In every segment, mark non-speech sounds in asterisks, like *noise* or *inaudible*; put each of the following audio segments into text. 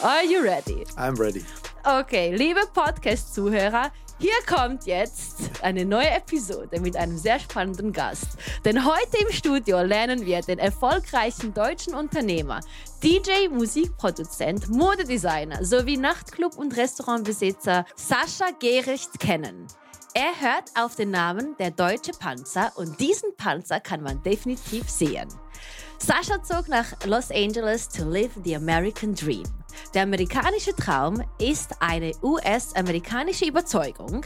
Are you ready? I'm ready. Okay, liebe Podcast-Zuhörer, hier kommt jetzt eine neue Episode mit einem sehr spannenden Gast. Denn heute im Studio lernen wir den erfolgreichen deutschen Unternehmer, DJ, Musikproduzent, Modedesigner sowie Nachtclub- und Restaurantbesitzer Sascha Gericht kennen. Er hört auf den Namen der Deutsche Panzer und diesen Panzer kann man definitiv sehen. Sascha zog nach Los Angeles to live the American Dream. Der amerikanische Traum ist eine US-amerikanische Überzeugung,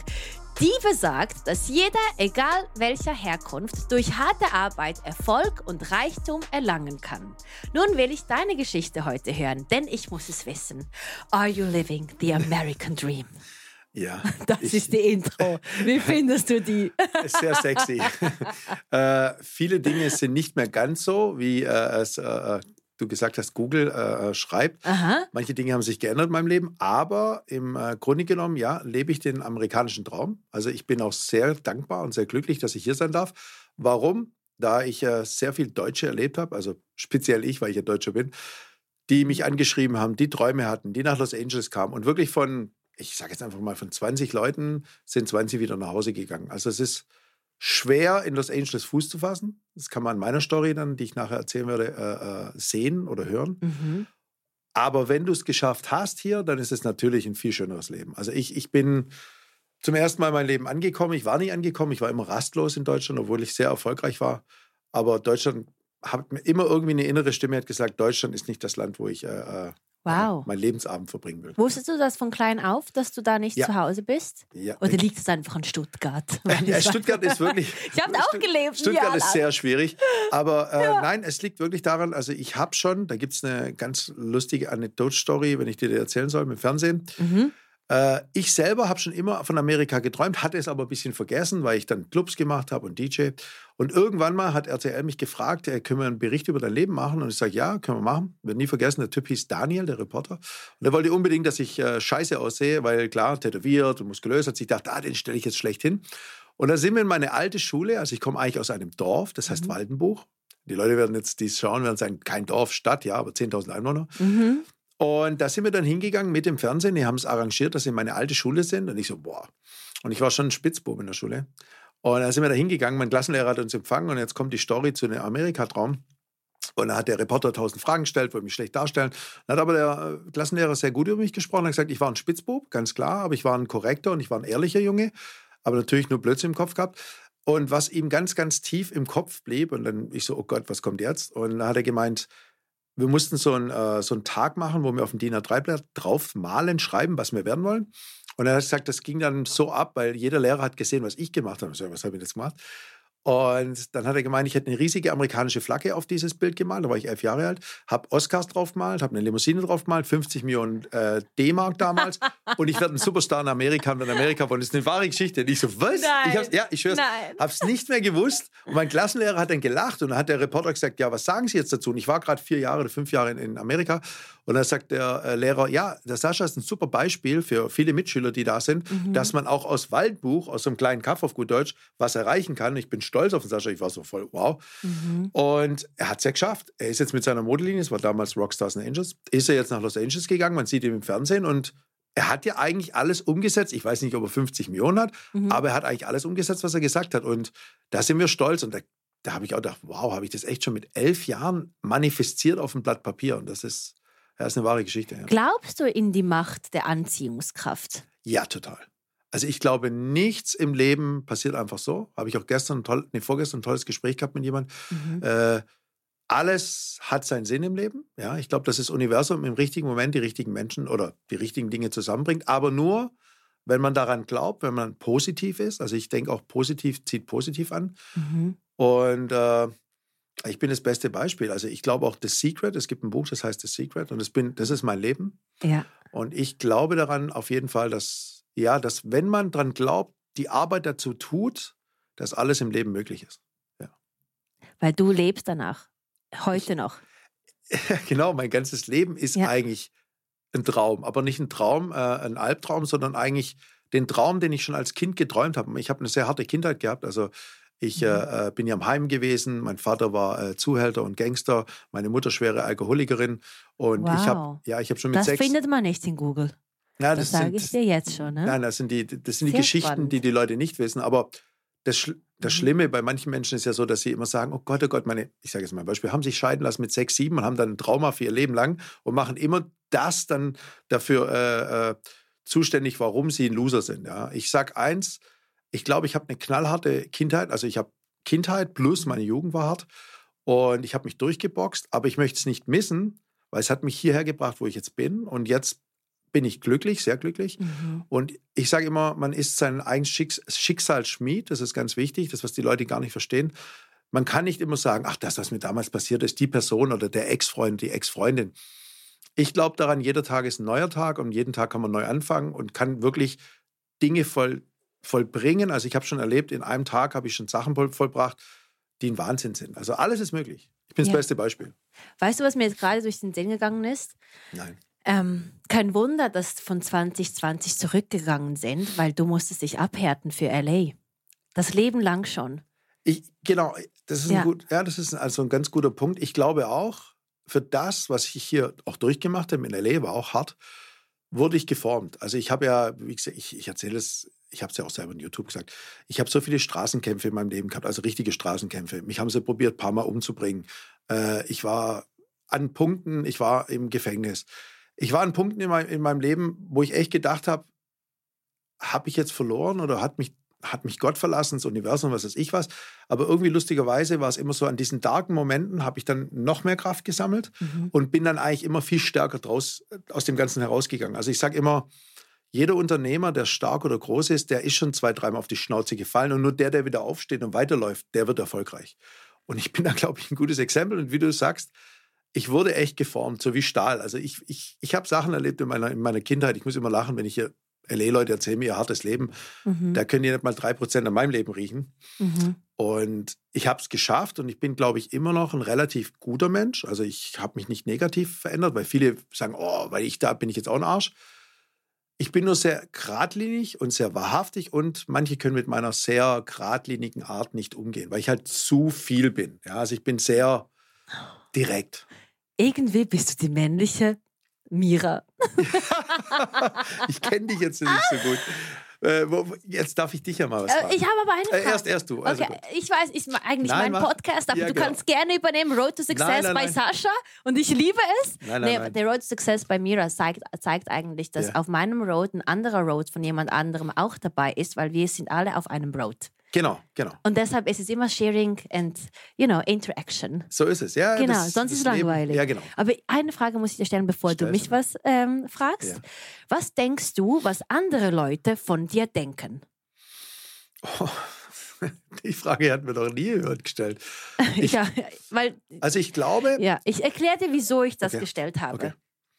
die besagt, dass jeder, egal welcher Herkunft, durch harte Arbeit Erfolg und Reichtum erlangen kann. Nun will ich deine Geschichte heute hören, denn ich muss es wissen. Are you living the American Dream? *laughs* Ja. *laughs* Das ich, ist die Intro. Wie *laughs* findest du die? Sehr sexy. äh, viele Dinge sind nicht mehr ganz so, wie äh, es äh, du gesagt hast, Google äh, schreibt. Aha. Manche Dinge haben sich geändert in meinem Leben, aber im äh, Grunde genommen, ja, lebe ich den amerikanischen Traum. Also ich bin auch sehr dankbar und sehr glücklich, dass ich hier sein darf. Warum? Da ich äh, sehr viel Deutsche erlebt habe, also speziell ich, weil ich ja Deutscher bin, die mich angeschrieben haben, die Träume hatten, die nach Los Angeles kamen und wirklich von ich sage jetzt einfach mal, von 20 Leuten sind 20 wieder nach Hause gegangen. Also es ist schwer, in Los Angeles Fuß zu fassen. Das kann man in meiner Story dann, die ich nachher erzählen werde, äh, äh, sehen oder hören. Mhm. Aber wenn du es geschafft hast hier, dann ist es natürlich ein viel schöneres Leben. Also ich, ich bin zum ersten Mal in meinem Leben angekommen. Ich war nicht angekommen. Ich war immer rastlos in Deutschland, obwohl ich sehr erfolgreich war. Aber Deutschland hat mir immer irgendwie eine innere Stimme hat gesagt, Deutschland ist nicht das Land, wo ich äh, äh Wow. meinen Lebensabend verbringen will. Wusstest du das von klein auf, dass du da nicht Ja. zu Hause bist? Ja. Oder liegt es einfach in Stuttgart? *laughs* Ja, Stuttgart ist wirklich. *laughs* Ich habe auch gelebt. Stuttgart ja, ist sehr schwierig. Aber äh, nein, es liegt wirklich daran, also ich habe schon, da gibt es eine ganz lustige Anekdote-Story, wenn ich dir die erzählen soll, mit Fernsehen. Mhm. Äh, ich selber habe schon immer von Amerika geträumt, hatte es aber ein bisschen vergessen, weil ich dann Clubs gemacht habe und DJ. Und irgendwann mal hat RTL mich gefragt, äh, können wir einen Bericht über dein Leben machen? Und ich sage, ja, können wir machen. Wird nie vergessen, der Typ hieß Daniel, der Reporter. Und er wollte unbedingt, dass ich äh, scheiße aussehe, weil klar, tätowiert und muskulös, hat sich gedacht, ah, den stelle ich jetzt schlecht hin. Und da sind wir in meine alte Schule, also ich komme eigentlich aus einem Dorf, das heißt Waldenbuch. Die Leute werden jetzt dies schauen, werden sagen, kein Dorf, Stadt, ja, aber 10.000 Einwohner. Mhm. Und da sind wir dann hingegangen mit dem Fernsehen. Die haben es arrangiert, dass sie in meine alte Schule sind. Und ich so, boah. Und ich war schon ein Spitzbub in der Schule. Und dann sind wir da hingegangen. Mein Klassenlehrer hat uns empfangen. Und jetzt kommt die Story zu einem Amerika-Traum. Und dann hat der Reporter tausend Fragen gestellt, wollte mich schlecht darstellen. Dann hat aber der äh, Klassenlehrer sehr gut über mich gesprochen. Er hat gesagt, ich war ein Spitzbub, ganz klar. Aber ich war ein korrekter und ich war ein ehrlicher Junge. Aber natürlich nur Blödsinn im Kopf gehabt. Und was ihm ganz, ganz tief im Kopf blieb, und dann ich so, oh Gott, was kommt jetzt? Und dann hat er gemeint, wir mussten so einen, äh, so einen Tag machen, wo wir auf dem DIN A3-Blatt drauf malen, schreiben, was wir werden wollen. Und er hat gesagt, das ging dann so ab, weil jeder Lehrer hat gesehen, was ich gemacht habe. Ich so, was habe ich jetzt gemacht? Und dann hat er gemeint, ich hätte eine riesige amerikanische Flagge auf dieses Bild gemalt. Da war ich elf Jahre alt, habe Oscars drauf gemalt, habe eine Limousine drauf gemalt, 50 Millionen äh, D-Mark damals. *laughs* und ich werde ein Superstar in Amerika und in Amerika wollen. Das ist eine wahre Geschichte. Und ich so, was? Nein. Ich hab's, ja, ich schwör's, Nein. hab's nicht mehr gewusst. Und mein Klassenlehrer hat dann gelacht und dann hat der Reporter gesagt, ja, was sagen Sie jetzt dazu? Und ich war gerade vier Jahre oder fünf Jahre in, in Amerika. Und dann sagt der äh, Lehrer, ja, der Sascha ist ein super Beispiel für viele Mitschüler, die da sind, dass man auch aus Waldbuch, aus so einem kleinen Kaff auf gut Deutsch, was erreichen kann. Ich bin stolz auf den Sascha. Ich war so voll, wow. Und er hat es ja geschafft. Er ist jetzt mit seiner Modelinie, es war damals Rockstars and Angels, ist er jetzt nach Los Angeles gegangen. Man sieht ihn im Fernsehen und er hat ja eigentlich alles umgesetzt. Ich weiß nicht, ob er 50 Millionen hat, aber er hat eigentlich alles umgesetzt, was er gesagt hat. Und da sind wir stolz. Und da, da habe ich auch gedacht, wow, habe ich das echt schon mit elf Jahren manifestiert auf dem Blatt Papier. Und das ist, ja, ist eine wahre Geschichte. Ja. Glaubst du in die Macht der Anziehungskraft? Ja, total. Also ich glaube, nichts im Leben passiert einfach so. Habe ich auch gestern, toll, nee, vorgestern ein tolles Gespräch gehabt mit jemandem. Äh, alles hat seinen Sinn im Leben. Ja, ich glaube, dass das Universum im richtigen Moment die richtigen Menschen oder die richtigen Dinge zusammenbringt. Aber nur, wenn man daran glaubt, wenn man positiv ist. Also ich denke auch positiv zieht positiv an. Mhm. Und äh, ich bin das beste Beispiel. Also ich glaube auch The Secret. Es gibt ein Buch, das heißt The Secret. Und das, bin, das ist mein Leben. Ja. Und ich glaube daran auf jeden Fall, dass, ja, dass wenn man daran glaubt, die Arbeit dazu tut, dass alles im Leben möglich ist. Weil du lebst danach. Heute noch. *laughs* genau, mein ganzes Leben ist Ja. eigentlich ein Traum. Aber nicht ein Traum, äh, ein Albtraum, sondern eigentlich den Traum, den ich schon als Kind geträumt habe. Ich habe eine sehr harte Kindheit gehabt. Also Ich äh, äh, bin ja im Heim gewesen. Mein Vater war äh, Zuhälter und Gangster. Meine Mutter schwere Alkoholikerin. Und wow. ich habe, ja, ich habe schon mit das sechs. findet man nicht in Google. Ja, das, das sage ich dir jetzt schon. Ne? Nein, das sind die, das sind die Geschichten, spannend. die die Leute nicht wissen. Aber das, das Mhm. Schlimme bei manchen Menschen ist ja so, dass sie immer sagen: Oh Gott, oh Gott, meine, ich sage jetzt mal ein Beispiel, haben sich scheiden lassen mit sechs, sieben und haben dann ein Trauma für ihr Leben lang und machen immer das dann dafür äh, äh, zuständig, warum sie ein Loser sind. Ja? Ich sage eins: Ich glaube, ich habe eine knallharte Kindheit. Also, ich habe Kindheit plus meine Jugend war hart und ich habe mich durchgeboxt, aber ich möchte es nicht missen, weil es hat mich hierher gebracht, wo ich jetzt bin. Und jetzt bin ich glücklich, sehr glücklich. Mhm. Und ich sage immer, man ist sein eigenes Schicks Schicksalsschmied. Das ist ganz wichtig, das, was die Leute gar nicht verstehen. Man kann nicht immer sagen, ach, das, was mir damals passiert ist, die Person oder der Ex-Freund, die Ex-Freundin. Ich glaube daran, jeder Tag ist ein neuer Tag und jeden Tag kann man neu anfangen und kann wirklich Dinge voll, vollbringen. Also ich habe schon erlebt, in einem Tag habe ich schon Sachen voll, vollbracht, die ein Wahnsinn sind. Also alles ist möglich. Ich bin das Ja. beste Beispiel. Weißt du, was mir jetzt gerade durch den Sinn gegangen ist? Nein. Ähm, kein Wunder, dass von 2020 zurückgegangen sind, weil du musstest dich abhärten für LA. Das Leben lang schon. Ich, genau, das ist Ja. ein gut, ja, das ist also ein ganz guter Punkt. Ich glaube auch, für das, was ich hier auch durchgemacht habe in LA, war auch hart, wurde ich geformt. Also ich habe ja, wie gesagt, ich, ich erzähle es, ich habe es ja auch selber in YouTube gesagt, ich habe so viele Straßenkämpfe in meinem Leben gehabt, also richtige Straßenkämpfe. Mich haben sie probiert, ein paar Mal umzubringen. Äh, ich war an Punkten, ich war im Gefängnis. Ich war an Punkten in, mein, in meinem Leben, wo ich echt gedacht habe, habe ich jetzt verloren oder hat mich, hat mich Gott verlassen, das Universum, was weiß ich was. Aber irgendwie lustigerweise war es immer so, an diesen darken Momenten habe ich dann noch mehr Kraft gesammelt Mhm. und bin dann eigentlich immer viel stärker draus, aus dem Ganzen herausgegangen. Also ich sage immer, jeder Unternehmer, der stark oder groß ist, der ist schon zwei, dreimal auf die Schnauze gefallen und nur der, der wieder aufsteht und weiterläuft, der wird erfolgreich. Und ich bin da, glaube ich, ein gutes Exempel. Und wie du sagst, ich wurde echt geformt, so wie Stahl. Also ich, ich, ich habe Sachen erlebt in meiner, in meiner Kindheit. Ich muss immer lachen, wenn ich hier LA-Leute erzählen mir ihr hartes Leben. Mhm. Da können die nicht mal drei Prozent an meinem Leben riechen. Mhm. Und ich habe es geschafft und ich bin, glaube ich, immer noch ein relativ guter Mensch. Also ich habe mich nicht negativ verändert, weil viele sagen, oh, weil ich da bin ich jetzt auch ein Arsch. Ich bin nur sehr geradlinig und sehr wahrhaftig und manche können mit meiner sehr geradlinigen Art nicht umgehen, weil ich halt zu viel bin. Ja, also ich bin sehr direkt. Irgendwie bist du die männliche Mira. *laughs* ich kenne dich jetzt nicht so gut. Äh, jetzt darf ich dich ja mal was fragen. Äh, ich habe aber eine Äh, Frage. erst, erst du. Also okay, gut. ich weiß, ist eigentlich Nein, mein. Podcast, aber Ja, du genau. kannst gerne übernehmen. Road to Success Nein, nein, bei. Sascha und ich liebe es. Nein, nein, nee. Der Road to Success bei Mira zeigt, zeigt eigentlich, dass Ja. auf meinem Road ein anderer Road von jemand anderem auch dabei ist, weil wir sind alle auf einem Road. Genau, genau. Und deshalb ist es immer Sharing and, you know, Interaction. So ist es. Ja, Genau, das- sonst das ist es langweilig. Ja, genau. Aber eine Frage muss ich dir stellen, bevor du Stell mich sie was ähm, fragst. Ja. Was denkst du, was andere Leute von dir denken? Oh, *laughs* die Frage hat mir doch nie jemand gestellt. *laughs* Ich- ja, weil, Also ich glaube, ja, ich erkläre dir, wieso ich das Okay. gestellt habe. Okay.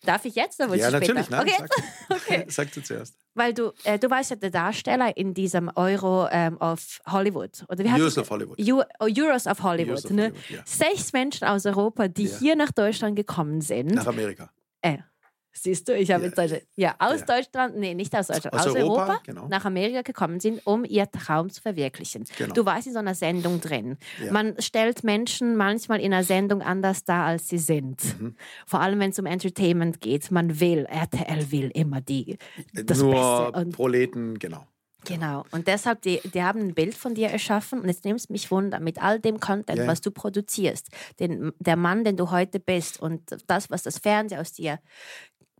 Darf ich jetzt oder ja natürlich, nein, okay. sag, *laughs* okay. *laughs* sag du zuerst. Weil du, äh, du warst ja der Darsteller in diesem Euro ähm, of Hollywood. Oder wie Euros of Hollywood. Eu oh, Euros of Hollywood. Euros ne? Hollywood, ja. Sechs Menschen aus Europa, die Ja. hier nach Deutschland gekommen sind. Nach Amerika. Äh, siehst du, ich habe Ja. jetzt Deutschland. Ja, aus Ja. Deutschland, nee, nicht aus Deutschland, aus, Aus Europa, Europa, genau. nach Amerika gekommen sind, um ihr Traum zu verwirklichen. Genau. Du warst in so einer Sendung drin. Ja. Man stellt Menschen manchmal in einer Sendung anders dar, als sie sind. Mhm. Vor allem, wenn es um Entertainment geht. Man will, RTL will immer die, das Nur Beste. Und Proleten, genau. Genau. Und deshalb, die, die haben ein Bild von dir erschaffen. Und jetzt nimmst mich wunder, mit all dem Content, ja. was du produzierst, den, der Mann, den du heute bist und das, was das Fernsehen aus dir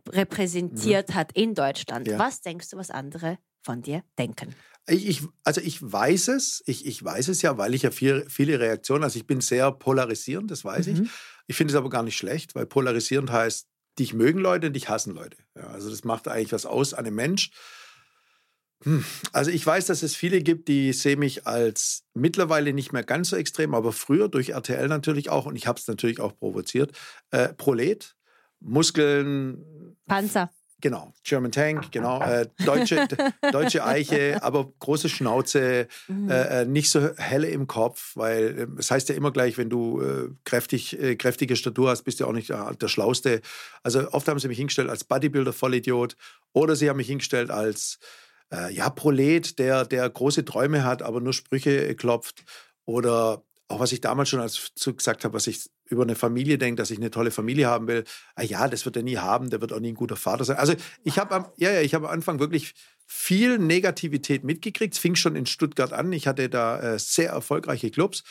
repräsentiert hat in Deutschland. Mhm. Ja. Was denkst du, was andere von dir denken? Ich, ich, also ich weiß es, ich, ich weiß es ja, weil ich ja viel, viele Reaktionen, also ich bin sehr polarisierend, das weiß ich. Mhm. Ich finde es aber gar nicht schlecht, weil polarisierend heißt, dich mögen Leute und dich hassen Leute. Ja, also das macht eigentlich was aus an einem Mensch. Hm, Also ich weiß, dass es viele gibt, die sehen mich als mittlerweile nicht mehr ganz so extrem, aber früher durch RTL natürlich auch und ich habe es natürlich auch provoziert. Äh, Prolet, Muskeln, Panzer. Genau, German Tank, genau, äh, deutsche, deutsche Eiche, *laughs* aber große Schnauze, Mhm. äh, äh, nicht so helle im Kopf, weil äh, es heißt ja immer gleich, wenn du äh, kräftig, äh, kräftige Statur hast, bist du auch nicht der, der Schlauste. Also oft haben sie mich hingestellt als Bodybuilder, Vollidiot, oder sie haben mich hingestellt als äh, ja, Prolet, der, der große Träume hat, aber nur Sprüche äh, klopft. Oder auch was ich damals schon als gesagt habe, was ich über eine Familie denke, dass ich eine tolle Familie haben will. Ah ja, das wird er nie haben, der wird auch nie ein guter Vater sein. Also ich habe am, ja, ja, ich habe am Anfang wirklich viel Negativität mitgekriegt. Es fing schon in Stuttgart an. Ich hatte da äh, sehr erfolgreiche Clubs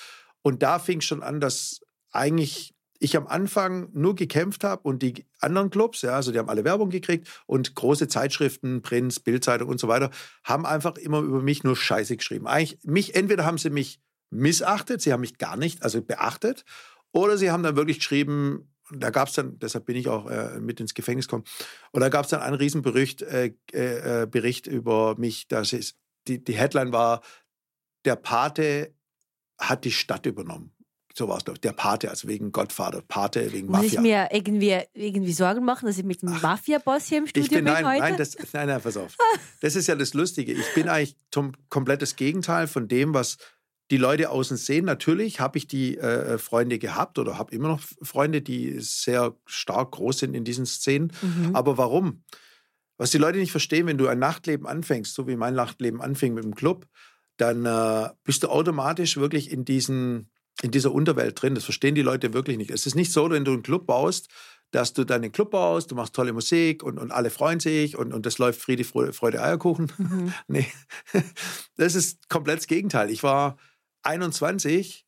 und da fing schon an, dass eigentlich ich am Anfang nur gekämpft habe und die anderen Clubs, ja, also die haben alle Werbung gekriegt und große Zeitschriften, Prinz, Bildzeitung und so weiter, haben einfach immer über mich nur Scheiße geschrieben. Eigentlich mich, entweder haben sie mich missachtet, sie haben mich gar nicht, also beachtet, oder sie haben dann wirklich geschrieben, da gab es dann, deshalb bin ich auch äh, mit ins Gefängnis gekommen, und da gab es dann einen Riesenbericht äh, äh, Bericht über mich, dass es, die, die Headline war, der Pate hat die Stadt übernommen. So war es doch. Der Pate, also wegen Gottvater, Pate, wegen Mafia. Muss ich mir irgendwie, irgendwie Sorgen machen, dass ich mit dem Mafia-Boss hier im Studio ich bin, bin nein, heute? Nein, das, nein, nein, pass auf. Das ist ja das Lustige. Ich bin eigentlich zum komplettes Gegenteil von dem, was die Leute außen sehen. Natürlich habe ich die äh, Freunde gehabt oder habe immer noch Freunde, die sehr stark groß sind in diesen Szenen. Mhm. Aber warum? Was die Leute nicht verstehen, wenn du ein Nachtleben anfängst, so wie mein Nachtleben anfing mit dem Club, dann äh, bist du automatisch wirklich in diesen in dieser Unterwelt drin. Das verstehen die Leute wirklich nicht. Es ist nicht so, wenn du einen Club baust, dass du dann den Club baust, du machst tolle Musik und, und alle freuen sich und, und das läuft Friede, Freude, Freude Eierkuchen. Mhm. *laughs* nee, das ist komplett das Gegenteil. Ich war 21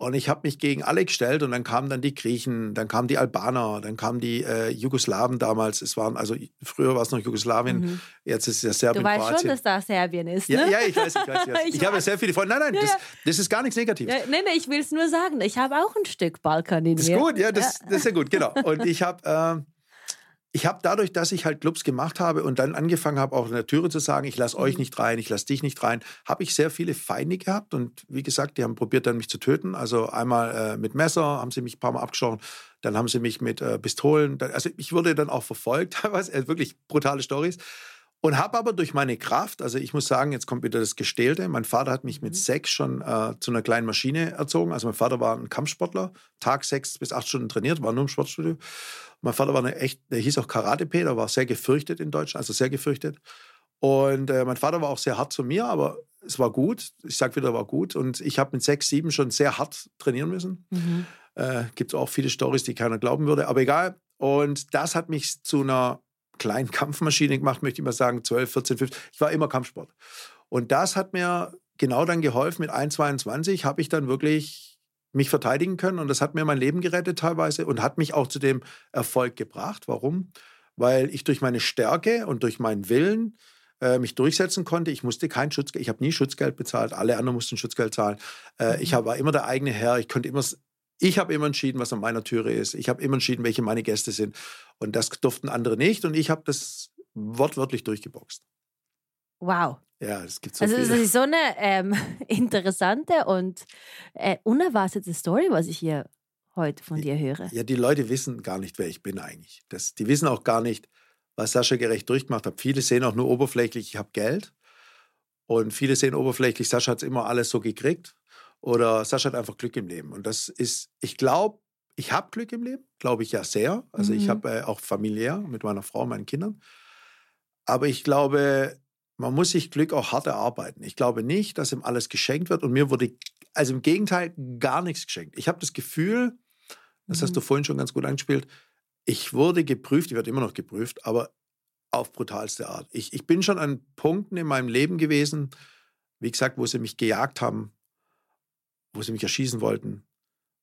und ich habe mich gegen alle gestellt und dann kamen dann die Griechen, dann kamen die Albaner, dann kamen die äh, Jugoslawen damals. Es waren, also früher war es noch Jugoslawien, Mhm. jetzt ist es ja Serbien, Du weißt schon, Kroatien. dass da Serbien ist, ne? ja, ja, ich weiß, ich weiß. Ich, *laughs* weiß. Ich ich habe ja sehr viele Freunde. Nein, nein, Ja, das, das ist gar nichts Negatives. Ja, nee, nee, ich will es nur sagen. Ich habe auch ein Stück Balkan in Das mir. ist gut, ja, das, das ist ja gut, genau. Und ich habe äh, ich habe dadurch, dass ich halt Clubs gemacht habe und dann angefangen habe, auch in der Türe zu sagen, ich lasse euch Mhm. nicht rein, ich lasse dich nicht rein, habe ich sehr viele Feinde gehabt und wie gesagt, die haben probiert dann mich zu töten. Also einmal äh, mit Messer haben sie mich ein paar Mal abgestochen, dann haben sie mich mit äh, Pistolen, dann, also ich wurde dann auch verfolgt, *laughs* teilweise, äh, wirklich brutale Stories. Und habe aber durch meine Kraft, also ich muss sagen, jetzt kommt wieder das Gestählte. Mein Vater hat mich mit Mhm. sechs schon äh, zu einer kleinen Maschine erzogen. Also mein Vater war ein Kampfsportler, Tag sechs bis acht Stunden trainiert, war nur im Sportstudio. Mein Vater war eine echt, der hieß auch Karate Peter, war sehr gefürchtet in Deutschland, also sehr gefürchtet. Und äh, mein Vater war auch sehr hart zu mir, aber es war gut. Ich sag wieder, war gut. Und ich habe mit sechs, sieben schon sehr hart trainieren müssen. Mhm. Äh, Gibt es auch viele Stories, die keiner glauben würde, aber egal. Und das hat mich zu einer kleinen *laughs* Kampfmaschine gemacht, möchte ich mal sagen, 12, 14, 15. Ich war immer Kampfsport. Und das hat mir genau dann geholfen. Mit 1,22 habe ich dann wirklich mich verteidigen können und das hat mir mein Leben gerettet teilweise und hat mich auch zu dem Erfolg gebracht. Warum? Weil ich durch meine Stärke und durch meinen Willen äh, mich durchsetzen konnte. Ich musste kein Schutzgeld, ich habe nie Schutzgeld bezahlt, alle anderen mussten Schutzgeld zahlen. Äh, Ich war immer der eigene Herr, ich konnte immer, ich habe immer entschieden, was an meiner Türe ist. Ich habe immer entschieden, welche meine Gäste sind. Und das durften andere nicht und ich habe das wortwörtlich durchgeboxt. Wow. Ja, es gibt so Also das viele. ist so eine ähm, *laughs* interessante und äh, unerwartete Story, was ich hier heute von dir höre. Ja, die Leute wissen gar nicht, wer ich bin eigentlich. Das, die wissen auch gar nicht, was Sascha Gerecht durchgemacht hat. Viele sehen auch nur oberflächlich, ich habe Geld. Und viele sehen oberflächlich, Sascha hat es immer alles so gekriegt. Oder Sascha hat einfach Glück im Leben. Und das ist, ich glaube, ich habe Glück im Leben, glaube ich ja sehr. Also ich Mhm. habe äh, auch familiär mit meiner Frau meinen Kindern. Aber ich glaube, man muss sich Glück auch hart erarbeiten. Ich glaube nicht, dass ihm alles geschenkt wird. Und mir wurde, also im Gegenteil, gar nichts geschenkt. Ich habe das Gefühl, das hast Mhm. du vorhin schon ganz gut angespielt, ich wurde geprüft, ich werde immer noch geprüft, aber auf brutalste Art. Ich, ich bin schon an Punkten in meinem Leben gewesen, wie gesagt, wo sie mich gejagt haben, wo sie mich erschießen wollten,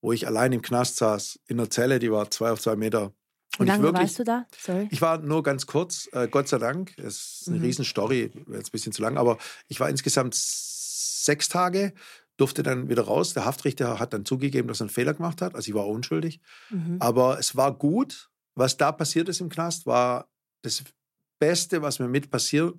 wo ich allein im Knast saß, in einer Zelle, die war zwei auf zwei Meter. Wie ich lange wirklich- warst du da? Sorry. ich war nur ganz kurz, äh, Gott sei Dank. Es ist eine Mhm. Riesenstory, wäre jetzt ein bisschen zu lang, aber ich war insgesamt sechs Tage, durfte dann wieder raus. Der Haftrichter hat dann zugegeben, dass er einen Fehler gemacht hat. Also ich war unschuldig. Mhm. Aber es war gut. Was da passiert ist im Knast, war das Beste, was mir mit passier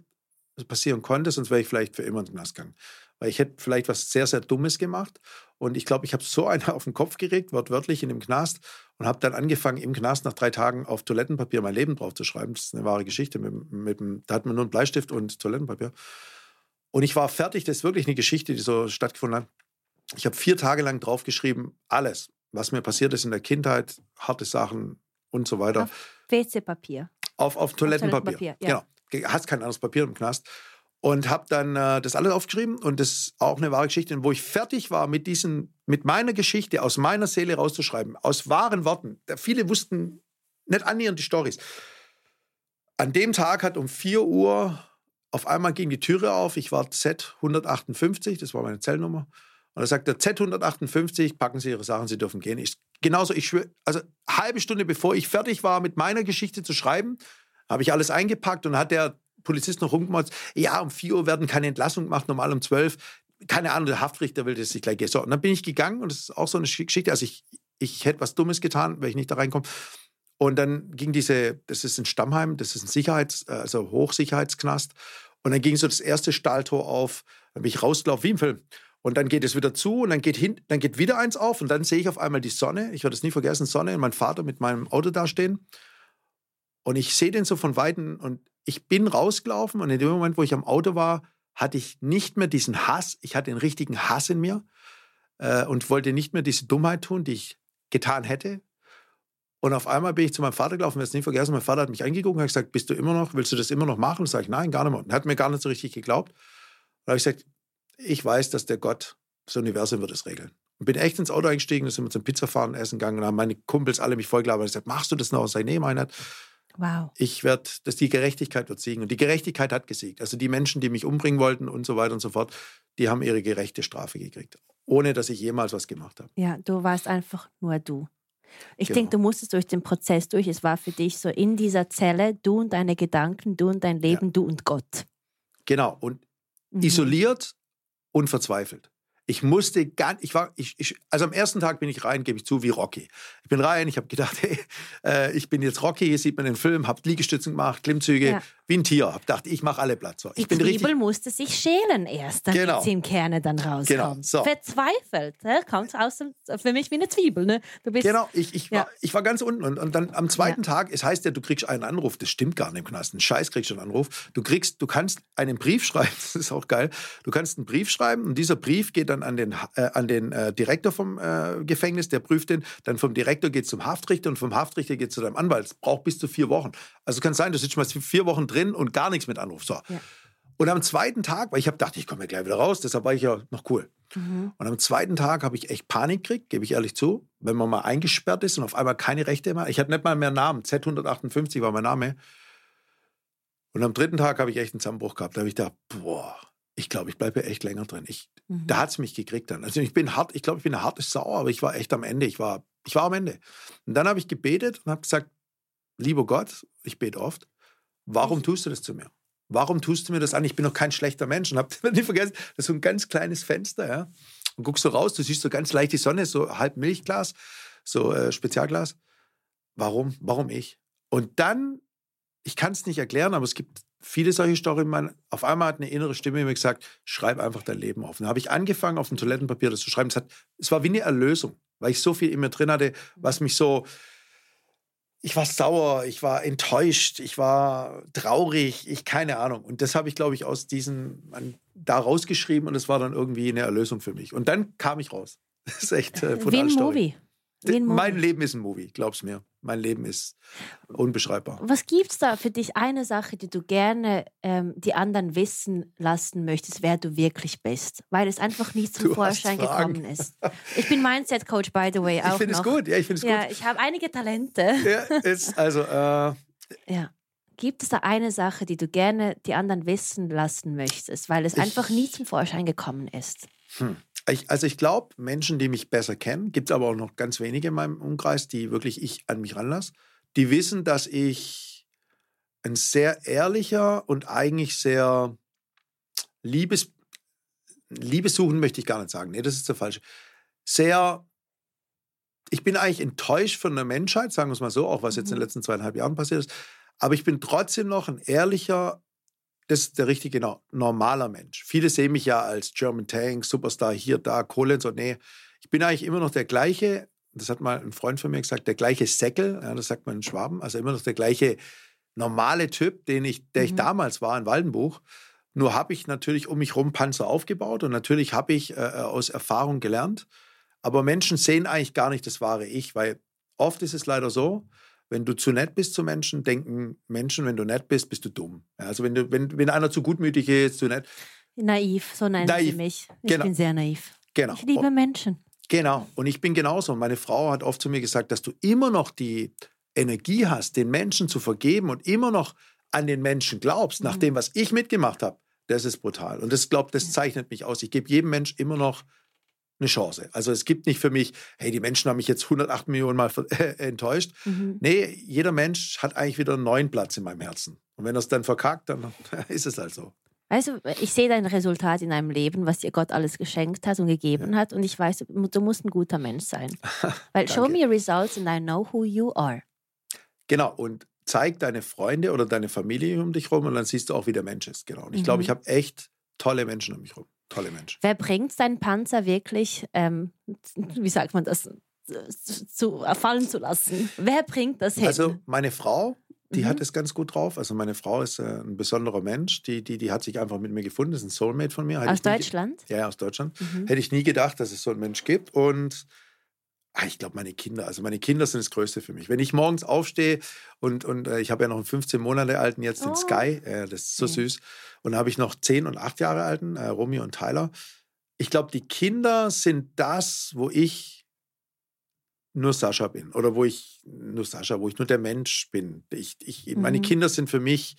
passieren konnte, sonst wäre ich vielleicht für immer in den Knast gegangen. Weil ich hätte vielleicht was sehr, sehr Dummes gemacht. Und ich glaube, ich habe so einen *laughs* auf den Kopf geregt, wortwörtlich in dem Knast, und habe dann angefangen, im Knast nach drei Tagen auf Toilettenpapier mein Leben drauf zu schreiben. Das ist eine wahre Geschichte. Mit, mit, da hat man nur einen Bleistift und Toilettenpapier. Und ich war fertig. Das ist wirklich eine Geschichte, die so stattgefunden hat. Ich habe vier Tage lang draufgeschrieben, alles, was mir passiert ist in der Kindheit, harte Sachen und so weiter. WC-Papier. Auf, auf Toilettenpapier. Toilettenpapier, ja. Genau. Hast kein anderes Papier im Knast. Und habe dann äh, das alles aufgeschrieben und das ist auch eine wahre Geschichte, wo ich fertig war mit diesen, mit meiner Geschichte aus meiner Seele rauszuschreiben, aus wahren Worten. Viele wussten nicht annähernd die Stories. An dem Tag hat um 4 Uhr auf einmal ging die Türe auf. Ich war Z158, das war meine Zellnummer. Und da sagt der Z158, packen Sie Ihre Sachen, Sie dürfen gehen. Ich, genauso, ich schwöre, also halbe Stunde bevor ich fertig war, mit meiner Geschichte zu schreiben, habe ich alles eingepackt und hat der Polizist noch rumgemacht, ja, um 4 Uhr werden keine Entlassungen gemacht, normal um 12. Keine Ahnung, der Haftrichter will, dass ich gleich gehe. So, und dann bin ich gegangen und das ist auch so eine Geschichte. Also ich, ich hätte was Dummes getan, wenn ich nicht da reinkomme. Und dann ging diese, das ist ein Stammheim, das ist ein Sicherheits-, also Hochsicherheitsknast. Und dann ging so das erste Stahltor auf, dann bin ich rausgelaufen, wie im Film. Und dann geht es wieder zu und dann geht, hin, dann geht wieder eins auf und dann sehe ich auf einmal die Sonne. Ich werde es nie vergessen, Sonne und mein Vater mit meinem Auto dastehen. Und ich sehe den so von Weitem und ich bin rausgelaufen und in dem Moment, wo ich am Auto war, hatte ich nicht mehr diesen Hass. Ich hatte den richtigen Hass in mir äh, und wollte nicht mehr diese Dummheit tun, die ich getan hätte. Und auf einmal bin ich zu meinem Vater gelaufen, werde es nie vergessen. Mein Vater hat mich angeguckt und hat gesagt: Bist du immer noch, willst du das immer noch machen? Und sage ich: Nein, gar nicht mehr. Und hat mir gar nicht so richtig geglaubt. Und habe ich gesagt: Ich weiß, dass der Gott, das Universum wird es regeln. Und bin echt ins Auto eingestiegen, da sind wir zum Pizzafahren essen gegangen und haben meine Kumpels alle mich vollgelabert und gesagt: Machst du das noch? Und ich sage: Nee, meiner. Wow. Ich werde, dass die Gerechtigkeit wird siegen. Und die Gerechtigkeit hat gesiegt. Also die Menschen, die mich umbringen wollten und so weiter und so fort, die haben ihre gerechte Strafe gekriegt. Ohne dass ich jemals was gemacht habe. Ja, du warst einfach nur du. Ich genau. denke, du musstest durch den Prozess durch. Es war für dich so in dieser Zelle, du und deine Gedanken, du und dein Leben, ja. du und Gott. Genau. Und mhm. isoliert und verzweifelt. Ich musste gar ich war, ich, ich, also am ersten Tag bin ich rein, gebe ich zu, wie Rocky. Ich bin rein, ich habe gedacht, *laughs* hey, äh, ich bin jetzt Rocky, hier sieht man den Film, habe Liegestützen gemacht, Klimmzüge, ja. Wie ein Tier. Hab gedacht, ich mache alle Platz. So, Die Zwiebel richtig, musste sich schälen erst, damit genau. sie im Kerne dann rauskommt. Genau. So. Verzweifelt, ne? kommt aus dem, für mich wie eine Zwiebel. Ne? Du bist, genau, ich, ich, ja. war, ich war ganz unten und, und dann am zweiten ja. Tag, es heißt ja, du kriegst einen Anruf, das stimmt gar nicht im Knast, ein Scheiß kriegst du einen Anruf. Du kriegst, du kannst einen Brief *laughs* schreiben, das ist auch geil, du kannst einen Brief schreiben und dieser Brief geht dann an den äh, an den äh, Direktor vom äh, Gefängnis, der prüft den. Dann vom Direktor geht es zum Haftrichter und vom Haftrichter geht es zu deinem Anwalt. Es braucht bis zu vier Wochen. Also kann sein, du sitzt mal vier Wochen drin und gar nichts mit Anruf. So. Ja. Und am zweiten Tag, weil ich habe gedacht, ich komme ja gleich wieder raus, deshalb war ich ja noch cool. Mhm. Und am zweiten Tag habe ich echt Panik gekriegt, gebe ich ehrlich zu, wenn man mal eingesperrt ist und auf einmal keine Rechte mehr. Ich hatte nicht mal mehr Namen. Z158 war mein Name. Und am dritten Tag habe ich echt einen Zusammenbruch gehabt. Da habe ich gedacht, boah, ich glaube, ich bleibe echt länger drin. Ich, mhm. Da hat es mich gekriegt dann. Also ich bin hart, ich glaube, ich bin eine harte Sau, aber ich war echt am Ende. Ich war, ich war am Ende. Und dann habe ich gebetet und habe gesagt, lieber Gott, ich bete oft, warum tust du das zu mir? Warum tust du mir das an? Ich bin doch kein schlechter Mensch. Und hab *laughs* nicht vergessen, das ist so ein ganz kleines Fenster, ja. Und guckst so raus, du siehst so ganz leicht die Sonne, so halb Milchglas, so äh, Spezialglas. Warum? Warum ich? Und dann, ich kann es nicht erklären, aber es gibt viele solche Storys. Man, auf einmal hat eine innere Stimme mir gesagt, schreib einfach dein Leben auf. Und dann habe ich angefangen, auf dem Toilettenpapier das zu schreiben. Es war wie eine Erlösung, weil ich so viel in mir drin hatte, was mich so. Ich war sauer, ich war enttäuscht, ich war traurig, ich keine Ahnung. Und das habe ich, glaube ich, aus diesem da rausgeschrieben und es war dann irgendwie eine Erlösung für mich. Und dann kam ich raus. *laughs* Das ist echt äh, Wie ein Movie. Mein Leben ist ein Movie, glaub's mir. Mein Leben ist unbeschreibbar. Was gibt es da für dich eine Sache, die du gerne ähm, die anderen wissen lassen möchtest, wer du wirklich bist? Weil es einfach nicht zum du Vorschein gekommen ist. Ich bin Mindset-Coach, by the way. Auch ich finde es gut. Ja, ich finde es ja, gut. Ich habe einige Talente. Ja, ist, also, äh, ja. Gibt es da eine Sache, die du gerne die anderen wissen lassen möchtest, weil es ich, einfach nie zum Vorschein gekommen ist? Hm. Ich, also ich glaube, Menschen, die mich besser kennen, gibt es aber auch noch ganz wenige in meinem Umkreis, die wirklich ich an mich ranlasse, die wissen, dass ich ein sehr ehrlicher und eigentlich sehr liebes, Liebessuchen möchte ich gar nicht sagen. Nee, das ist der falsche. Sehr, ich bin eigentlich enttäuscht von der Menschheit, sagen wir es mal so, auch was jetzt in den mhm. letzten zweieinhalb Jahren passiert ist. Aber ich bin trotzdem noch ein ehrlicher, das ist der richtige normaler Mensch. Viele sehen mich ja als German Tank, Superstar hier, da, Kohle so. Nee, ich bin eigentlich immer noch der gleiche, das hat mal ein Freund von mir gesagt, der gleiche Säckel, ja, das sagt man in Schwaben, also immer noch der gleiche normale Typ, den ich, der mhm. ich damals war in Waldenbuch. Nur habe ich natürlich um mich rum Panzer aufgebaut und natürlich habe ich äh, äh, aus Erfahrung gelernt. Aber Menschen sehen eigentlich gar nicht das wahre Ich, weil oft ist es leider so, wenn du zu nett bist zu Menschen, denken Menschen, wenn du nett bist, bist du dumm. Also wenn, du, wenn, wenn einer zu gutmütig ist, zu nett. Naiv, so nennen naiv. sie mich. Ich genau. bin sehr naiv. Genau. Ich liebe Menschen. Genau. Und ich bin genauso. Und meine Frau hat oft zu mir gesagt, dass du immer noch die Energie hast, den Menschen zu vergeben und immer noch an den Menschen glaubst, mhm. nach dem, was ich mitgemacht habe. Das ist brutal. Und das glaubt, das zeichnet mich aus. Ich gebe jedem Mensch immer noch eine Chance. Also es gibt nicht für mich, hey, die Menschen haben mich jetzt 108 Millionen Mal *laughs* enttäuscht. Mhm. Nee, jeder Mensch hat eigentlich wieder einen neuen Platz in meinem Herzen. Und wenn er es dann verkackt, dann *laughs* ist es halt so. Weißt du, ich sehe dein Resultat in deinem Leben, was dir Gott alles geschenkt hat und gegeben ja. hat. Und ich weiß, du musst ein guter Mensch sein. *laughs* Weil show me results and I know who you are. Genau, und zeig deine Freunde oder deine Familie um dich rum und dann siehst du auch, wie der Mensch ist. Genau. Und ich mhm. glaube, ich habe echt tolle Menschen um mich rum. Tolle Menschen. Wer bringt seinen Panzer wirklich, ähm, wie sagt man das, zu, fallen zu lassen? Wer bringt das hin? Also meine Frau, die mhm. hat es ganz gut drauf. Also meine Frau ist äh, ein besonderer Mensch. Die, die, die hat sich einfach mit mir gefunden. Das ist ein Soulmate von mir. Hätte aus Deutschland? Ja, aus Deutschland. Mhm. Hätte ich nie gedacht, dass es so einen Mensch gibt. Und ich glaube, meine Kinder. Also meine Kinder sind das Größte für mich. Wenn ich morgens aufstehe und, und äh, ich habe ja noch einen 15 Monate alten jetzt, den oh. Sky. Äh, das ist so okay. süß. Und dann habe ich noch 10 und 8 Jahre alten, äh, Romy und Tyler. Ich glaube, die Kinder sind das, wo ich nur Sascha bin oder wo ich nur Sascha, wo ich nur der Mensch bin. Ich, ich, mhm. Meine Kinder sind für mich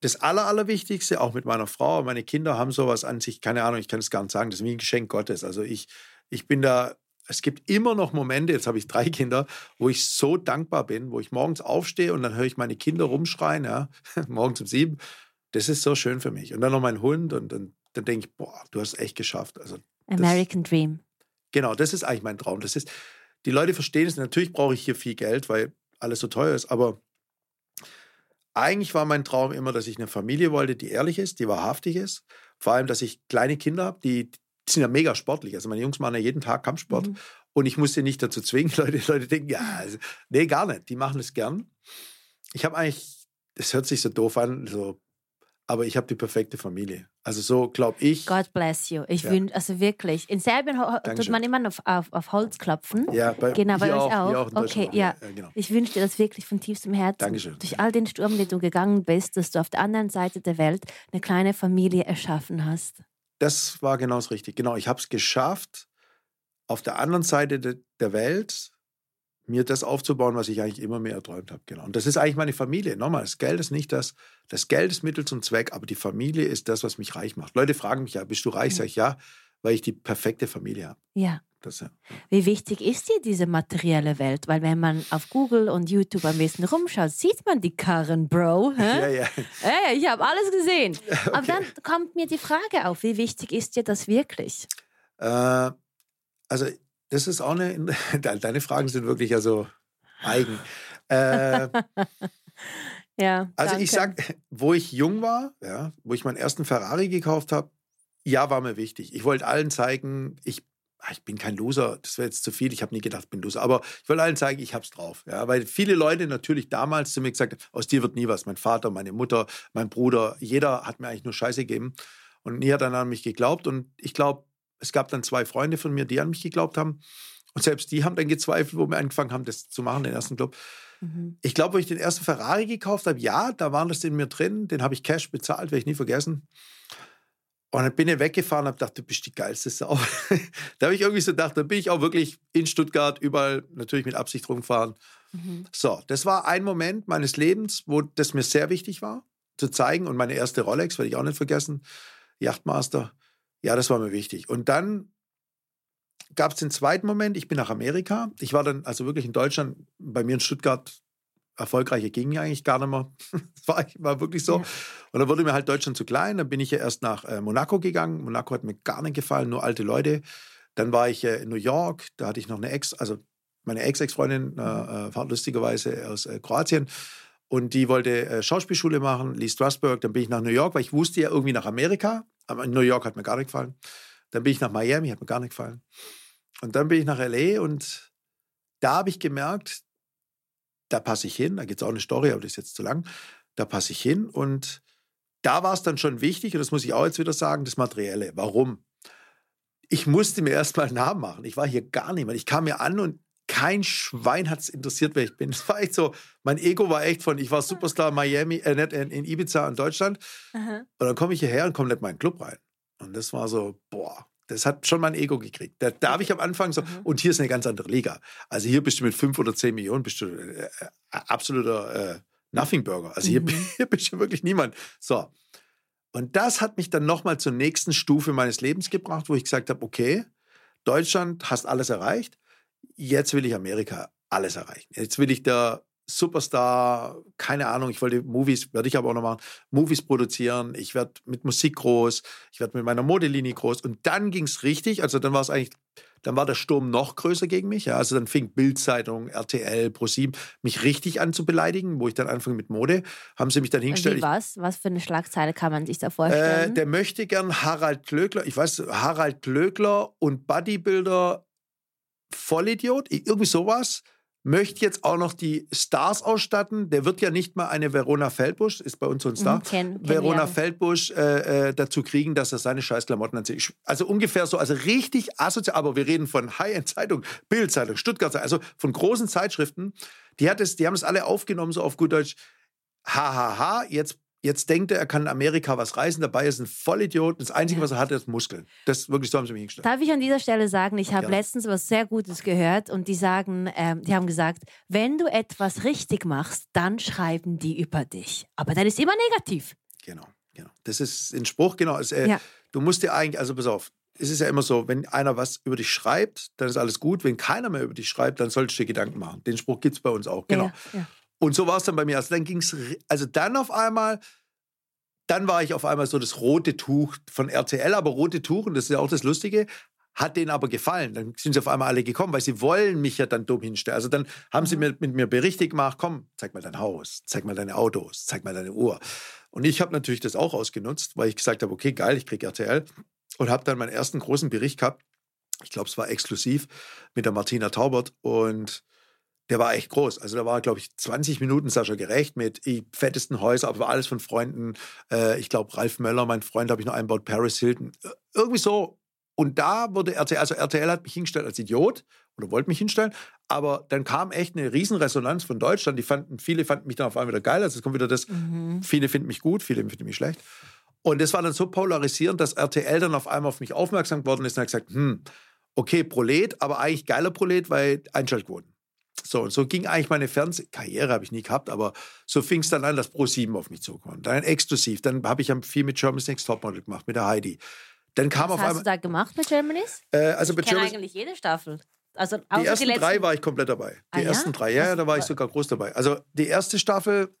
das Aller, Allerwichtigste, auch mit meiner Frau. Meine Kinder haben sowas an sich, keine Ahnung, ich kann es gar nicht sagen, das ist wie ein Geschenk Gottes. Also ich, ich bin da, es gibt immer noch Momente, jetzt habe ich drei Kinder, wo ich so dankbar bin, wo ich morgens aufstehe und dann höre ich meine Kinder rumschreien, ja, *laughs* morgens um sieben. Das ist so schön für mich. Und dann noch mein Hund und dann, dann denke ich, boah, du hast es echt geschafft. Also, American das, Dream. Genau, das ist eigentlich mein Traum. Das ist, die Leute verstehen es. Natürlich brauche ich hier viel Geld, weil alles so teuer ist. Aber eigentlich war mein Traum immer, dass ich eine Familie wollte, die ehrlich ist, die wahrhaftig ist. Vor allem, dass ich kleine Kinder habe, die, die sind ja mega sportlich. Also meine Jungs machen ja jeden Tag Kampfsport. Mhm. Und ich muss sie nicht dazu zwingen. *laughs* Leute, Leute denken, ja, *laughs* also, nee, gar nicht. Die machen es gern. Ich habe eigentlich, das hört sich so doof an, so aber ich habe die perfekte Familie. Also so glaube ich. God bless you. Ich ja. wünsche, also wirklich. In Serbien Dankeschön. tut man immer auf, auf, auf, Holz klopfen. Ja, bei, genau, bei euch auch. auch okay, ja. ja genau. Ich wünsche dir das wirklich von tiefstem Herzen. Dankeschön. Durch all den Sturm, den du gegangen bist, dass du auf der anderen Seite der Welt eine kleine Familie erschaffen hast. Das war genau das Richtige. Genau, ich habe es geschafft, auf der anderen Seite de, der Welt mir das aufzubauen, was ich eigentlich immer mehr erträumt habe. Genau. Und das ist eigentlich meine Familie. Nochmal, das Geld ist nicht das, das Geld ist Mittel zum Zweck, aber die Familie ist das, was mich reich macht. Leute fragen mich ja, bist du reich? Ja. Sag ich ja, weil ich die perfekte Familie habe. Ja. Das, ja. Wie wichtig ist dir diese materielle Welt? Weil wenn man auf Google und YouTube am besten rumschaut, sieht man die Karren, Bro. Hä? Ja, ja. Hey, ich habe alles gesehen. *laughs* Okay. Aber dann kommt mir die Frage auf, wie wichtig ist dir das wirklich? Äh, also das ist auch eine. *laughs* Deine Fragen sind wirklich also eigen. Äh, *laughs* ja. Also danke. ich sag, wo ich jung war, ja, wo ich meinen ersten Ferrari gekauft habe, ja, war mir wichtig. Ich wollte allen zeigen, ich, ich bin kein Loser, das wäre jetzt zu viel, ich habe nie gedacht, ich bin Loser, aber ich wollte allen zeigen, ich habe es drauf. Ja, weil viele Leute natürlich damals zu mir gesagt haben, aus dir wird nie was. Mein Vater, meine Mutter, mein Bruder, jeder hat mir eigentlich nur Scheiße gegeben und nie hat dann an mich geglaubt und ich glaube, es gab dann zwei Freunde von mir, die an mich geglaubt haben. Und selbst die haben dann gezweifelt, wo wir angefangen haben, das zu machen, den ersten Club. Mhm. Ich glaube, wo ich den ersten Ferrari gekauft habe, ja, da war das in mir drin. Den habe ich Cash bezahlt, werde ich nie vergessen. Und dann bin ich weggefahren und habe gedacht, du bist die geilste Sau. *laughs* da habe ich irgendwie so gedacht, da bin ich auch wirklich in Stuttgart überall natürlich mit Absicht rumgefahren. Mhm. So, das war ein Moment meines Lebens, wo das mir sehr wichtig war, zu zeigen. Und meine erste Rolex werde ich auch nicht vergessen, Yachtmaster. Ja, das war mir wichtig. Und dann gab es den zweiten Moment, ich bin nach Amerika. Ich war dann also wirklich in Deutschland, bei mir in Stuttgart, erfolgreicher ging eigentlich gar nicht mehr. das *laughs* war, war wirklich so. Ja. Und dann wurde mir halt Deutschland zu klein. Dann bin ich ja erst nach äh, Monaco gegangen. Monaco hat mir gar nicht gefallen, nur alte Leute. Dann war ich äh, in New York, da hatte ich noch eine Ex, also meine Ex-Ex-Freundin, äh, äh lustigerweise aus äh, Kroatien. Und die wollte äh, Schauspielschule machen, Lee Strasberg. Dann bin ich nach New York, weil ich wusste ja irgendwie nach Amerika. Aber in New York hat mir gar nicht gefallen. Dann bin ich nach Miami, hat mir gar nicht gefallen. Und dann bin ich nach LA und da habe ich gemerkt, da passe ich hin. Da gibt es auch eine Story, aber das ist jetzt zu lang. Da passe ich hin und da war es dann schon wichtig, und das muss ich auch jetzt wieder sagen, das Materielle. Warum? Ich musste mir erstmal einen Namen machen. Ich war hier gar niemand. Ich kam hier an und kein Schwein hat es interessiert, wer ich bin. *laughs* Es war echt so, mein Ego war echt von, ich war Superstar in Miami, äh, nicht in, in Ibiza in Deutschland. Aha. Und dann komme ich hierher und komme nicht in meinen Club rein. Und das war so, boah, das hat schon mein Ego gekriegt. Da, da habe ich am Anfang so, Mhm. und hier ist eine ganz andere Liga. Also hier bist du mit fünf oder zehn Millionen, bist du äh, äh, absoluter äh, Nothing Burger. Also hier, Mhm. *laughs* hier bist du wirklich niemand. So. Und das hat mich dann nochmal zur nächsten Stufe meines Lebens gebracht, wo ich gesagt habe, okay, Deutschland hast alles erreicht, jetzt will ich Amerika alles erreichen. Jetzt will ich der Superstar, keine Ahnung, ich wollte Movies, werde ich aber auch noch machen, Movies produzieren, ich werde mit Musik groß, ich werde mit meiner Modelinie groß. Und dann ging es richtig, also dann war es eigentlich, dann war der Sturm noch größer gegen mich, ja, also dann fing Bildzeitung, RTL, ProSieben mich richtig an zu beleidigen, wo ich dann anfing mit Mode, haben sie mich dann hingestellt, Wie was? Was für eine Schlagzeile kann man sich da äh, vorstellen? der möchte gern Harald Glöckler, ich weiß, Harald Glöckler und Bodybuilder Vollidiot, irgendwie sowas, möchte jetzt auch noch die Stars ausstatten. Der wird ja nicht mal eine Verona Feldbusch, ist bei uns so ein Star, Mhm, kenn- kenn Verona ja. Feldbusch äh, äh, dazu kriegen, dass er seine scheiß Klamotten anzieht. Also ungefähr so, also richtig asozial, aber wir reden von High-End-Zeitung, Bild-Zeitung, Stuttgart, also von großen Zeitschriften. Die, hat es, die haben es alle aufgenommen, so auf gut Deutsch. Hahaha, jetzt, jetzt denkt er, er kann in Amerika was reißen, dabei ist ein Vollidiot. Das Einzige, was er hat, ist Muskeln. Das wirklich so haben sie mich hingestellt. Darf ich an dieser Stelle sagen, ich habe letztens was sehr Gutes gehört und die sagen, ähm, die haben gesagt, wenn du etwas richtig machst, dann schreiben die über dich. Aber dann ist immer negativ. Genau, genau. Das ist ein Spruch, genau. Es, äh, Ja. Du musst dir eigentlich, also pass auf, es ist ja immer so, wenn einer was über dich schreibt, dann ist alles gut. Wenn keiner mehr über dich schreibt, dann solltest du dir Gedanken machen. Den Spruch gibt es bei uns auch, genau. Ja, ja. Und so war es dann bei mir. Also dann ging es, also dann auf einmal, dann war ich auf einmal so das rote Tuch von RTL, aber rote Tuch, und das ist ja auch das Lustige, hat denen aber gefallen. Dann sind sie auf einmal alle gekommen, weil sie wollen mich ja dann dumm hinstellen. Also dann haben sie mir, mit mir Berichte gemacht, komm, zeig mal dein Haus, zeig mal deine Autos, zeig mal deine Uhr. Und ich habe natürlich das auch ausgenutzt, weil ich gesagt habe, okay, geil, ich kriege RTL. Und habe dann meinen ersten großen Bericht gehabt. Ich glaube, es war exklusiv mit der Martina Taubert. Und der war echt groß. Also da war, glaube ich, 20 Minuten Sascha Gerecht mit die fettesten Häuser, aber alles von Freunden. Äh, ich glaube, Ralf Möller, mein Freund, habe ich noch einbaut, Paris Hilton. Äh, Irgendwie so. Und da wurde RTL, also RTL hat mich hingestellt als Idiot oder wollte mich hinstellen, aber dann kam echt eine Riesenresonanz von Deutschland. Die fanden, viele fanden mich dann auf einmal wieder geil. Also es kommt wieder das, Mhm. viele finden mich gut, viele finden mich schlecht. Und das war dann so polarisierend, dass RTL dann auf einmal auf mich aufmerksam geworden ist und hat gesagt, hm, okay, Prolet, aber eigentlich geiler Prolet, weil Einschaltquoten. So, und so ging eigentlich meine Fernsehkarriere, habe ich nie gehabt, aber so fing es dann an, dass Pro7 auf mich zukam. Dann exklusiv. Dann habe ich viel mit Germany's Next Topmodel gemacht, mit der Heidi. Dann kam Was auf hast du einmal. da gemacht mit Germany's? Äh, also Ich kenne Germany's, eigentlich jede Staffel. Also die ersten letzten- drei war ich komplett dabei. Die Ah, ja? ersten drei, ja, ja, da war ich sogar groß dabei. Also die erste Staffel,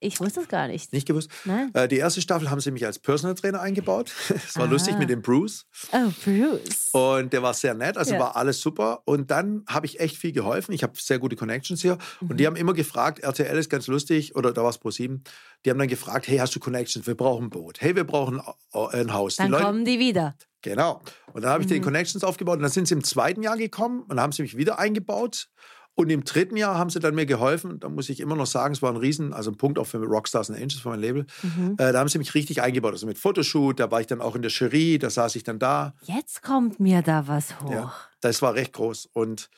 Ich wusste das gar nicht. nicht gewusst. Nein. Äh, die erste Staffel haben sie mich als Personal Trainer eingebaut. *laughs* Es war Ah. lustig mit dem Bruce. Oh, Bruce. Und der war sehr nett, also Ja. war alles super. Und dann habe ich echt viel geholfen. Ich habe sehr gute Connections hier. Und Mhm. die haben immer gefragt, RTL ist ganz lustig, oder da war es Pro7, die haben dann gefragt, hey, hast du Connections? Wir brauchen ein Boot. Hey, wir brauchen äh, ein Haus. Dann die Leute, kommen die wieder. Genau. Und dann habe ich den Mhm. Connections aufgebaut. Und dann sind sie im zweiten Jahr gekommen und haben sie mich wieder eingebaut. Und im dritten Jahr haben sie dann mir geholfen. Da muss ich immer noch sagen, es war ein Riesen, also ein Punkt auch für Rockstars and Angels, für mein Label. Mhm. Äh, da haben sie mich richtig eingebaut. Also mit Fotoshoot, da war ich dann auch in der Jury, da saß ich dann da. Jetzt kommt mir da was hoch. Ja, das war recht groß. Und,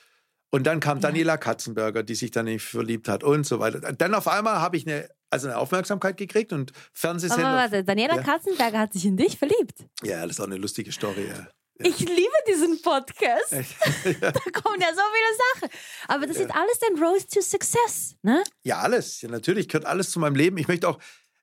und dann kam Daniela Katzenberger, die sich dann verliebt hat und so weiter. Dann auf einmal habe ich eine, also eine Aufmerksamkeit gekriegt und Fernsehsender. warte, Daniela Ja. Katzenberger hat sich in dich verliebt. Ja, das ist auch eine lustige Story. Ja. Ich liebe diesen Podcast. *laughs* Da kommen ja so viele Sachen. Aber das ist alles dein Road to Success, ne? Ja, alles. Ja, natürlich gehört alles zu meinem Leben. Ich möchte auch,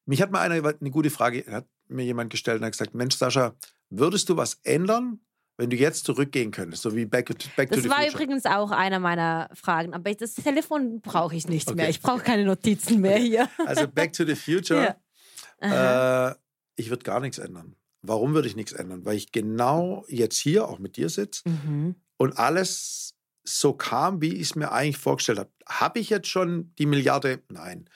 mich hat mal einer eine gute Frage, hat mir jemand gestellt und hat gesagt, Mensch, Sascha, würdest du was ändern, wenn du jetzt zurückgehen könntest, so wie Back, to- back to Das the war Future? übrigens auch einer meiner Fragen. Aber das Telefon brauche ich nicht Okay. mehr. Ich brauche keine Notizen mehr hier. Also Back to the Future, *laughs* Aha. äh, ich würde gar nichts ändern. Warum würde ich nichts ändern? Weil ich genau jetzt hier auch mit dir sitze Mhm. und alles so kam, wie ich es mir eigentlich vorgestellt habe. Habe ich jetzt schon die Milliarde? Nein.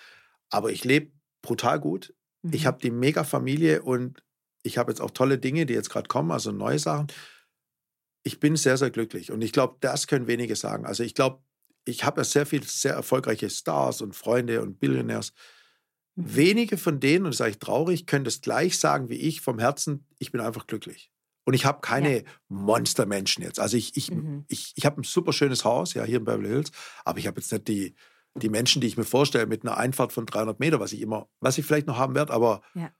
Aber ich lebe brutal gut. Ich Mhm. habe die mega Familie und ich habe jetzt auch tolle Dinge, die jetzt gerade kommen, also neue Sachen. Ich bin sehr, sehr glücklich und ich glaube, das können wenige sagen. Also ich glaube, ich habe ja sehr viele sehr erfolgreiche Stars und Freunde und Billionärs. Mhm. Wenige von denen, und das sage ich traurig, können das gleich sagen wie ich vom Herzen, ich bin einfach glücklich. Und ich habe keine ja. Monstermenschen jetzt. Also ich, ich, mhm. ich, ich habe ein super schönes Haus, ja, hier in Beverly Hills, aber ich habe jetzt nicht die, die Menschen, die ich mir vorstelle, mit einer Einfahrt von 300 Meter, was ich immer, was ich vielleicht noch haben werde, aber ja.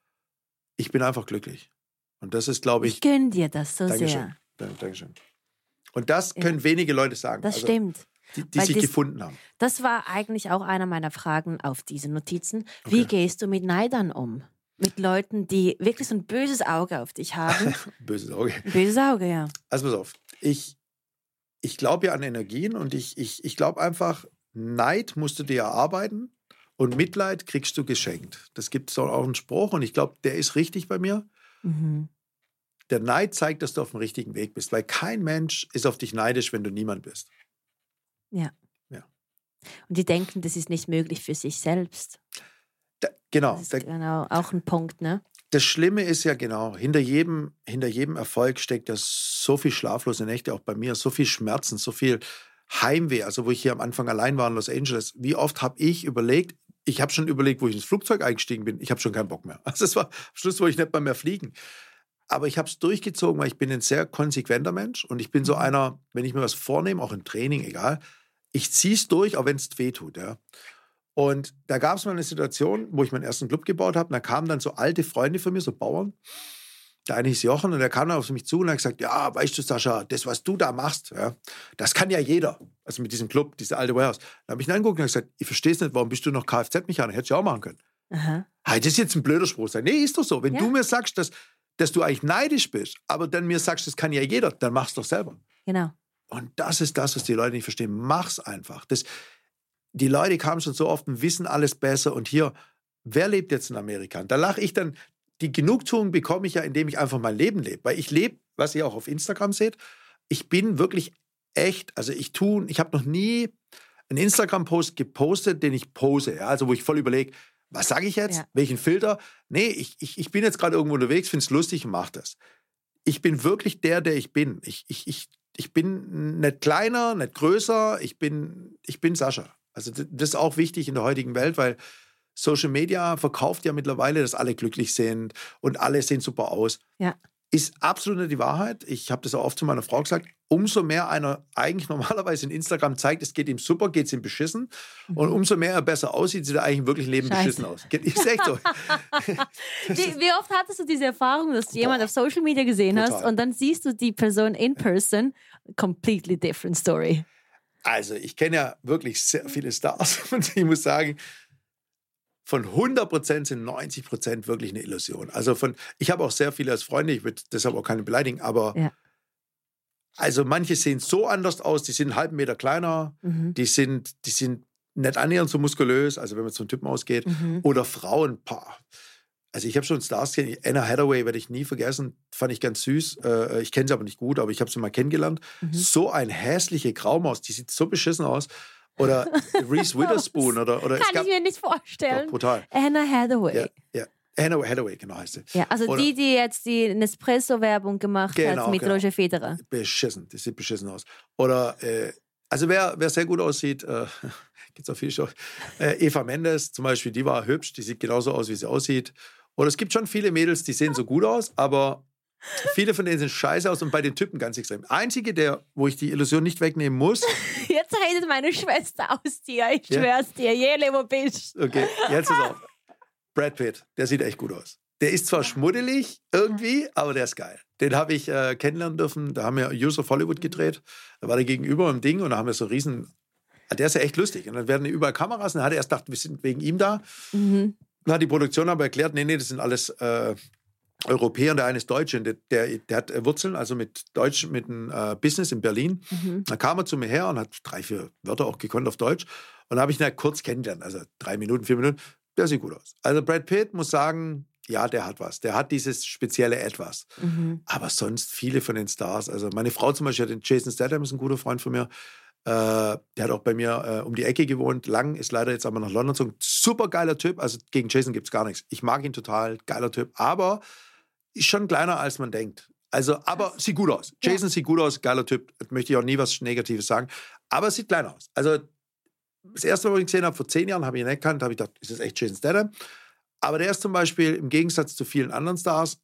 ich bin einfach glücklich. Und das ist, glaube ich. Ich gönne dir das so Dankeschön. sehr. Dankeschön. Und das können ja. wenige Leute sagen. Das also, stimmt. Die, die sich das, gefunden haben. Das war eigentlich auch einer meiner Fragen auf diese Notizen. Wie okay. gehst du mit Neidern um? Mit Leuten, die wirklich so ein böses Auge auf dich haben. *laughs* böses Auge. Böses Auge, ja. Also pass auf. Ich, ich glaube ja an Energien und ich, ich, ich glaube einfach, Neid musst du dir erarbeiten und Mitleid kriegst du geschenkt. Das gibt es auch einen Spruch und ich glaube, der ist richtig bei mir. Mhm. Der Neid zeigt, dass du auf dem richtigen Weg bist, weil kein Mensch ist auf dich neidisch, wenn du niemand bist. Ja. ja. Und die denken, das ist nicht möglich für sich selbst. Da, genau. Das ist da, genau, auch ein Punkt, ne? Das Schlimme ist ja genau, hinter jedem, hinter jedem Erfolg steckt ja so viel schlaflose Nächte, auch bei mir, so viel Schmerzen, so viel Heimweh. Also, wo ich hier am Anfang allein war in Los Angeles, wie oft habe ich überlegt, ich habe schon überlegt, wo ich ins Flugzeug eingestiegen bin, ich habe schon keinen Bock mehr. *laughs* Also, es war am Schluss, wo ich nicht mal mehr fliegen. Aber ich habe es durchgezogen, weil ich bin ein sehr konsequenter Mensch und ich bin so mhm. einer, wenn ich mir was vornehme, auch im Training, egal, ich ziehe es durch, auch wenn es weh tut. Ja. Und da gab es mal eine Situation, wo ich meinen ersten Club gebaut habe. Da kamen dann so alte Freunde von mir, so Bauern. Der eine hieß Jochen und der kam dann auf mich zu und hat gesagt, ja, weißt du, Sascha, das, was du da machst, ja, das kann ja jeder. Also mit diesem Club, diese alte Warehouse. Da habe ich ihn angeguckt und gesagt, ich verstehe es nicht, warum bist du noch Kfz-Mechaniker? Hättest du ja auch machen können. Aha. Hey, das ist jetzt ein blöder Spruch. Nee, ist doch so. Wenn ja. du mir sagst, dass, dass du eigentlich neidisch bist, aber dann mir sagst, das kann ja jeder, dann mach's doch selber. Genau. Und das ist das, was die Leute nicht verstehen. Mach's einfach. Das, die Leute kamen schon so oft und wissen alles besser. Und hier, wer lebt jetzt in Amerika? Da lache ich dann, die Genugtuung bekomme ich ja, indem ich einfach mein Leben lebe. Weil ich lebe, was ihr auch auf Instagram seht, ich bin wirklich echt, also ich tue, ich habe noch nie einen Instagram-Post gepostet, den ich pose. Ja? Also wo ich voll überlege, was sage ich jetzt? Ja. Welchen Filter? Nee, ich, ich, ich bin jetzt gerade irgendwo unterwegs, finde es lustig und mache das. Ich bin wirklich der, der ich bin. Ich, ich, ich, ich bin nicht kleiner, nicht größer, ich bin, ich bin Sascha. Also das ist auch wichtig in der heutigen Welt, weil Social Media verkauft ja mittlerweile, dass alle glücklich sind und alle sehen super aus. Ja. Ist absolut nicht die Wahrheit. Ich habe das auch oft zu meiner Frau gesagt. Umso mehr einer eigentlich *laughs* normalerweise in Instagram zeigt, es geht ihm super, geht es ihm beschissen. Mhm. Und umso mehr er besser aussieht, sieht er eigentlich im wirklichen Leben Scheiße. beschissen aus. Ist echt so. *laughs* wie, wie, oft hattest du diese Erfahrung, dass du jemanden auf Social Media gesehen Total. hast und dann siehst du die Person in person? Completely different story. Also, ich kenne ja wirklich sehr viele Stars *laughs* und ich muss sagen, von 100 Prozent sind 90 Prozent wirklich eine Illusion. Also von, ich habe auch sehr viele als Freunde, ich würde deshalb auch keine beleidigen, aber ja. also manche sehen so anders aus, die sind einen halben Meter kleiner, mhm. die sind, die sind nicht annähernd so muskulös, also wenn man zum Typen ausgeht, mhm. oder Frauen. Also ich habe schon Stars gesehen, Anna Hathaway werde ich nie vergessen, fand ich ganz süß. Äh, ich kenne sie aber nicht gut, aber ich habe sie mal kennengelernt. Mhm. So ein hässliche Graumaus, die sieht so beschissen aus. Oder *laughs* Reese Witherspoon. oder, oder Kann gab, ich mir nicht vorstellen. Brutal. Anna Hathaway. Ja, ja. Anna Hathaway, genau heißt sie. Ja, also oder, die, die jetzt die Nespresso-Werbung gemacht genau, hat mit genau. Roger Federer. Beschissen, die sieht beschissen aus. Oder, äh, also wer, wer sehr gut aussieht, äh, *laughs* gibt es auch viel schon. Äh, Eva Mendes zum Beispiel, die war hübsch, die sieht genauso aus, wie sie aussieht. Oder es gibt schon viele Mädels, die sehen so gut aus, aber Viele von denen sind scheiße aus und bei den Typen ganz extrem. Einzige, der, wo ich die Illusion nicht wegnehmen muss. *laughs* Jetzt redet meine Schwester aus dir, ich ja? schwör's dir, jele, wo bist. Okay, jetzt ist auf. Brad Pitt, der sieht echt gut aus. Der ist zwar schmuddelig irgendwie, aber der ist geil. Den habe ich äh, kennenlernen dürfen. Da haben wir Use of Hollywood gedreht. Da war der gegenüber im Ding und da haben wir so riesen. Der ist ja echt lustig. Und dann werden überall Kameras und dann hat er erst gedacht, wir sind wegen ihm da. Mhm. Dann hat die Produktion aber erklärt, nee, nee, das sind alles äh, Europäer und der eine ist Deutsche. Der, der, der hat Wurzeln, also mit Deutsch, mit einem äh, Business in Berlin. Mhm. Dann kam er zu mir her und hat drei, vier Wörter auch gekonnt auf Deutsch. Und habe ich ihn halt kurz kennengelernt, also drei Minuten, vier Minuten. Der sieht gut aus. Also Brad Pitt muss sagen, ja, der hat was. Der hat dieses spezielle Etwas. Mhm. Aber sonst viele von den Stars. Also meine Frau zum Beispiel, den Jason Statham ist ein guter Freund von mir. Äh, der hat auch bei mir äh, um die Ecke gewohnt. Lang ist leider jetzt aber nach London gezogen. Super geiler Typ. Also gegen Jason gibt es gar nichts. Ich mag ihn total. Geiler Typ. Aber ist schon kleiner, als man denkt. Also, aber sieht gut aus. Jason ja. sieht gut aus, geiler Typ. Möchte ich auch nie was Negatives sagen. Aber sieht kleiner aus. Also, das erste Mal, wo ich ihn gesehen habe, vor zehn Jahren, habe ich ihn erkannt, habe ich gedacht, ist das echt Jason Statham? Aber der ist zum Beispiel im Gegensatz zu vielen anderen Stars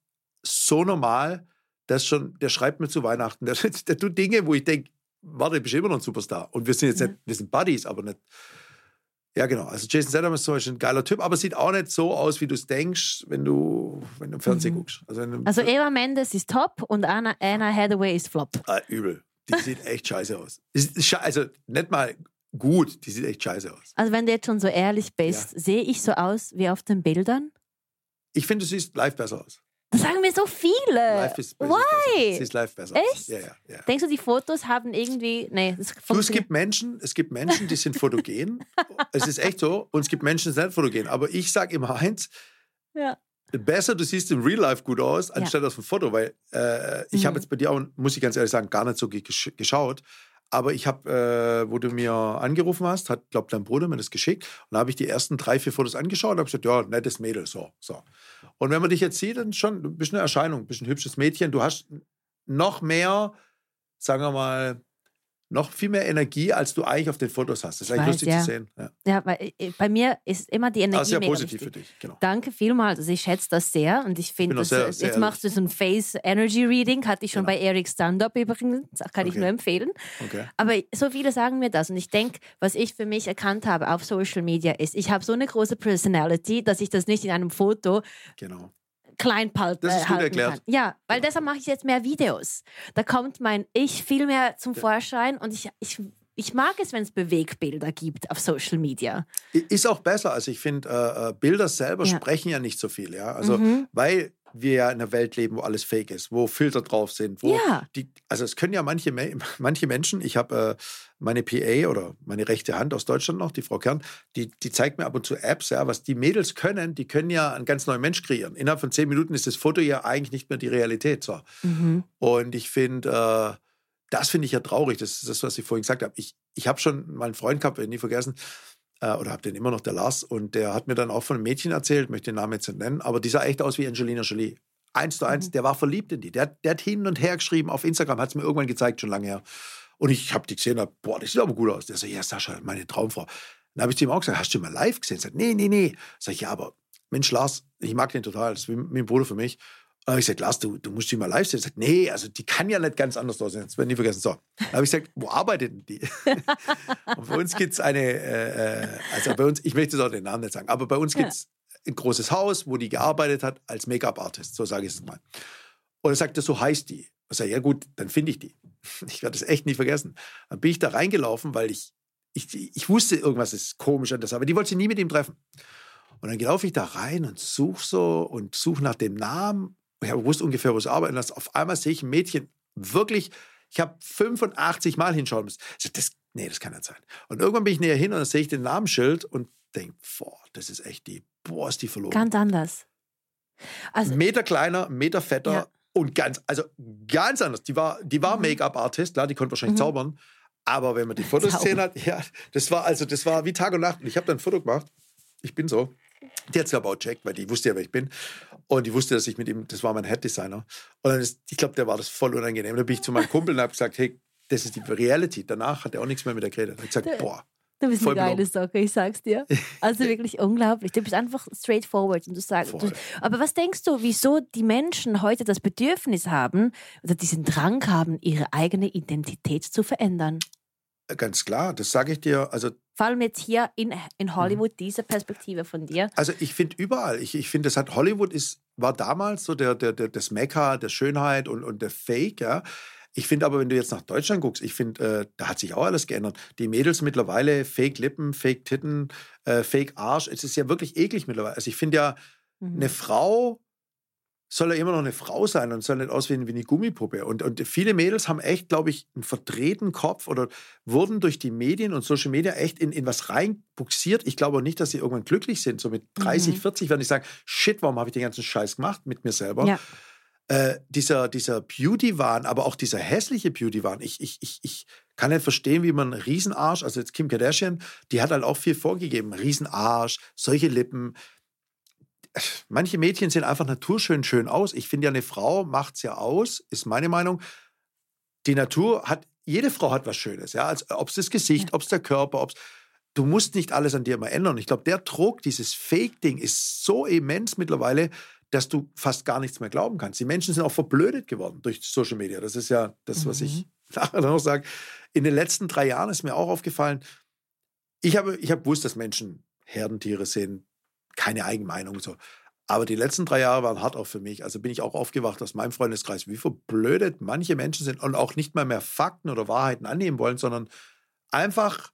so normal, das schon, der schreibt mir zu Weihnachten, *laughs* der, der tut Dinge, wo ich denke, warte, bist immer noch ein Superstar. Und wir sind jetzt nicht, wir sind Buddies, aber nicht. Ja, genau. Also Jason Statham ist zum Beispiel ein geiler Typ, aber sieht auch nicht so aus, wie du es denkst, wenn du, wenn du im Fernsehen mhm. guckst. Also, also Eva Mendes ist top und Anna, Anna Hathaway ist flop. Ah, übel. Die sieht echt scheiße aus. Also nicht mal gut, die sieht echt scheiße aus. Also wenn du jetzt schon so ehrlich bist, ja. sehe ich so aus wie auf den Bildern? Ich finde, du siehst live besser aus. Das sagen mir so viele. Live ist, Why? Sie ist live besser. Echt? Ja, ja, ja. Denkst du, die Fotos haben irgendwie. Nee, das du, es gibt Menschen, es gibt Menschen, die sind fotogen. *laughs* es ist echt so. Und es gibt Menschen, die sind nicht fotogen. Aber ich sage immer eins. Ja. Besser, du siehst im Real Life gut aus, anstatt ja. auf dem Foto, weil äh, ich mhm. habe jetzt bei dir auch, muss ich ganz ehrlich sagen, gar nicht so geschaut. Aber ich habe, äh, wo du mir angerufen hast, hat, glaube dein Bruder mir das geschickt. Und da habe ich die ersten drei, vier Fotos angeschaut und habe gesagt, ja, nettes Mädel, so, so. Und wenn man dich jetzt sieht, dann schon, du bist eine Erscheinung, bist ein hübsches Mädchen. Du hast noch mehr, sagen wir mal, noch viel mehr Energie, als du eigentlich auf den Fotos hast. Das ist eigentlich weiß, lustig ja. zu sehen. Ja, ja weil äh, bei mir ist immer die Energie. Also sehr positiv für dich, genau. Danke vielmals. Also ich schätze das sehr und ich finde, jetzt ehrlich. machst du so ein Face Energy Reading, hatte ich schon genau. bei Eric Stand-Up übrigens, kann okay. ich nur empfehlen. Okay. Aber so viele sagen mir das und ich denke, was ich für mich erkannt habe auf Social Media ist, ich habe so eine große Personality, dass ich das nicht in einem Foto genau klein Das ist gut erklärt. Kann. Ja, weil deshalb mache ich jetzt mehr Videos. Da kommt mein Ich viel mehr zum Vorschein und ich, ich ich mag es, wenn es Bewegbilder gibt auf Social Media. Ist auch besser. Also ich finde, äh, äh, Bilder selber ja. sprechen ja nicht so viel. Ja? Also, mhm. weil wir ja in einer Welt leben, wo alles fake ist, wo Filter drauf sind. Wo ja. die, also es können ja manche, *laughs* manche Menschen, ich habe äh, meine PA oder meine rechte Hand aus Deutschland noch, die Frau Kern, die, die zeigt mir ab und zu Apps, ja, was die Mädels können, die können ja einen ganz neuen Mensch kreieren. Innerhalb von zehn Minuten ist das Foto ja eigentlich nicht mehr die Realität. So. Mhm. Und ich finde, äh, das finde ich ja traurig. Das ist das, was ich vorhin gesagt habe. Ich, ich habe schon mal einen Freund gehabt, nie vergessen, äh, oder habe den immer noch, der Lars, und der hat mir dann auch von einem Mädchen erzählt, möchte den Namen jetzt nicht nennen, aber die sah echt aus wie Angelina Jolie. Eins zu eins, mhm. der war verliebt in die. Der, der hat hin und her geschrieben auf Instagram, hat es mir irgendwann gezeigt, schon lange her. Und ich habe die gesehen, hab, boah, das sieht aber gut aus. Der so, ja, Sascha, meine Traumfrau. Dann habe ich zu ihm auch gesagt, hast du ihn mal live gesehen? Sagt, nee, nee, nee. Sag ich, ja, aber Mensch, Lars, ich mag den total. Das ist wie, wie ein Bruder für mich. Und ich gesagt, Lars, du, du musst die mal live sehen. Er sagt, nee, also die kann ja nicht ganz anders aussehen. Das werden nie vergessen. So. Dann habe ich gesagt, wo arbeitet denn die? *laughs* und bei uns gibt es eine, äh, äh, also bei uns, ich möchte jetzt auch den Namen nicht sagen, aber bei uns gibt es ja. ein großes Haus, wo die gearbeitet hat als Make-up-Artist, so sage ich es mal. Und er sagte, so heißt die. Ich sage, ja gut, dann finde ich die. *laughs* Ich werde das echt nie vergessen. Dann bin ich da reingelaufen, weil ich, ich, ich wusste, irgendwas ist komisch an das, aber die wollte sie nie mit ihm treffen. Und dann laufe ich da rein und suche so und suche nach dem Namen ich habe gewusst ungefähr, wo es arbeiten lässt. Auf einmal sehe ich ein Mädchen wirklich, ich habe 85 Mal hinschauen müssen. Ich sage, das, nee, das kann nicht sein. Und irgendwann bin ich näher hin und dann sehe ich den Namensschild und denke, boah, das ist echt die, boah, ist die verloren. Ganz anders. Also, Meter kleiner, Meter fetter ja. und ganz, also ganz anders. Die war, die war mhm. Make-up-Artist, klar, die konnte wahrscheinlich mhm. zaubern. Aber wenn man die Fotos gesehen hat, ja, das war also, das war wie Tag und Nacht. Und ich habe dann ein Foto gemacht. Ich bin so. Die hat es aber auch checkt, weil die wusste ja, wer ich bin. Und die wusste, dass ich mit ihm, das war mein Head-Designer. Und dann ist, ich glaube, der war das voll unangenehm. Da bin ich zu meinem Kumpel und habe gesagt, hey, das ist die Reality. Danach hat er auch nichts mehr mit der geredet. Er hat gesagt, boah. Du bist eine geile Socke, ich sag's dir. *laughs* Also wirklich unglaublich. Du bist einfach straightforward und du sagst. Du, aber was denkst du, wieso die Menschen heute das Bedürfnis haben oder diesen Drang haben, ihre eigene Identität zu verändern? Ganz klar, das sage ich dir. Also vor allem jetzt hier in, in mhm. Hollywood, diese Perspektive von dir. Also ich finde überall, ich, ich finde, das hat Hollywood ist, war damals so der, der, der, das Mekka der Schönheit und, und der Fake, ja. Ich finde aber, wenn du jetzt nach Deutschland guckst, ich finde, äh, da hat sich auch alles geändert. Die Mädels mittlerweile, Fake Lippen, Fake Titten, äh, Fake Arsch. Es ist ja wirklich eklig mittlerweile. Also ich finde ja, mhm. eine Frau soll er immer noch eine Frau sein und soll nicht aussehen wie eine Gummipuppe. Und, und viele Mädels haben echt, glaube ich, einen verdrehten Kopf oder wurden durch die Medien und Social Media echt in, in was reinbuxiert. Ich glaube auch nicht, dass sie irgendwann glücklich sind. So mit 30, mhm. 40 werden ich sagen, shit, warum habe ich den ganzen Scheiß gemacht mit mir selber? Ja. Äh, dieser, dieser Beauty-Wahn, aber auch dieser hässliche Beauty-Wahn. Ich, ich, ich, ich kann nicht verstehen, wie man einen Riesenarsch, also jetzt Kim Kardashian, die hat halt auch viel vorgegeben. Riesenarsch, solche Lippen, manche Mädchen sehen einfach naturschön schön aus. Ich finde ja, eine Frau macht es ja aus, ist meine Meinung. Die Natur hat, jede Frau hat was Schönes, ja. ob es das Gesicht, ja. ob es der Körper, ob Du musst nicht alles an dir immer ändern. Ich glaube, der Druck, dieses Fake-Ding ist so immens mittlerweile, dass du fast gar nichts mehr glauben kannst. Die Menschen sind auch verblödet geworden durch Social Media. Das ist ja das, was ich Mhm. *laughs* nachher noch sage. In den letzten drei Jahren ist mir auch aufgefallen, ich habe, ich habe gewusst, dass Menschen Herdentiere sind, keine Eigenmeinung so. Aber die letzten drei Jahre waren hart auch für mich. Also bin ich auch aufgewacht aus meinem Freundeskreis, wie verblödet manche Menschen sind und auch nicht mal mehr Fakten oder Wahrheiten annehmen wollen, sondern einfach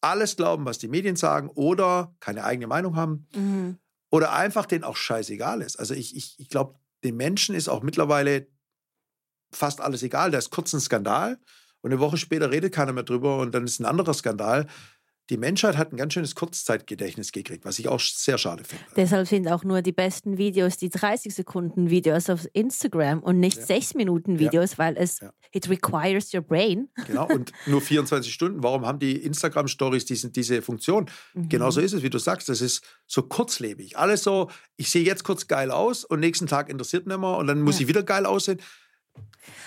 alles glauben, was die Medien sagen oder keine eigene Meinung haben Mhm. oder einfach denen auch scheißegal ist. Also ich, ich, ich glaube, den Menschen ist auch mittlerweile fast alles egal. Da ist kurz ein Skandal und eine Woche später redet keiner mehr drüber und dann ist ein anderer Skandal. Die Menschheit hat ein ganz schönes Kurzzeitgedächtnis gekriegt, was ich auch sehr schade finde. Deshalb sind auch nur die besten Videos die 30 Sekunden Videos auf Instagram und nicht Ja. 6 Minuten Videos, weil es Ja. it requires your brain. Genau, und nur 24 Stunden. Warum haben die Instagram-Stories diese, diese Funktion? Mhm. Genau so ist es, wie du sagst. Das ist so kurzlebig. Alles so, ich sehe jetzt kurz geil aus und nächsten Tag interessiert nicht mehr und dann muss Ja. ich wieder geil aussehen.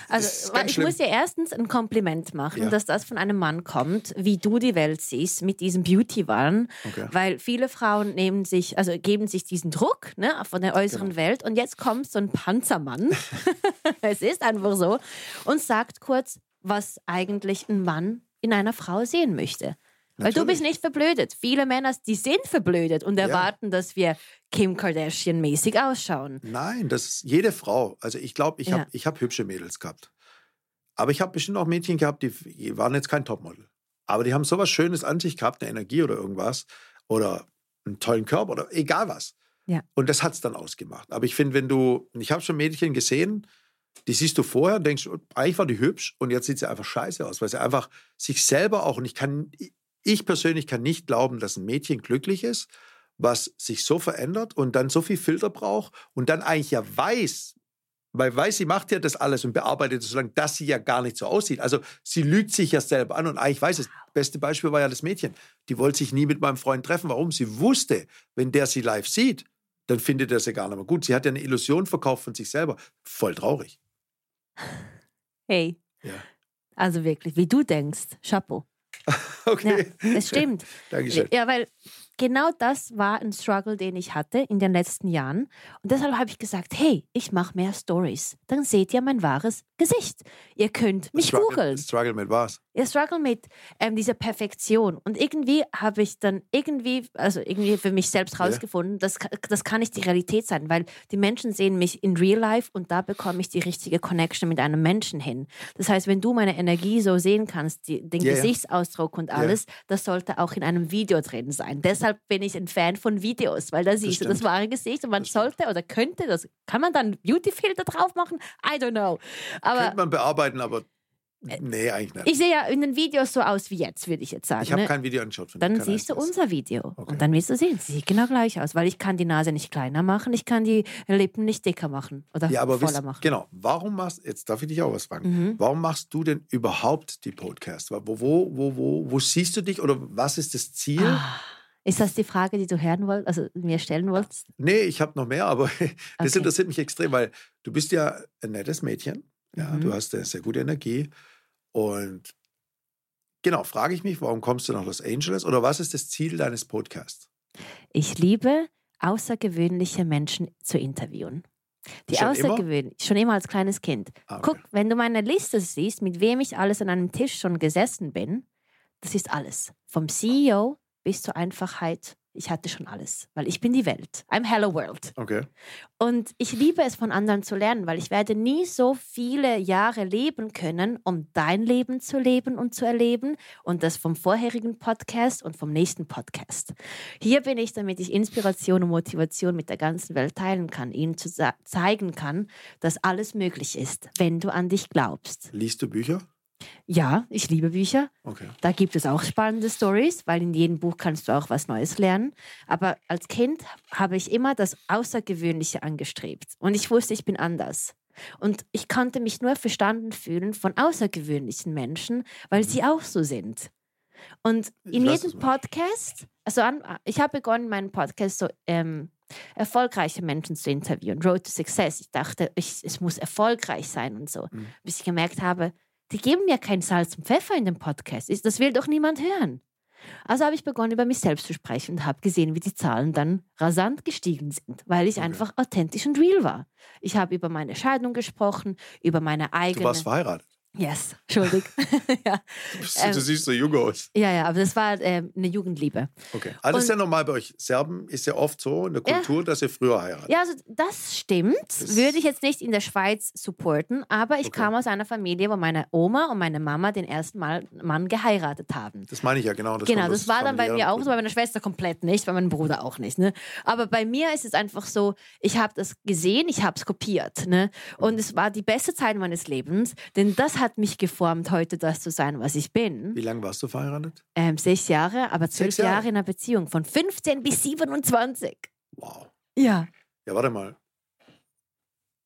Also, ich schlimm. muss dir erstens ein Kompliment machen, Ja. dass das von einem Mann kommt, wie du die Welt siehst mit diesem Beauty-Wahn. Okay. Weil viele Frauen nehmen sich, also geben sich diesen Druck ne, von der äußeren Genau. Welt und jetzt kommt so ein Panzermann, *laughs* es ist einfach so, und sagt kurz, was eigentlich ein Mann in einer Frau sehen möchte. Weil du bist Natürlich. nicht verblödet. Viele Männer, die sind verblödet und erwarten, dass wir Kim Kardashian-mäßig ausschauen. Nein, das ist jede Frau. Also ich glaube, ich Ja. habe hab hübsche Mädels gehabt. Aber ich habe bestimmt auch Mädchen gehabt, die, die waren jetzt kein Topmodel. Aber die haben sowas Schönes an sich gehabt, eine Energie oder irgendwas. Oder einen tollen Körper oder egal was. Ja. Und das hat es dann ausgemacht. Aber ich finde, wenn du, ich habe schon Mädchen gesehen, die siehst du vorher und denkst, oh, eigentlich war die hübsch und jetzt sieht sie einfach scheiße aus, weil sie einfach sich selber auch, und ich kann, ich persönlich kann nicht glauben, dass ein Mädchen glücklich ist, was sich so verändert und dann so viel Filter braucht und dann eigentlich ja weiß, weil weiß, sie macht ja das alles und bearbeitet es so lange, dass sie ja gar nicht so aussieht. Also sie lügt sich ja selber an und eigentlich weiß es. Beste Beispiel war ja das Mädchen. Die wollte sich nie mit meinem Freund treffen. Warum? Sie wusste, wenn der sie live sieht, dann findet er sie gar nicht mehr gut. Sie hat ja eine Illusion verkauft von sich selber. Voll traurig. Hey, Ja. also wirklich, wie du denkst, Chapeau. *laughs* Okay. Ja, das stimmt. Dankeschön. Ja, weil genau das war ein Struggle, den ich hatte in den letzten Jahren. Und deshalb habe ich gesagt, hey, ich mache mehr Stories. Dann seht ihr mein wahres Gesicht. Ihr könnt mich Struggle, googeln. Struggle mit was? Ihr struggle mit ähm, dieser Perfektion. Und irgendwie habe ich dann irgendwie, also irgendwie für mich selbst rausgefunden, das, das kann nicht die Realität sein, weil die Menschen sehen mich in real life und da bekomme ich die richtige Connection mit einem Menschen hin. Das heißt, wenn du meine Energie so sehen kannst, die, den ja. Gesichtsausdruck und alles, das sollte auch in einem Video drin sein. Deshalb bin ich ein Fan von Videos, weil da siehst du das wahre Gesicht und man Das stimmt. sollte oder könnte das, kann man dann Beauty-Filter drauf machen? I don't know. Aber Könnte man bearbeiten, aber nee, eigentlich nicht. ich sehe ja in den Videos so aus wie jetzt, würde ich jetzt sagen. Ich habe ne? kein Video angeschaut. von Dann siehst du unser Video Okay. und dann wirst du sehen, sie sieht genau gleich aus, weil ich kann die Nase nicht kleiner machen, ich kann die Lippen nicht dicker machen oder Ja, aber voller wisst, machen. genau. Warum machst jetzt darf ich dich auch was fragen? Mhm. Warum machst du denn überhaupt die Podcasts? Wo, wo, wo, wo, wo siehst du dich oder was ist das Ziel? Ah, ist das die Frage, die du hören wolltest, also mir stellen wolltest? Nee, ich habe noch mehr, aber *laughs* das Okay. interessiert mich extrem, weil du bist ja ein nettes Mädchen. Ja, Mhm. du hast eine sehr gute Energie. Und genau, frage ich mich, warum kommst du nach Los Angeles oder was ist das Ziel deines Podcasts? Ich liebe außergewöhnliche Menschen zu interviewen. Die Schon immer? außergewöhnlich, schon immer als kleines Kind. Ah, okay. Guck, wenn du meine Liste siehst, mit wem ich alles an einem Tisch schon gesessen bin, das ist alles. Vom CEO bis zur Einfachheit. Ich hatte schon alles, weil ich bin die Welt. I'm Hello World. Okay. Und ich liebe es, von anderen zu lernen, weil ich werde nie so viele Jahre leben können, um dein Leben zu leben und zu erleben und das vom vorherigen Podcast und vom nächsten Podcast. Hier bin ich, damit ich Inspiration und Motivation mit der ganzen Welt teilen kann, ihnen zu zeigen kann, dass alles möglich ist, wenn du an dich glaubst. Liest du Bücher? Ja, ich liebe Bücher. Okay. Da gibt es auch spannende Stories, weil in jedem Buch kannst du auch was Neues lernen. Aber als Kind habe ich immer das Außergewöhnliche angestrebt. Und ich wusste, ich bin anders. Und ich konnte mich nur verstanden fühlen von außergewöhnlichen Menschen, weil sie auch so sind. Und in jedem. Podcast, also an, ich habe begonnen, meinen Podcast so ähm, erfolgreiche Menschen zu interviewen, Road to Success. Ich dachte, ich, es muss erfolgreich sein und so. Mhm. Bis ich gemerkt habe, die geben mir kein Salz und Pfeffer in dem Podcast. Das will doch niemand hören. Also habe ich begonnen, über mich selbst zu sprechen und habe gesehen, wie die Zahlen dann rasant gestiegen sind, weil ich Okay. einfach authentisch und real war. Ich habe über meine Scheidung gesprochen, über meine Du eigene. warst verheiratet. Yes, schuldig. *laughs* ja. Du, bist, Ähm, du siehst so jung aus. ja, ja, aber das war ähm, eine Jugendliebe. Okay. Alles und- ja normal bei euch. Serben ist ja oft so in der Ja. Kultur, dass ihr früher heiratet. Ja, also das stimmt. Das- Würde ich jetzt nicht in der Schweiz supporten, aber ich Okay. kam aus einer Familie, wo meine Oma und meine Mama den ersten Mal Mann geheiratet haben. Das meine ich ja genau. Das genau, das war dann bei mir auch so, bei meiner Schwester komplett nicht, bei meinem Bruder auch nicht. Ne? Aber bei mir ist es einfach so, ich habe das gesehen, ich habe es kopiert. Ne? Und es war die beste Zeit meines Lebens, denn das hat mich geformt, heute das zu sein, was ich bin. Wie lange warst du verheiratet? Ähm, sechs Jahre, aber zwölf Jahre? Jahre in einer Beziehung, von 15 bis 27. Wow. Ja. Ja, warte mal.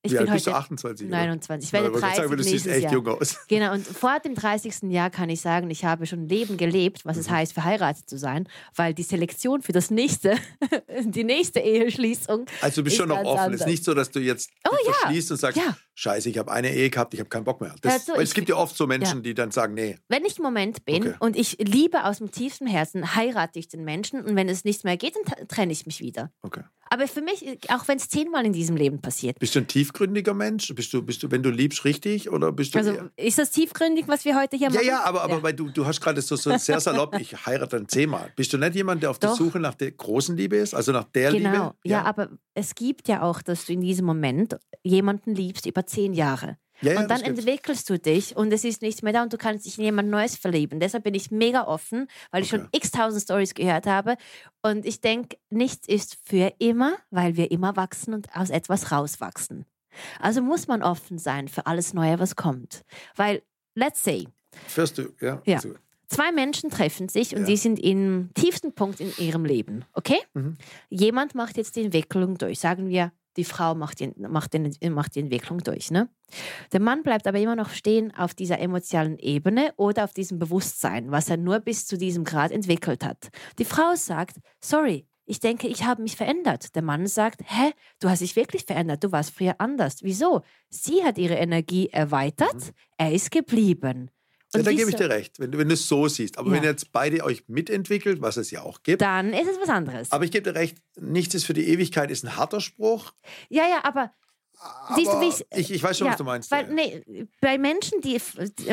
Ich Wie bin alt bist du? heute 28? oder? 29. Ich Ja, werde wollte gerade 30 sagen, du siehst nächstes echt Jahr. jung aus. *laughs* Genau, und vor dem 30. Jahr kann ich sagen, ich habe schon Leben gelebt, was es Mhm. heißt, verheiratet zu sein, weil die Selektion für das nächste, *laughs* die nächste Eheschließung, Also du bist Ist schon noch offen. Es ist nicht so, dass du jetzt Oh, ja. verschließt und sagst, ja, scheiße, ich habe eine Ehe gehabt, ich habe keinen Bock mehr. Das, weil es gibt ja oft so Menschen, die dann sagen, nee. wenn ich im Moment bin Okay. und ich liebe aus dem tiefsten Herzen, heirate ich den Menschen und wenn es nicht mehr geht, dann trenne ich mich wieder. Okay. Aber für mich, auch wenn es zehnmal in diesem Leben passiert, Bist du ein tiefgründiger Mensch? Bist du, bist du, wenn du liebst, richtig? Oder bist du also eher- ist das tiefgründig, was wir heute hier Ja, machen? ja, aber, aber Weil du, du hast gerade so, so sehr salopp, ich heirate dann zehnmal. Bist du nicht jemand, der auf der Doch. Suche nach der großen Liebe ist? Also nach der Genau, Liebe? ja. aber es gibt ja auch, dass du in diesem Moment jemanden liebst über zehn Jahre. Ja, ja, und dann entwickelst du dich und es ist nichts mehr da und du kannst dich in jemand Neues verlieben. Deshalb bin ich mega offen, weil ich Okay. schon x tausend Stories gehört habe. Und ich denke, nichts ist für immer, weil wir immer wachsen und aus etwas rauswachsen. Also muss man offen sein für alles Neue, was kommt. Weil, let's say, Fährst du, ja. Ja. Also, zwei Menschen treffen sich und Ja. die sind im tiefsten Punkt in ihrem Leben. Okay? Mhm. Jemand macht jetzt die Entwicklung durch. Sagen wir, die Frau macht die, macht den, macht die Entwicklung durch. Ne? Der Mann bleibt aber immer noch stehen auf dieser emotionalen Ebene oder auf diesem Bewusstsein, was er nur bis zu diesem Grad entwickelt hat. Die Frau sagt, sorry, ich denke, ich habe mich verändert. Der Mann sagt, hä, du hast dich wirklich verändert, du warst früher anders. Wieso? Sie hat ihre Energie erweitert, er ist geblieben. Ja, da gebe ich dir recht, wenn, du- wenn du es so siehst. Aber Ja. wenn jetzt beide euch mitentwickelt, was es ja auch gibt. Dann ist es was anderes. Aber ich gebe dir recht, nichts ist für die Ewigkeit, ist ein harter Spruch. ja, ja, aber Siehst du, aber wie ich- ich, ich weiß schon, ja, was du meinst. Weil, nee, bei Menschen, die,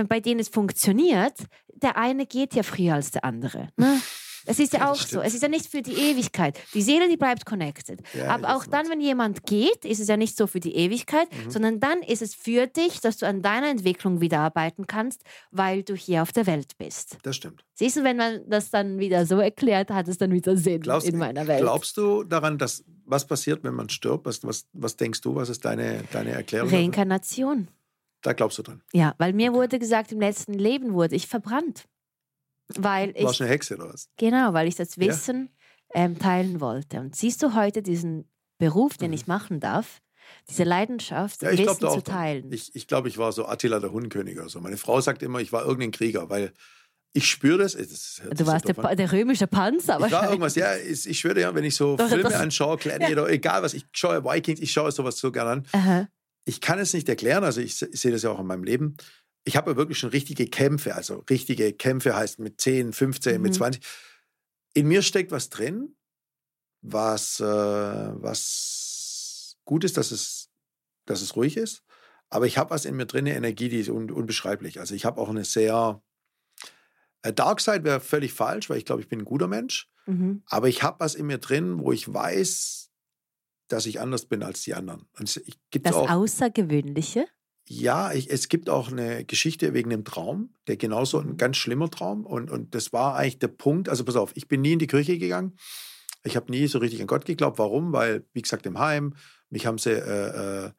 bei denen es funktioniert, der eine geht ja früher als der andere. Ne? Es ist ja Ja, auch das so. Es ist ja nicht für die Ewigkeit. Die Seele, die bleibt connected. Ja, Aber auch dann, wenn jemand geht, ist es ja nicht so für die Ewigkeit, Mhm. sondern dann ist es für dich, dass du an deiner Entwicklung wieder arbeiten kannst, weil du hier auf der Welt bist. Das stimmt. Siehst du, wenn man das dann wieder so erklärt, hat es dann wieder Sinn Glaubst, in meiner Welt. glaubst du daran, dass was passiert, wenn man stirbt? Was, was, was denkst du? Was ist deine, deine Erklärung? dafür? Reinkarnation. Da glaubst du dran. Ja, weil mir wurde gesagt, im letzten Leben wurde ich verbrannt. Weil Du warst ich, eine Hexe oder was? genau, weil ich das Ja. Wissen ähm, teilen wollte. Und siehst du heute diesen Beruf, den Mhm. ich machen darf, diese Leidenschaft, Ja, ich Wissen auch. zu teilen? Ich, ich glaube, ich war so Attila der Hundkönig oder so. Meine Frau sagt immer, ich war irgendein Krieger, weil ich spüre das. das du warst der. Pa- der römische Panzer, Ich war irgendwas, ja, ich, ich schwöre dir, wenn ich so Doch, Filme das- anschaue, Gladiator, egal was, ich schaue Vikings, ich schaue sowas so gerne an. Aha. Ich kann es nicht erklären, also ich, ich sehe das ja auch in meinem Leben. Ich habe ja wirklich schon richtige Kämpfe, also richtige Kämpfe heißt mit 10, 15, mit Mhm. 20. In mir steckt was drin, was, äh, was gut ist, dass es, dass es ruhig ist. Aber ich habe was in mir drin, eine Energie, die ist un, unbeschreiblich. Also ich habe auch eine sehr, äh, Dark Side wäre völlig falsch, weil ich glaube, ich bin ein guter Mensch. Mhm. Aber ich habe was in mir drin, wo ich weiß, dass ich anders bin als die anderen. Und ich, Das auch, Außergewöhnliche. Ja, ich, es gibt auch eine Geschichte wegen dem Traum, der genauso Mhm. ein ganz schlimmer Traum. Und, und das war eigentlich der Punkt. Also pass auf, ich bin nie in die Kirche gegangen. Ich habe nie so richtig an Gott geglaubt. Warum? Weil, wie gesagt, im Heim, mich haben sie äh, äh,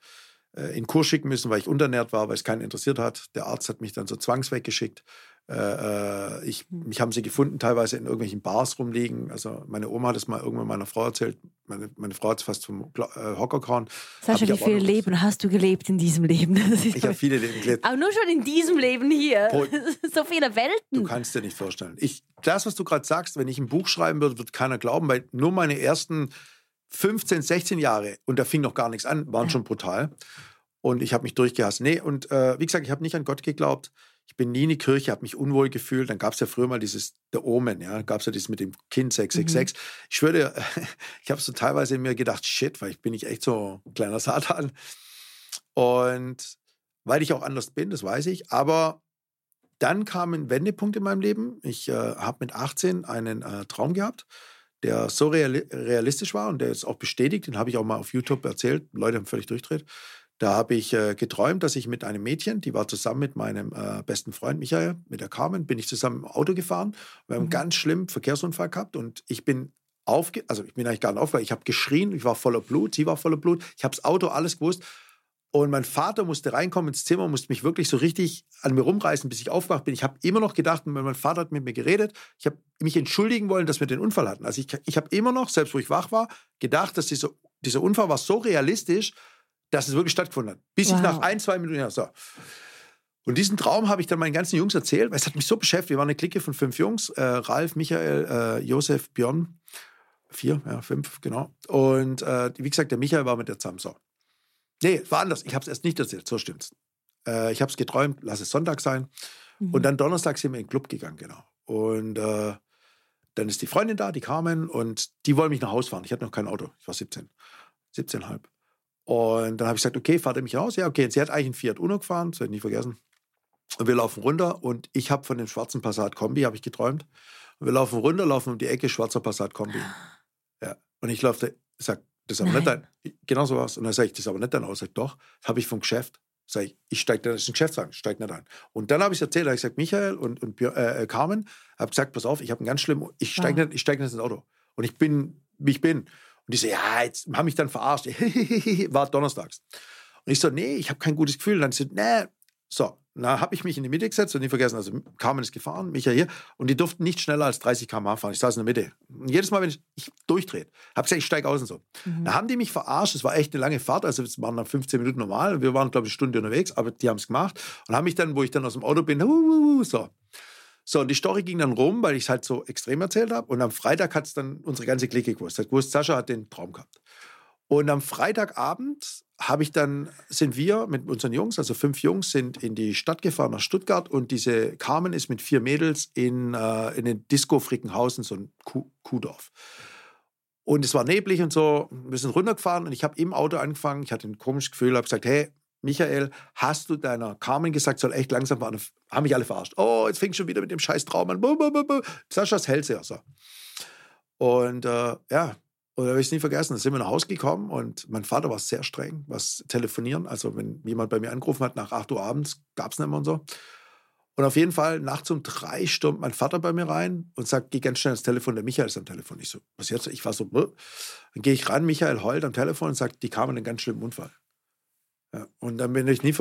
äh, in Kurs schicken müssen, weil ich unterernährt war, weil es keinen interessiert hat. Der Arzt hat mich dann so zwangsweggeschickt. Äh, äh, ich, mich haben sie gefunden, teilweise in irgendwelchen Bars rumliegen. Also meine Oma hat es mal irgendwann meiner Frau erzählt. Meine, meine Frau hat es fast vom äh, Hocker gehauen. Sascha, wie viele Leben hast du gelebt in diesem Leben? *laughs* Ich habe viele Leben gelebt. aber nur schon in diesem Leben hier. Boah. *laughs* so viele Du Welten. kannst dir nicht vorstellen. Ich, das, was du gerade sagst, wenn ich ein Buch schreiben würde, wird keiner glauben, weil nur meine ersten 15, 16 Jahre, und da fing noch gar nichts an, waren Ja. schon brutal. Und ich habe mich durchgehasst. Nee, und äh, wie gesagt, ich habe nicht an Gott geglaubt. Ich bin nie in die Kirche, habe mich unwohl gefühlt. Dann gab es ja früher mal dieses The Omen, ja, gab es ja dieses mit dem Kind 666. Mhm. Ich schwöre, *laughs* ich habe so teilweise in mir gedacht, shit, weil ich bin nicht echt so ein kleiner Satan. Und weil ich auch anders bin, das weiß ich. Aber dann kam ein Wendepunkt in meinem Leben. Ich äh, habe mit 18 einen äh, Traum gehabt, der so reali realistisch war und der ist auch bestätigt. Den habe ich auch mal auf YouTube erzählt. Leute haben völlig durchdreht. Da habe ich äh, geträumt, dass ich mit einem Mädchen, die war zusammen mit meinem äh, besten Freund Michael, mit der Carmen, bin ich zusammen im Auto gefahren. Wir haben mhm. einen ganz schlimmen Verkehrsunfall gehabt und ich bin aufge, also ich bin eigentlich gar nicht aufgewacht. Ich habe geschrien, ich war voller Blut, sie war voller Blut. Ich habe das Auto alles gewusst. Und mein Vater musste reinkommen ins Zimmer, musste mich wirklich so richtig an mir rumreißen, bis ich aufgewacht bin. Ich habe immer noch gedacht, mein Vater hat mit mir geredet. Ich habe mich entschuldigen wollen, dass wir den Unfall hatten. Also ich, ich habe immer noch, selbst wo ich wach war, gedacht, dass dieser, dieser Unfall war so realistisch, dass es wirklich stattgefunden hat. Bis wow. ich nach ein, zwei Minuten, ja, so. Und diesen Traum habe ich dann meinen ganzen Jungs erzählt, weil es hat mich so beschäftigt. Wir waren eine Clique von fünf Jungs, äh, Ralf, Michael, äh, Josef, Björn. Vier, ja, fünf, genau. Und äh, wie gesagt, der Michael war mit der zusammen. So. Nee, war anders. Ich habe es erst nicht erzählt, so stimmt's. Äh, ich habe es geträumt, lass es Sonntag sein. Mhm. Und dann Donnerstag sind wir in den Club gegangen, genau. Und äh, dann ist die Freundin da, die Carmen, und die wollen mich nach Hause fahren. Ich hatte noch kein Auto. Ich war 17, 17,5. Und dann habe ich gesagt, okay, fahrt ihr mich raus? Ja, okay. Und sie hat eigentlich einen Fiat Uno gefahren, das werde ich nie vergessen. Und wir laufen runter und ich habe von dem schwarzen Passat Kombi, habe ich geträumt. Und wir laufen runter, laufen um die Ecke, schwarzer Passat Kombi. Ja. Und ich laufe, ich sage, das ist aber Nein. nicht dein, genau so was. Und dann sage ich, das ist aber nicht dein Auto. Sag doch, das habe ich vom Geschäft. Sag ich, ich steige da, das ist ein Geschäftswagen, ich steige nicht ein. Und dann habe ich es erzählt, habe ich gesagt, Michael und, und äh, äh, Carmen, habe gesagt, pass auf, ich habe einen ganz schlimmen, ich steige nicht, ich steig nicht ins Auto. Und ich bin, wie ich bin. Und die so, ja, jetzt haben mich dann verarscht. *laughs* War donnerstags. Und ich so, nee, ich habe kein gutes Gefühl. Und dann so, nee, so, na, habe ich mich in die Mitte gesetzt und nie vergessen, also Carmen ist gefahren, Micha hier, und die durften nicht schneller als 30 km/h fahren. Ich saß in der Mitte. Und jedes Mal, wenn ich, ich durchdrehe, habe gesagt, ich steige aus und so. Mhm. Da haben die mich verarscht. Es war echt eine lange Fahrt, also es waren dann 15 Minuten normal. Wir waren, glaube ich, eine Stunde unterwegs, aber die haben es gemacht und haben mich dann, wo ich dann aus dem Auto bin, uh, uh, uh, so. So, und die Story ging dann rum, weil ich es halt so extrem erzählt habe. Und am Freitag hat es dann unsere ganze Clique gewusst. Hat gewusst, Sascha hat den Traum gehabt. Und am Freitagabend habe ich dann, sind wir mit unseren Jungs, also fünf Jungs, sind in die Stadt gefahren nach Stuttgart und diese Carmen ist mit vier Mädels in, äh, in den Disco Frickenhausen, so ein Kuh Kuhdorf. Und es war neblig und so. Wir sind runtergefahren und ich habe im Auto angefangen. Ich hatte ein komisches Gefühl, habe gesagt, hey, Michael, hast du deiner Carmen gesagt, soll echt langsam fahren? Haben mich alle verarscht. Oh, jetzt fängt schon wieder mit dem scheiß Traum an. Saschas Hellseher. So. Und äh, ja, und da habe ich es nie vergessen. Da sind wir nach Hause gekommen und mein Vater war sehr streng, was Telefonieren. Also, wenn jemand bei mir angerufen hat nach 8 Uhr abends, gab es nicht mehr und so. Und auf jeden Fall, nachts um drei stürmt mein Vater bei mir rein und sagt, geh ganz schnell ans Telefon, der Michael ist am Telefon. Ich so, was jetzt? Ich war so, Bäh. dann gehe ich ran, Michael heult am Telefon und sagt, die kamen in einen ganz schlimmen Unfall. Ja, und dann bin ich nie,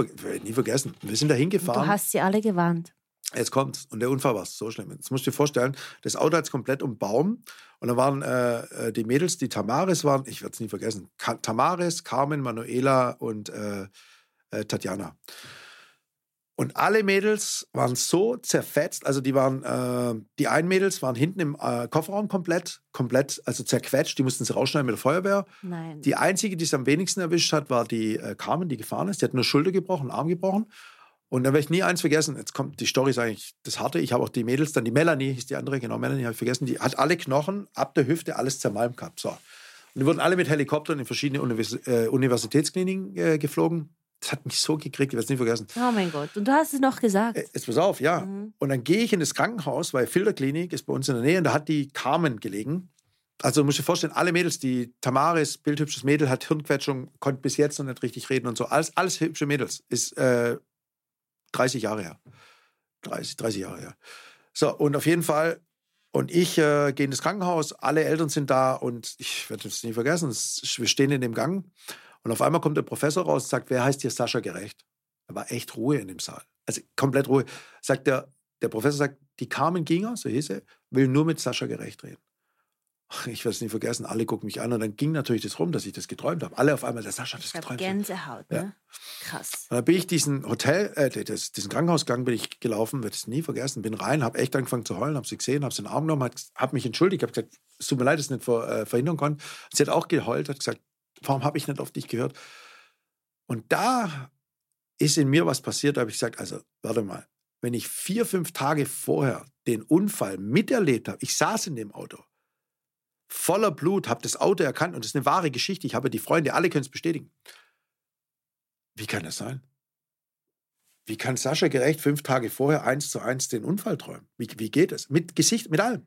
nie vergessen. Wir sind da hingefahren. Du hast sie alle gewarnt. Jetzt kommt's. Und der Unfall war so schlimm. Jetzt musst du dir vorstellen, das Auto hat komplett um Baum. Und da waren äh, äh, die Mädels, die Tamaris waren, ich werde es nie vergessen, Ka Tamaris, Carmen, Manuela und äh, äh, Tatjana. Und alle Mädels waren so zerfetzt, also die waren, äh, die einen Mädels waren hinten im äh, Kofferraum komplett, komplett, also zerquetscht, die mussten sie rausschneiden mit der Feuerwehr. Nein. Die einzige, die es am wenigsten erwischt hat, war die Carmen, die gefahren ist. Die hat nur Schulter gebrochen, Arm gebrochen. Und dann werde ich nie eins vergessen. Jetzt kommt die Story, ist eigentlich das Harte. Ich habe auch die Mädels, dann die Melanie, hieß die andere, genau, Melanie habe ich vergessen. Die hat alle Knochen ab der Hüfte, alles zermalmt gehabt. So. Und die wurden alle mit Helikoptern in verschiedene Univers äh, Universitätskliniken äh, geflogen. Das hat mich so gekriegt, ich werde es nie vergessen. Oh mein Gott. Und du hast es noch gesagt. Äh, jetzt pass auf, ja. Mhm. Und dann gehe ich in das Krankenhaus, weil Filterklinik ist bei uns in der Nähe und da hat die Carmen gelegen. Also du musst dir vorstellen, alle Mädels, die Tamaris, bildhübsches Mädel, hat Hirnquetschung, konnte bis jetzt noch nicht richtig reden und so. Alles, alles hübsche Mädels. Ist äh, 30 Jahre her. 30, 30 Jahre her. So, und auf jeden Fall, und ich äh, gehe in das Krankenhaus, alle Eltern sind da und ich werde es nie vergessen, wir stehen in dem Gang und auf einmal kommt der Professor raus und sagt, wer heißt hier Sascha Gerecht? Da war echt Ruhe in dem Saal. Also komplett Ruhe. Sagt der, der Professor sagt, die Carmen Ginger, so hieß er, will nur mit Sascha Gerecht reden. *laughs* Ich werde es nie vergessen, alle gucken mich an und dann ging natürlich das rum, dass ich das geträumt habe. Alle auf einmal, der Sascha hat das ich geträumt. Gänsehaut, ne? Ja. Krass. Und dann bin ich diesen Hotel, äh, das, diesen Krankenhausgang bin ich gelaufen, werde es nie vergessen, bin rein, habe echt angefangen zu heulen, habe sie gesehen, habe sie in den Arm genommen, habe mich entschuldigt, habe gesagt, es tut mir leid, dass ich es nicht ver, äh, verhindern konnte. Sie hat auch geheult, hat gesagt, warum habe ich nicht auf dich gehört? Und da ist in mir was passiert, da habe ich gesagt, also warte mal, wenn ich vier, fünf Tage vorher den Unfall miterlebt habe, ich saß in dem Auto, voller Blut, habe das Auto erkannt und das ist eine wahre Geschichte. Ich habe die Freunde, alle können es bestätigen. Wie kann das sein? Wie kann Sascha Gerecht fünf Tage vorher eins zu eins den Unfall träumen? Wie, wie geht es? Mit Gesicht, mit allem.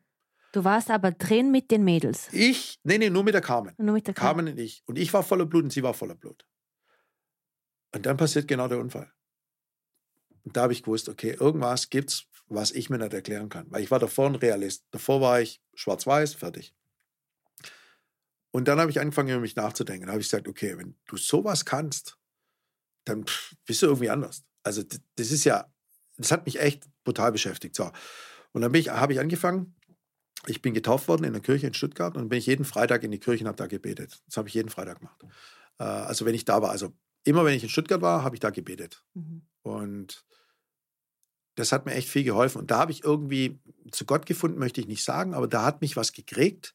Du warst aber drin mit den Mädels. Ich, nee, nee, nur mit der Carmen. Nur mit der Carmen. Carmen und ich. Und ich war voller Blut und sie war voller Blut. Und dann passiert genau der Unfall. Und da habe ich gewusst, okay, irgendwas gibt's, was ich mir nicht erklären kann. Weil ich war davor ein Realist. Davor war ich schwarz-weiß, fertig. Und dann habe ich angefangen, über mich nachzudenken. Da habe ich gesagt, okay, wenn du sowas kannst, dann bist du irgendwie anders. Also das ist ja, das hat mich echt brutal beschäftigt. So. Und dann habe ich angefangen, ich bin getauft worden in der Kirche in Stuttgart und bin ich jeden Freitag in die Kirche und habe da gebetet. Das habe ich jeden Freitag gemacht. Äh, also wenn ich da war, also immer wenn ich in Stuttgart war, habe ich da gebetet. Mhm. Und das hat mir echt viel geholfen. Und da habe ich irgendwie zu Gott gefunden, möchte ich nicht sagen, aber da hat mich was gekriegt,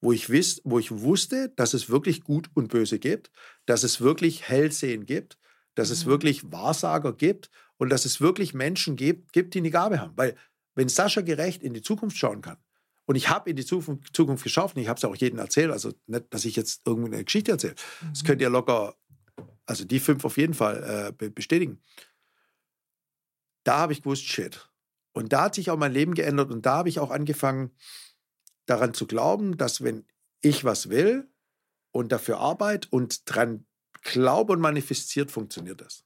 wo ich, wiss, wo ich wusste, dass es wirklich Gut und Böse gibt, dass es wirklich Hellsehen gibt, dass es mhm. wirklich Wahrsager gibt und dass es wirklich Menschen gibt, gibt, die eine Gabe haben. Weil wenn Sascha gerecht in die Zukunft schauen kann, und ich habe in die Zukunft, Zukunft geschaut, und ich habe es auch jedem erzählt, also nicht, dass ich jetzt irgendwie eine Geschichte erzähle. Mhm. Das könnt ihr locker, also die fünf auf jeden Fall äh, bestätigen. Da habe ich gewusst, shit. Und da hat sich auch mein Leben geändert und da habe ich auch angefangen, daran zu glauben, dass wenn ich was will und dafür arbeite und dran glaube und manifestiert, funktioniert das.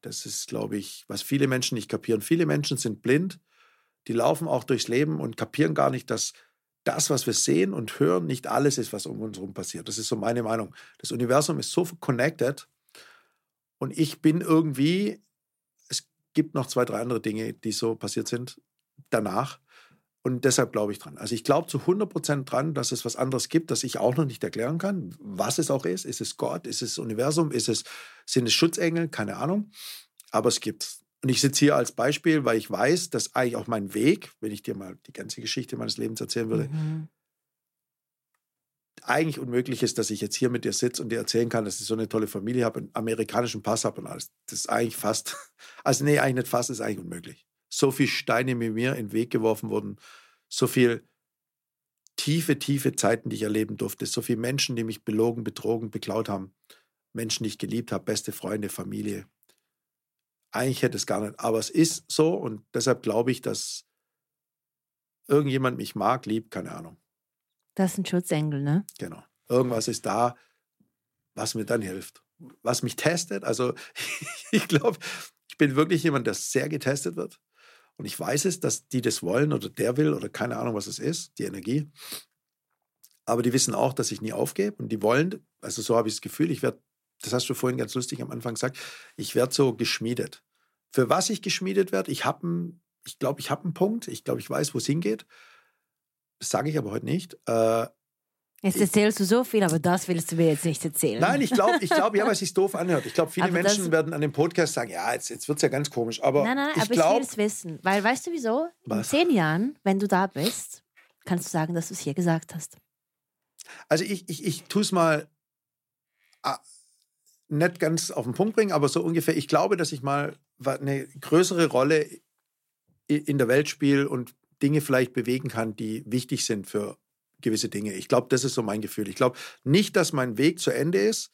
Das ist, glaube ich, was viele Menschen nicht kapieren. Viele Menschen sind blind, die laufen auch durchs Leben und kapieren gar nicht, dass das, was wir sehen und hören, nicht alles ist, was um uns herum passiert. Das ist so meine Meinung. Das Universum ist so connected und ich bin irgendwie, es gibt noch zwei, drei andere Dinge, die so passiert sind danach. Und deshalb glaube ich dran. Also ich glaube zu 100 Prozent dran, dass es was anderes gibt, das ich auch noch nicht erklären kann. Was es auch ist. Ist es Gott? Ist es Universum? Ist es, sind es Schutzengel? Keine Ahnung. Aber es gibt Und ich sitze hier als Beispiel, weil ich weiß, dass eigentlich auch mein Weg, wenn ich dir mal die ganze Geschichte meines Lebens erzählen würde, mhm. eigentlich unmöglich ist, dass ich jetzt hier mit dir sitze und dir erzählen kann, dass ich so eine tolle Familie habe, einen amerikanischen Pass habe und alles. Das ist eigentlich fast, *laughs* also nee, eigentlich nicht fast, ist eigentlich unmöglich so viele Steine mit mir in den Weg geworfen wurden, so viel tiefe, tiefe Zeiten, die ich erleben durfte, so viele Menschen, die mich belogen, betrogen, beklaut haben, Menschen, die ich geliebt habe, beste Freunde, Familie. Eigentlich hätte es gar nicht, aber es ist so und deshalb glaube ich, dass irgendjemand mich mag, liebt, keine Ahnung. Das ist ein Schutzengel, ne? Genau. Irgendwas ist da, was mir dann hilft. Was mich testet. Also *laughs* ich glaube, ich bin wirklich jemand, der sehr getestet wird. Und ich weiß es, dass die das wollen oder der will oder keine Ahnung, was es ist, die Energie. Aber die wissen auch, dass ich nie aufgebe und die wollen, also so habe ich das Gefühl, ich werde, das hast du vorhin ganz lustig am Anfang gesagt, ich werde so geschmiedet. Für was ich geschmiedet werde, ich habe ich glaube, ich habe einen Punkt, ich glaube, ich weiß, wo es hingeht. Das sage ich aber heute nicht. Äh, Jetzt erzählst du so viel, aber das willst du mir jetzt nicht erzählen. Nein, ich glaube, ich glaub, ja, weil *laughs* es sich doof anhört. Ich glaube, viele aber Menschen werden an dem Podcast sagen, ja, jetzt, jetzt wird es ja ganz komisch. Aber nein, nein, ich aber glaub, ich will es wissen. Weil, weißt du wieso? Was? In zehn Jahren, wenn du da bist, kannst du sagen, dass du es hier gesagt hast. Also ich, ich, ich tue es mal ah, nicht ganz auf den Punkt bringen, aber so ungefähr. Ich glaube, dass ich mal eine größere Rolle in der Welt spiele und Dinge vielleicht bewegen kann, die wichtig sind für gewisse Dinge. Ich glaube, das ist so mein Gefühl. Ich glaube nicht, dass mein Weg zu Ende ist,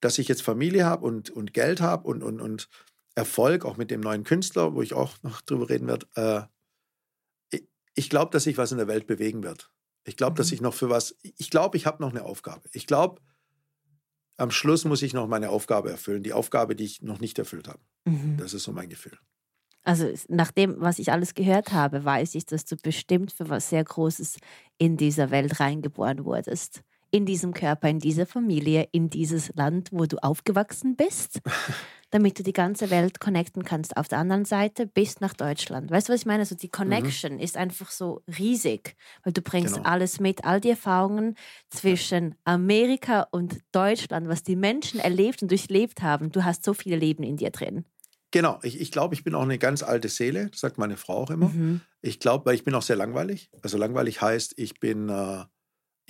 dass ich jetzt Familie habe und, und Geld habe und, und, und Erfolg, auch mit dem neuen Künstler, wo ich auch noch drüber reden werde. Äh, ich, ich glaube, dass sich was in der Welt bewegen wird. Ich glaube, mhm. dass ich noch für was, ich glaube, ich habe noch eine Aufgabe. Ich glaube, am Schluss muss ich noch meine Aufgabe erfüllen, die Aufgabe, die ich noch nicht erfüllt habe. Mhm. Das ist so mein Gefühl. Also nach dem, was ich alles gehört habe, weiß ich, dass du bestimmt für was sehr Großes in dieser Welt reingeboren wurdest. In diesem Körper, in dieser Familie, in dieses Land, wo du aufgewachsen bist, *laughs* damit du die ganze Welt connecten kannst. Auf der anderen Seite bis nach Deutschland. Weißt du, was ich meine? Also die mhm. Connection mhm. ist einfach so riesig, weil du bringst genau. alles mit, all die Erfahrungen zwischen Amerika und Deutschland, was die Menschen erlebt und durchlebt haben. Du hast so viel Leben in dir drin. Genau, ich, ich glaube, ich bin auch eine ganz alte Seele, sagt meine Frau auch immer. Mhm. Ich glaube, weil ich bin auch sehr langweilig. Also langweilig heißt, ich bin, äh,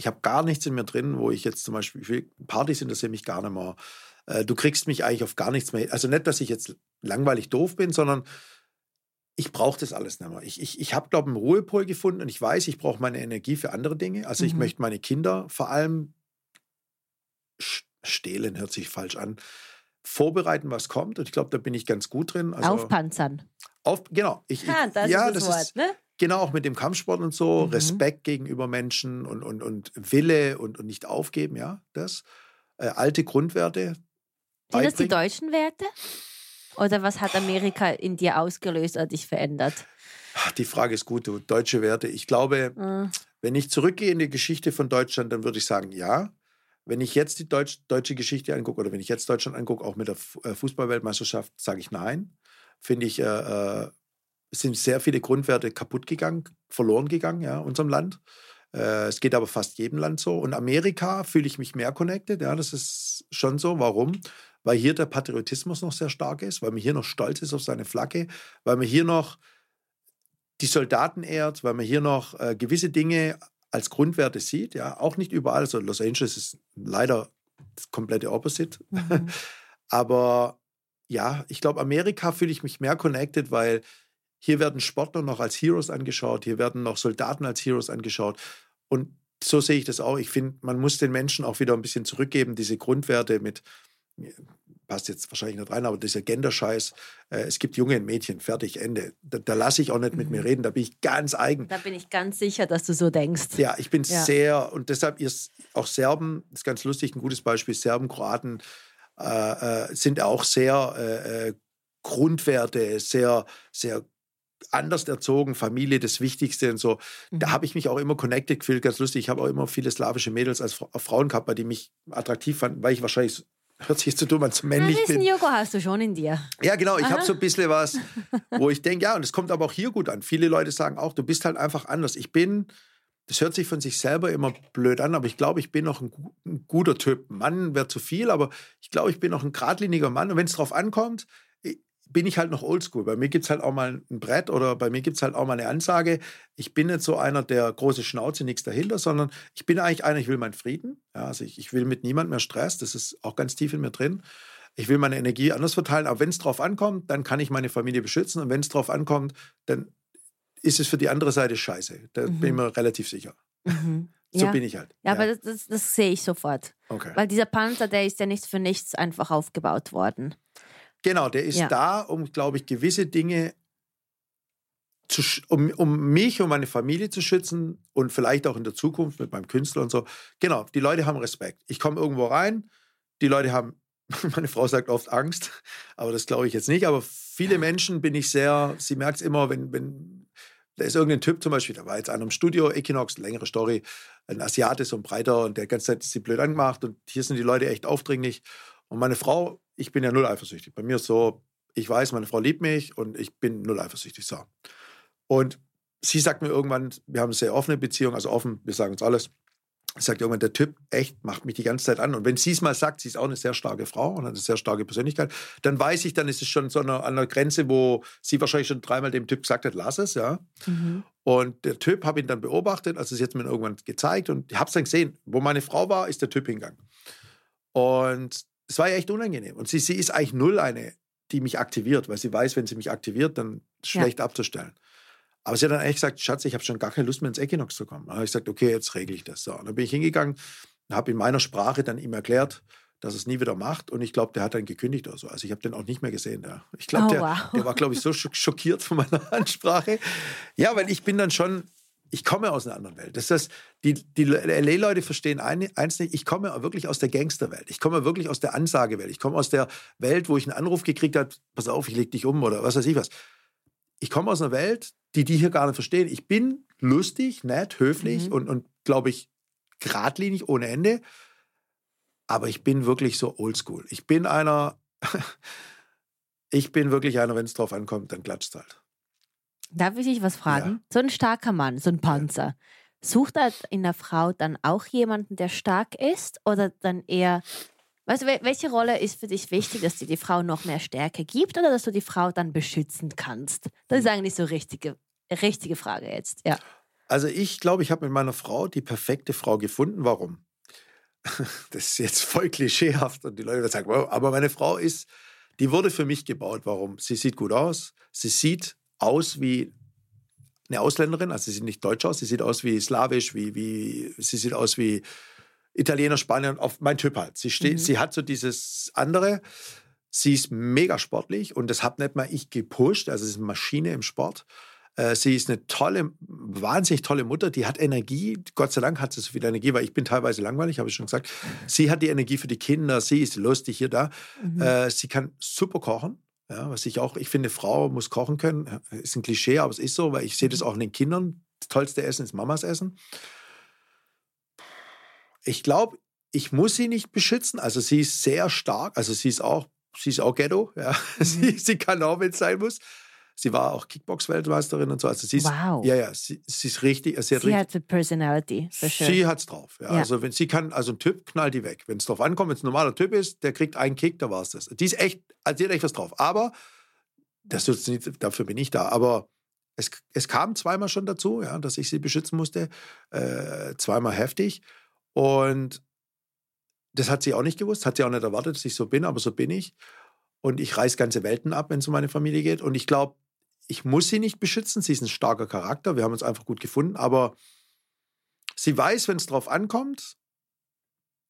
ich habe gar nichts in mir drin, wo ich jetzt zum Beispiel, Partys interessieren mich gar nicht mehr. Äh, du kriegst mich eigentlich auf gar nichts mehr. Also nicht, dass ich jetzt langweilig doof bin, sondern ich brauche das alles nicht mehr. Ich, ich, ich habe, glaube ich, einen Ruhepol gefunden und ich weiß, ich brauche meine Energie für andere Dinge. Also ich Mhm. möchte meine Kinder vor allem stehlen, hört sich falsch an, vorbereiten, was kommt. Und ich glaube, da bin ich ganz gut drin. Also Aufpanzern. auf, genau. Ich, ich, das ja, ist das, Wort, ist ne? Genau auch mit dem Kampfsport und so, Mhm. Respekt gegenüber Menschen und, und, und Wille und, und nicht aufgeben, ja, das. Äh, alte Grundwerte. Sind das die deutschen Werte? Oder was hat Amerika in dir ausgelöst oder dich verändert? Die Frage ist gut, du, deutsche Werte. Ich glaube, Äh, wenn ich zurückgehe in die Geschichte von Deutschland, dann würde ich sagen, ja. Wenn ich jetzt die Deutsch, deutsche Geschichte angucke oder wenn ich jetzt Deutschland angucke, auch mit der äh, Fußballweltmeisterschaft, sage ich nein. Finde ich, äh, äh, sind sehr viele Grundwerte kaputt gegangen, verloren gegangen, ja, unserem Land. Äh, es geht aber fast jedem Land so. Und Amerika fühle ich mich mehr connected, ja, das ist schon so. Warum? Weil hier der Patriotismus noch sehr stark ist, weil man hier noch stolz ist auf seine Flagge, weil man hier noch die Soldaten ehrt, weil man hier noch äh, gewisse Dinge als Grundwerte sieht. Ja, auch nicht überall. Also Los Angeles ist leider das komplette Opposite. mhm. *laughs* Aber ja, ich glaube, Amerika fühle ich mich mehr connected, weil hier werden Sportler noch als Heroes angeschaut, hier werden noch Soldaten als Heroes angeschaut. Und so sehe ich das auch. Ich finde, man muss den Menschen auch wieder ein bisschen zurückgeben, diese Grundwerte mit, passt jetzt wahrscheinlich nicht rein, aber dieser Gender-Scheiß, äh, es gibt Junge und Mädchen, fertig, Ende. Da, da lasse ich auch nicht mit Mhm. mir reden, da bin ich ganz eigen. Da bin ich ganz sicher, dass du so denkst. Ja, ich bin Ja. sehr, und deshalb ist auch Serben, das ist ganz lustig, ein gutes Beispiel, Serben, Kroaten äh, äh, sind auch sehr äh, äh, Grundwerte, sehr, sehr anders erzogen, Familie das Wichtigste und so. Da Mhm. habe ich mich auch immer connected gefühlt, ganz lustig. Ich habe auch immer viele slawische Mädels als Fra- Frauen gehabt, weil die mich attraktiv fanden, weil ich wahrscheinlich, *laughs* hört sich jetzt zu dumm an, zu Ein männlich bisschen bin. Yoga hast du schon in dir. Ja, genau. Ich habe so ein bisschen was, *laughs* wo ich denke, ja, und es kommt aber auch hier gut an. Viele Leute sagen auch, du bist halt einfach anders. Ich bin, das hört sich von sich selber immer blöd an, aber ich glaube, ich bin noch ein, ein guter Typ. Mann wäre zu viel, aber ich glaube, ich bin noch ein geradliniger Mann. Und wenn es drauf ankommt, bin ich halt noch oldschool. Bei mir gibt es halt auch mal ein Brett oder bei mir gibt es halt auch mal eine Ansage. Ich bin nicht so einer, der große Schnauze, nichts dahinter, sondern ich bin eigentlich einer, ich will meinen Frieden. Ja, also ich, ich will mit niemandem mehr Stress. Das ist auch ganz tief in mir drin. Ich will meine Energie anders verteilen, aber wenn es drauf ankommt, dann kann ich meine Familie beschützen. Und wenn es drauf ankommt, dann ist es für die andere Seite scheiße. Da Mhm. bin ich mir relativ sicher. Mhm. *laughs* So ja. bin ich halt. ja, aber das, das, das sehe ich sofort. okay. Weil dieser Panzer, der ist ja nicht für nichts einfach aufgebaut worden. Genau, der ist Ja. da, um, glaube ich, gewisse Dinge zu, um, um mich und meine Familie zu schützen und vielleicht auch in der Zukunft mit meinem Künstler und so. Genau, die Leute haben Respekt. Ich komme irgendwo rein, die Leute haben, *laughs* meine Frau sagt oft Angst, aber das glaube ich jetzt nicht. Aber viele Menschen bin ich sehr, sie merkt es immer, wenn, wenn, da ist irgendein Typ zum Beispiel, da war jetzt einer im Studio, Equinox, längere Story, ein Asiate, so ein breiter und der ganze Zeit ist sie blöd angemacht und hier sind die Leute echt aufdringlich. Und meine Frau, ich bin ja null eifersüchtig. Bei mir ist so, ich weiß, meine Frau liebt mich und ich bin null eifersüchtig. So. Und sie sagt mir irgendwann, wir haben eine sehr offene Beziehung, also offen, wir sagen uns alles. Sie sagt irgendwann, der Typ echt macht mich die ganze Zeit an. Und wenn sie es mal sagt, sie ist auch eine sehr starke Frau und hat eine sehr starke Persönlichkeit, dann weiß ich, dann ist es schon so an einer, einer Grenze, wo sie wahrscheinlich schon dreimal dem Typ gesagt hat, lass es, ja. Mhm. Und der Typ habe ihn dann beobachtet, also sie hat es mir irgendwann gezeigt und ich habe es dann gesehen, wo meine Frau war, ist der Typ hingegangen. Und es war ja echt unangenehm. Und sie, sie ist eigentlich null eine, die mich aktiviert, weil sie weiß, wenn sie mich aktiviert, dann schlecht abzustellen. Aber sie hat dann echt gesagt, Schatz, ich habe schon gar keine Lust mehr ins Equinox zu kommen. Dann habe ich gesagt, okay, jetzt regle ich das. So, und dann bin ich hingegangen und habe in meiner Sprache dann ihm erklärt, dass er es nie wieder macht. Und ich glaube, der hat dann gekündigt oder so. Also ich habe den auch nicht mehr gesehen. Ja. Ich glaube, Oh, der, wow. der war, glaube ich, so schock- schockiert von meiner *laughs* Ansprache. Ja, weil ich bin dann schon, ich komme aus einer anderen Welt. Das heißt, die, die LA-Leute verstehen eins nicht, ich komme wirklich aus der Gangsterwelt. Ich komme wirklich aus der Ansagewelt. Ich komme aus der Welt, wo ich einen Anruf gekriegt habe, pass auf, ich leg dich um oder was weiß ich was. Ich komme aus einer Welt, die die hier gar nicht verstehen. Ich bin lustig, nett, höflich Mhm. und, und glaube ich, geradlinig ohne Ende. Aber ich bin wirklich so oldschool. Ich bin einer, *laughs* ich bin wirklich einer, wenn es drauf ankommt, dann klatscht halt. Darf ich dich was fragen? Ja. So ein starker Mann, so ein Panzer. Sucht er in der Frau dann auch jemanden, der stark ist? Oder dann eher. Weißt du, wel- welche Rolle ist für dich wichtig, dass dir die Frau noch mehr Stärke gibt oder dass du die Frau dann beschützen kannst? Das ist eigentlich so richtige, richtige Frage jetzt. Ja. Also ich glaube, ich habe mit meiner Frau die perfekte Frau gefunden. Warum? *laughs* Das ist jetzt voll klischeehaft und die Leute sagen, wow, aber meine Frau ist, die wurde für mich gebaut. Warum? Sie sieht gut aus, sie sieht aus wie eine Ausländerin, also sie sieht nicht deutsch aus, sie sieht aus wie slawisch, wie, wie, sie sieht aus wie Italiener, Spanier, auf mein Typ halt. Sie, steht, mhm. sie hat so dieses andere. Sie ist mega sportlich und das habe nicht mal ich gepusht. Also sie ist eine Maschine im Sport. Äh, sie ist eine tolle, wahnsinnig tolle Mutter. Die hat Energie. Gott sei Dank hat sie so viel Energie, weil ich bin teilweise langweilig, habe ich schon gesagt. Sie hat die Energie für die Kinder. Sie ist lustig hier da. Mhm. Äh, sie kann super kochen. Ja, was ich auch, ich finde, Frau muss kochen können. Ist ein Klischee, aber es ist so, weil ich sehe das auch in den Kindern. Das tollste Essen ist Mamas Essen. Ich glaube, ich muss sie nicht beschützen. Also sie ist sehr stark. Also sie ist auch, sie ist auch Ghetto. Ja. *laughs* Mhm. Sie, sie kann auch, wenn es sein muss. Sie war auch Kickbox-Weltmeisterin und so. Also sie ist, wow. Ja, ja, sie, sie ist richtig. Sie hat, sie hat die Personality, for sure. Sie hat's drauf. Ja. ja. Also wenn sie kann, also ein Typ knallt die weg. Wenn es drauf ankommt, wenn es ein normaler Typ ist, der kriegt einen Kick, da war es das. Die ist echt, also die hat echt was drauf. Aber das ist nicht, dafür bin ich da. Aber es, es kam zweimal schon dazu, ja, dass ich sie beschützen musste. Äh, zweimal heftig. Und das hat sie auch nicht gewusst, hat sie auch nicht erwartet, dass ich so bin, aber so bin ich. Und ich reiß ganze Welten ab, wenn es um meine Familie geht. Und ich glaube, ich muss sie nicht beschützen. Sie ist ein starker Charakter. Wir haben uns einfach gut gefunden. Aber sie weiß, wenn es drauf ankommt,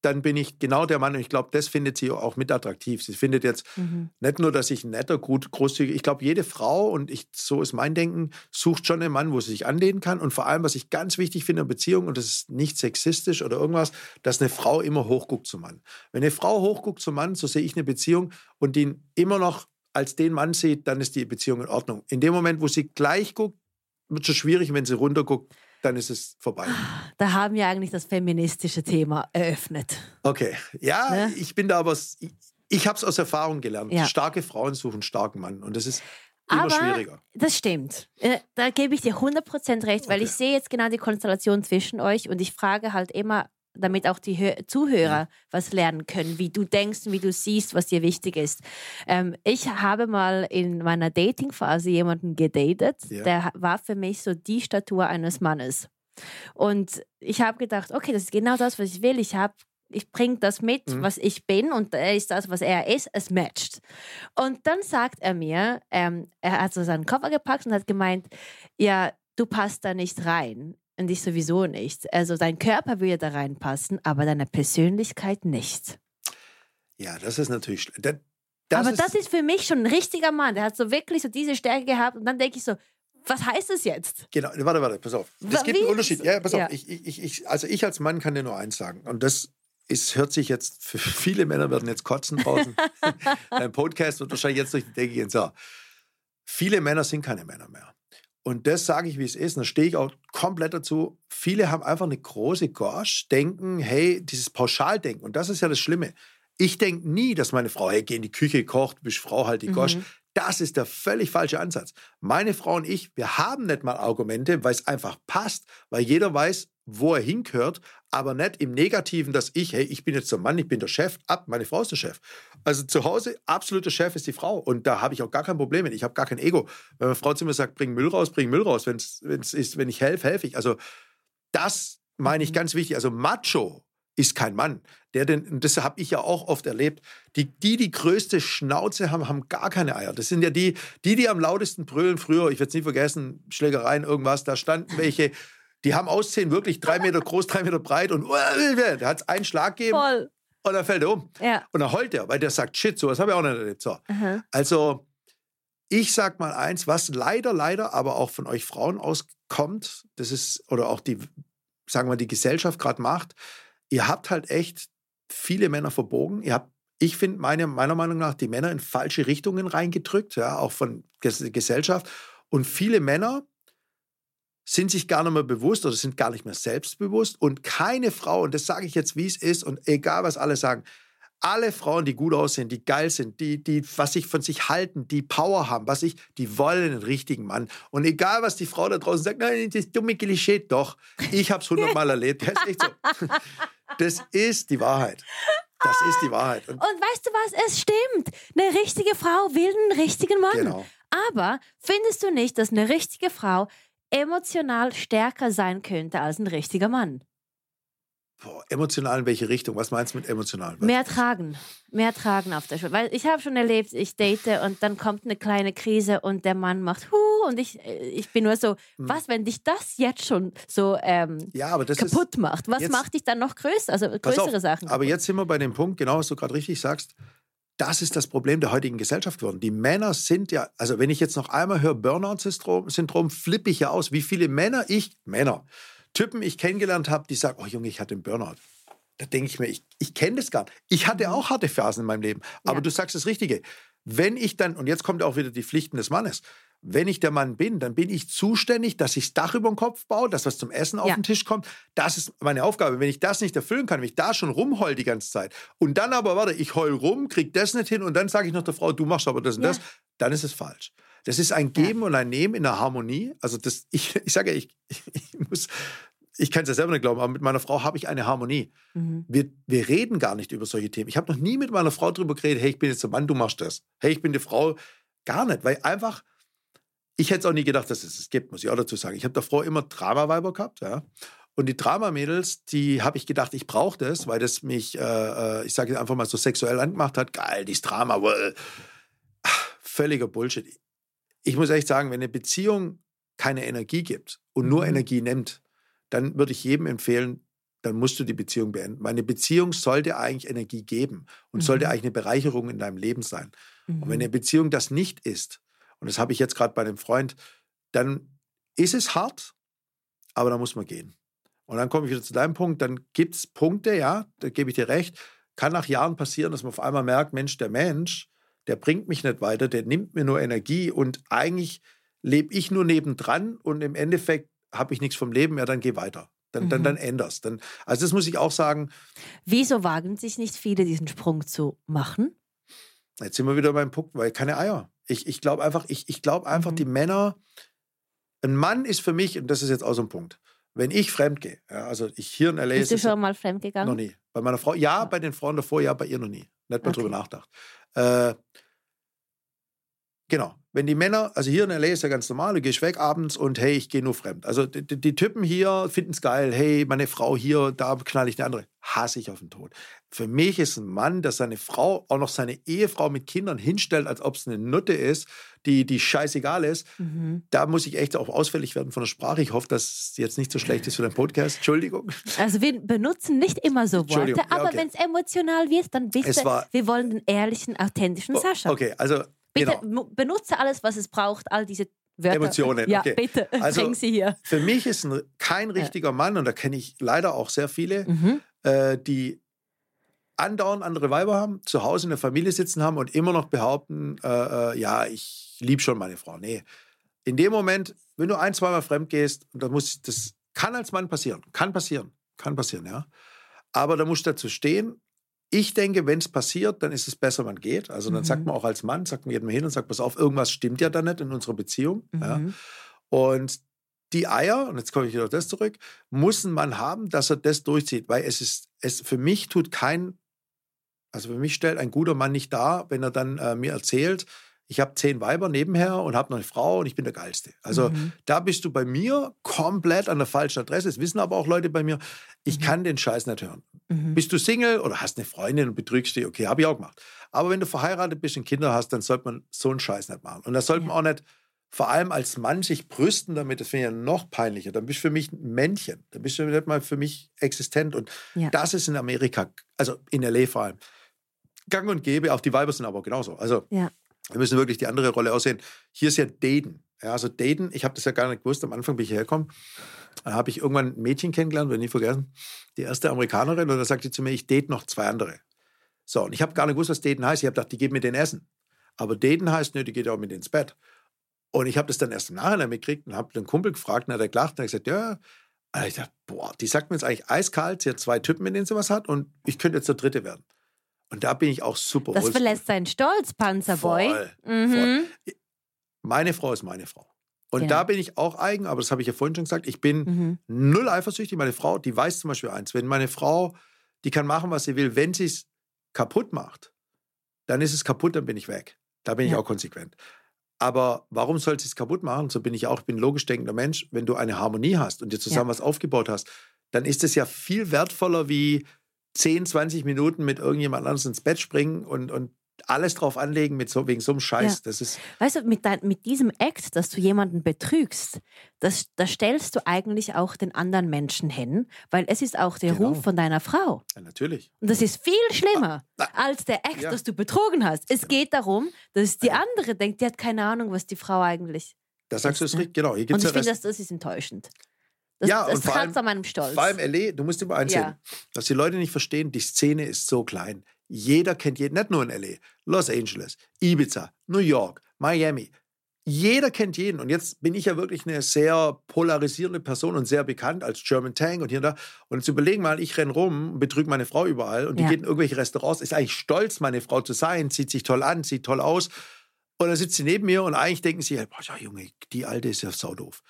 dann bin ich genau der Mann und ich glaube, das findet sie auch mit attraktiv. Sie findet jetzt mhm. nicht nur, dass ich netter, gut, großzügig, ich glaube, jede Frau, und ich, so ist mein Denken, sucht schon einen Mann, wo sie sich anlehnen kann und vor allem, was ich ganz wichtig finde in Beziehung, und das ist nicht sexistisch oder irgendwas, dass eine Frau immer hochguckt zum Mann. Wenn eine Frau hochguckt zum Mann, so sehe ich eine Beziehung und den immer noch als den Mann sieht, dann ist die Beziehung in Ordnung. In dem Moment, wo sie gleich guckt, wird es schon schwierig, wenn sie runterguckt, dann ist es vorbei. Da haben wir eigentlich das feministische Thema eröffnet. Okay, ja, ne? ich bin da aber, ich, ich habe es aus Erfahrung gelernt. Ja. Starke Frauen suchen starken Mann und das ist immer aber schwieriger. Das stimmt. Äh, da gebe ich dir 100% recht, weil okay. ich sehe jetzt genau die Konstellation zwischen euch und ich frage halt immer, damit auch die Hör Zuhörer was lernen können, wie du denkst und wie du siehst, was dir wichtig ist. Ähm, ich habe mal in meiner Dating-Phase jemanden gedatet, ja. der war für mich so die Statur eines Mannes. Und ich habe gedacht, okay, das ist genau das, was ich will. Ich habe ich bringe das mit, mhm. was ich bin und er ist das, was er ist, es matcht. Und dann sagt er mir, ähm, er hat so seinen Koffer gepackt und hat gemeint, ja, du passt da nicht rein in dich sowieso nicht. Also dein Körper würde da reinpassen, aber deine Persönlichkeit nicht. Ja, das ist natürlich. Das, das aber ist das ist für mich schon ein richtiger Mann. Der hat so wirklich so diese Stärke gehabt und dann denke ich so, was heißt das jetzt? Genau, warte, warte, pass auf. Es gibt einen Unterschied. Ja, pass ja. auf. Ich, ich, ich, also ich als Mann kann dir nur eins sagen. Und das ist, hört sich jetzt, für viele Männer werden jetzt kotzen draußen. *laughs* Dein Podcast wird wahrscheinlich jetzt durch die Decke gehen. So. Viele Männer sind keine Männer mehr. Und das sage ich, wie es ist. Und da stehe ich auch komplett dazu. Viele haben einfach eine große Gorsch, denken, hey, dieses Pauschaldenken. Und das ist ja das Schlimme. Ich denke nie, dass meine Frau, hey, geh in die Küche, kocht, bist Frau, halt die Gosch. Das ist der völlig falsche Ansatz. Meine Frau und ich, wir haben nicht mal Argumente, weil es einfach passt, weil jeder weiß, wo er hingehört, aber nicht im Negativen, dass ich, hey, ich bin jetzt der Mann, ich bin der Chef, ab, meine Frau ist der Chef. Also zu Hause, absoluter Chef ist die Frau und da habe ich auch gar kein Problem mit. Ich habe gar kein Ego. Wenn meine Frau zu mir sagt, bring Müll raus, bring Müll raus, wenn's, wenn's ist, wenn ich helfe, helfe ich. Also das meine ich mhm. ganz wichtig. Also Macho ist kein Mann. Der denn, und das habe ich ja auch oft erlebt, die, die die größte Schnauze haben, haben gar keine Eier. Das sind ja die, die, die am lautesten brüllen früher, ich werde es nie vergessen, Schlägereien, irgendwas, da standen welche die haben Aussehen wirklich drei Meter groß, drei Meter breit und *laughs* da hat es einen Schlag gegeben Voll. und dann fällt er um. Ja. Und dann heult er, weil der sagt, shit, sowas habe ich auch nicht erlebt. So. Mhm. Also ich sag mal eins, was leider, leider aber auch von euch Frauen auskommt, das ist, oder auch die, sagen wir, die Gesellschaft gerade macht, ihr habt halt echt viele Männer verbogen. Ihr habt, ich finde, meine, meiner Meinung nach, die Männer in falsche Richtungen reingedrückt, ja, auch von Gesellschaft. Und viele Männer sind sich gar nicht mehr bewusst oder sind gar nicht mehr selbstbewusst. Und keine Frau, und das sage ich jetzt, wie es ist, und egal was alle sagen, alle Frauen, die gut aussehen, die geil sind, die, die was sich von sich halten, die Power haben, was ich, die wollen einen richtigen Mann. Und egal, was die Frau da draußen sagt, nein, das dumme Klischee, doch. Ich habe es hundertmal *laughs* erlebt. Das ist echt so. Das ist die Wahrheit. Das ist die Wahrheit. Und, und, weißt du was? Es stimmt. Eine richtige Frau will einen richtigen Mann. Genau. Aber findest du nicht, dass eine richtige Frau emotional stärker sein könnte als ein richtiger Mann. Boah, emotional in welche Richtung? Was meinst du mit emotional? Was? Mehr tragen. Mehr tragen auf der Schule. Weil ich habe schon erlebt, ich date und dann kommt eine kleine Krise und der Mann macht Hu und ich, ich bin nur so, Hm. was, wenn dich das jetzt schon so ähm, Ja, kaputt macht? Was jetzt- macht dich dann noch größer? Also größere auf, Sachen. Aber jetzt sind wir bei dem Punkt, genau was du gerade richtig sagst. Das ist das Problem der heutigen Gesellschaft geworden. Die Männer sind ja, also wenn ich jetzt noch einmal höre Burnout-Syndrom, Syndrom, flippe ich ja aus, wie viele Männer ich, Männer, Typen ich kennengelernt habe, die sagen, oh Junge, ich hatte einen Burnout. Da denke ich mir, ich, ich kenne das gar nicht. Ich hatte auch harte Phasen in meinem Leben. Aber Ja. du sagst das Richtige. Wenn ich dann, und jetzt kommt auch wieder die Pflichten des Mannes, wenn ich der Mann bin, dann bin ich zuständig, dass ich das Dach über den Kopf baue, dass was zum Essen auf Ja. den Tisch kommt. Das ist meine Aufgabe. Wenn ich das nicht erfüllen kann, wenn ich da schon rumheul die ganze Zeit und dann aber, warte, ich heul rum, krieg das nicht hin und dann sage ich noch der Frau, du machst aber das und Ja. das, dann ist es falsch. Das ist ein Geben und ein Nehmen in der Harmonie. Also das, ich, ich sage ja, ich, ich muss, ich kann es ja selber nicht glauben, aber mit meiner Frau habe ich eine Harmonie. Mhm. Wir, wir reden gar nicht über solche Themen. Ich habe noch nie mit meiner Frau darüber geredet, hey, ich bin jetzt der Mann, du machst das. Hey, ich bin die Frau. Gar nicht, weil einfach, ich hätte es auch nie gedacht, dass es es gibt, muss ich auch dazu sagen. Ich habe davor immer Dramaweiber gehabt, ja. Und die Drama-Mädels, die habe ich gedacht, ich brauche das, weil das mich, äh, äh, ich sage jetzt einfach mal so sexuell angemacht hat. Geil, dieses Drama, well. Ach, völliger Bullshit. Ich muss echt sagen, wenn eine Beziehung keine Energie gibt und nur Mhm. Energie nimmt, dann würde ich jedem empfehlen, dann musst du die Beziehung beenden. Meine Beziehung sollte eigentlich Energie geben und Mhm. sollte eigentlich eine Bereicherung in deinem Leben sein. Und wenn Mhm. eine Beziehung das nicht ist, und das habe ich jetzt gerade bei einem Freund, dann ist es hart, aber da muss man gehen. Und dann komme ich wieder zu deinem Punkt, dann gibt es Punkte, ja, da gebe ich dir recht, kann nach Jahren passieren, dass man auf einmal merkt, Mensch, der Mensch, der bringt mich nicht weiter, der nimmt mir nur Energie und eigentlich lebe ich nur nebendran und im Endeffekt habe ich nichts vom Leben, ja, dann geh weiter. Dann, dann, Mhm. dann änderst. Dann, also das muss ich auch sagen, Wieso wagen sich nicht viele, diesen Sprung zu machen? Jetzt sind wir wieder beim Punkt, weil keine Eier. Ich, ich glaube einfach, ich, ich glaube einfach, Mhm. die Männer, ein Mann ist für mich, und das ist jetzt auch so ein Punkt, wenn ich fremd gehe, ja, also ich hier in L.A. Bist ist du schon mal noch fremdgegangen? nie. Bei meiner Frau, ja, bei den Frauen davor, ja, bei ihr noch nie. Nicht mal Okay. drüber nachgedacht. Äh, genau. Wenn die Männer, also hier in L.A. ist ja ganz normal, du gehst weg abends und hey, ich gehe nur fremd. Also die, die, Typen hier finden es geil, hey, meine Frau hier, da knall ich eine andere. Hasse ich auf den Tod. Für mich ist ein Mann, der seine Frau, auch noch seine Ehefrau mit Kindern hinstellt, als ob es eine Nutte ist, die, die scheißegal ist, Mhm. da muss ich echt auch ausfällig werden von der Sprache. Ich hoffe, dass es jetzt nicht so schlecht ist für den Podcast. Entschuldigung. Also wir benutzen nicht immer so Worte, Entschuldigung, ja, aber okay. wenn es emotional wird, dann bitte, wir wollen den ehrlichen, authentischen Sascha. Okay, also Bitte genau. benutze alles, was es braucht, all diese Wörter. Emotionen, Ja, okay. bitte, *laughs* Also- bring sie hier. Für mich ist ein, kein richtiger Mann, und da kenne ich leider auch sehr viele, Mhm. äh, die andauernd andere Weiber haben, zu Hause in der Familie sitzen haben und immer noch behaupten, äh, äh, ja, ich liebe schon meine Frau. Nee. In dem Moment, wenn du ein, zweimal fremd gehst, das, muss, das kann als Mann passieren, kann passieren, kann passieren, ja. Aber da musst du dazu stehen. Ich denke, wenn es passiert, dann ist es besser, man geht. Also dann Mhm. sagt man auch als Mann, sagt man jedem hin und sagt, pass auf, irgendwas stimmt ja da nicht in unserer Beziehung. Ja. Mhm. Und die Eier, und jetzt komme ich wieder auf das zurück, muss ein Mann haben, dass er das durchzieht. Weil es ist, es für mich tut kein, also für mich stellt ein guter Mann nicht dar, wenn er dann äh, mir erzählt, ich habe zehn Weiber nebenher und habe noch eine Frau und ich bin der Geilste. Also Mhm. da bist du bei mir komplett an der falschen Adresse. Das wissen aber auch Leute bei mir. Ich Mhm. kann den Scheiß nicht hören. Mhm. Bist du Single oder hast eine Freundin und betrügst die? Okay, habe ich auch gemacht. Aber wenn du verheiratet bist und Kinder hast, dann sollte man so einen Scheiß nicht machen. Und da sollte Ja. man auch nicht, vor allem als Mann, sich brüsten damit. Das finde ich ja noch peinlicher. Dann bist du für mich ein Männchen. Dann bist du nicht mal für mich existent. Und Ja. das ist in Amerika, also in L.A. vor allem, gang und gäbe. Auch die Weiber sind aber genauso. Also Ja. Wir müssen wirklich die andere Rolle aussehen. Hier ist ja Daten. Ja, also Daten, ich habe das ja gar nicht gewusst. Am Anfang bin ich hierher gekommen. Dann habe ich irgendwann ein Mädchen kennengelernt, werde nie vergessen. Die erste Amerikanerin. Und da sagte sie zu mir, ich date noch zwei andere. So, und ich habe gar nicht gewusst, was Daten heißt. Ich habe gedacht, die geht mit denen essen. Aber Daten heißt, nö, die geht auch mit denen ins Bett. Und ich habe das dann erst im Nachhinein mitgekriegt und habe den Kumpel gefragt und hat er gelacht und hat gesagt, ja. Und ich dachte, boah, die sagt mir jetzt eigentlich eiskalt, sie hat zwei Typen, mit denen sie was hat und ich könnte jetzt der Dritte werden. Und da bin ich auch super Das verlässt seinen Stolz, Panzerboy. Voll, Mhm. voll. Meine Frau ist meine Frau. Und Ja. da bin ich auch eigen, aber das habe ich ja vorhin schon gesagt. Ich bin Mhm. null eifersüchtig. Meine Frau, die weiß zum Beispiel eins. Wenn meine Frau, die kann machen, was sie will, wenn sie es kaputt macht, dann ist es kaputt, dann bin ich weg. Da bin ich Ja. auch konsequent. Aber warum soll sie es kaputt machen? So bin ich auch, ich bin ein logisch denkender Mensch. Wenn du eine Harmonie hast und dir zusammen was aufgebaut hast, dann ist es ja viel wertvoller wie 10, 20 Minuten mit irgendjemand anders ins Bett springen und, und alles drauf anlegen mit so, wegen so einem Scheiß. Ja. Das ist weißt du, mit, dein, mit diesem Act, dass du jemanden betrügst, das, da stellst du eigentlich auch den anderen Menschen hin, weil es ist auch der genau. Ruf von deiner Frau. Ja, natürlich. Und das ist viel schlimmer ah, ah, als der Act, ja. dass du betrogen hast. Es genau. geht darum, dass die andere denkt, die hat keine Ahnung, was die Frau eigentlich. Das sagst du es ne? richtig, genau. und ich finde, das, das ist enttäuschend. Das, ja, das und vor allem, an meinem Stolz. Vor allem LA, du musst immer einsehen, ja. dass die Leute nicht verstehen, die Szene ist so klein. Jeder kennt jeden, nicht nur in LA, Los Angeles, Ibiza, New York, Miami. Jeder kennt jeden. Und jetzt bin ich ja wirklich eine sehr polarisierende Person und sehr bekannt als German Tank und hier und da. Und jetzt überlegen mal, ich renne rum, betrüge meine Frau überall und die ja. geht in irgendwelche Restaurants, ist eigentlich stolz, meine Frau zu sein, sieht sich toll an, sieht toll aus. Und dann sitzt sie neben mir und eigentlich denken sie, boah, ja, Junge, die Alte ist ja saudoof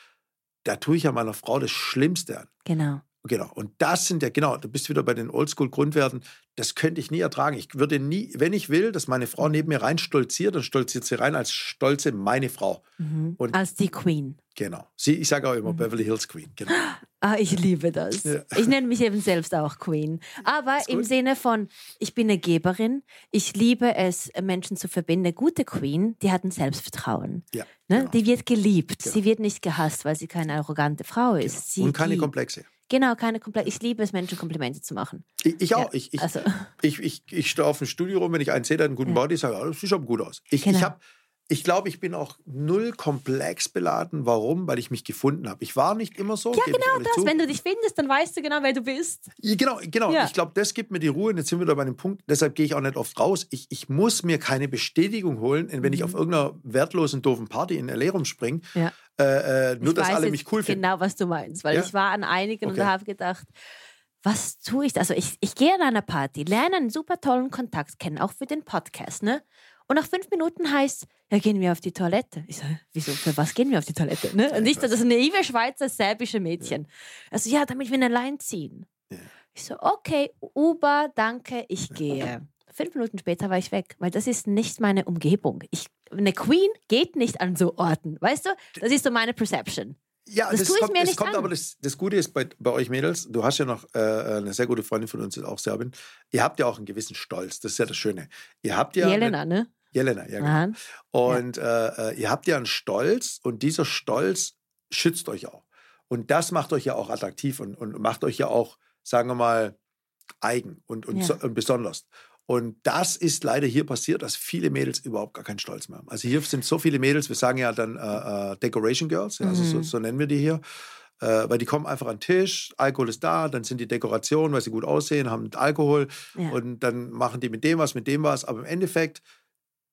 da tue ich ja meiner Frau das Schlimmste an. Genau. Genau. Und das sind ja, genau, du bist wieder bei den Oldschool-Grundwerten. Das könnte ich nie ertragen. Ich würde nie, wenn ich will, dass meine Frau neben mir rein stolziert, dann stolziert sie rein als stolze meine Frau. Mhm. Und als die Queen. Genau. Sie, ich sage auch immer mhm. Beverly Hills Queen. Genau. *gasps* Ah, ich liebe das. Ja. Ich nenne mich eben selbst auch Queen. Aber im Sinne von, ich bin eine Geberin. Ich liebe es, Menschen zu verbinden. Eine gute Queen, die hat ein Selbstvertrauen. Ja, ne? Genau. Die wird geliebt. Genau. Sie wird nicht gehasst, weil sie keine arrogante Frau ist. Genau. Und keine Komplexe. Genau, keine Komplexe. Ich liebe es, Menschen Komplimente zu machen. Ich, ich auch. Ja, ich, ich, also. *laughs* ich, ich, ich stehe auf dem Studio rum, wenn ich einen sehe, der einen guten ja. Body, sage, oh, das sieht schon gut aus. Ich, genau. ich habe ich glaube, ich bin auch null komplex beladen. Warum? Weil ich mich gefunden habe. Ich war nicht immer so. Ja, genau das. Zu. Wenn du dich findest, dann weißt du genau, wer du bist. Genau, genau. Ja. Ich glaube, das gibt mir die Ruhe. Und jetzt sind wir da bei dem Punkt. Deshalb gehe ich auch nicht oft raus. Ich, ich muss mir keine Bestätigung holen, wenn mhm. ich auf irgendeiner wertlosen, doofen Party in L.A. rumspringe. Ja. Äh, äh, nur, ich dass alle mich cool finden. Genau, was du meinst. Weil ja? ich war an einigen okay. und habe gedacht, was tue ich? Also ich, ich gehe an einer Party, lerne einen super tollen Kontakt kennen, auch für den Podcast, ne? Und nach fünf Minuten heißt, ja, gehen wir auf die Toilette. Ich so, wieso, für was gehen wir auf die Toilette? Ne? Und ich so, das naive Schweizer, serbische Mädchen. Also, ja, damit wir eine Line ziehen. Ja. Ich so, okay, Uber, danke, ich *laughs* gehe. Fünf Minuten später war ich weg, weil das ist nicht meine Umgebung. Ich, eine Queen geht nicht an so Orten, weißt du? Das ist so meine Perception. Ja, das, das kommt, nicht kommt aber das, das Gute ist bei, bei euch Mädels, du hast ja noch äh, eine sehr gute Freundin von uns, ist auch Serbin. Ihr habt ja auch einen gewissen Stolz, das ist ja das Schöne. Ihr habt ja Jelena, eine, ne? Jelena, ja, genau. Und ja. Äh, äh, ihr habt ja einen Stolz und dieser Stolz schützt euch auch. Und das macht euch ja auch attraktiv und, und macht euch ja auch, sagen wir mal, eigen und, und, ja. so, und besonders. Und das ist leider hier passiert, dass viele Mädels überhaupt gar keinen Stolz mehr haben. Also hier sind so viele Mädels, wir sagen ja dann äh, äh Decoration Girls, ja, also mhm. so, so, nennen wir die hier. Äh, weil die kommen einfach an den Tisch, Alkohol ist da, dann sind die Dekorationen, weil sie gut aussehen, haben Alkohol ja. und dann machen die mit dem was, mit dem was. Aber im Endeffekt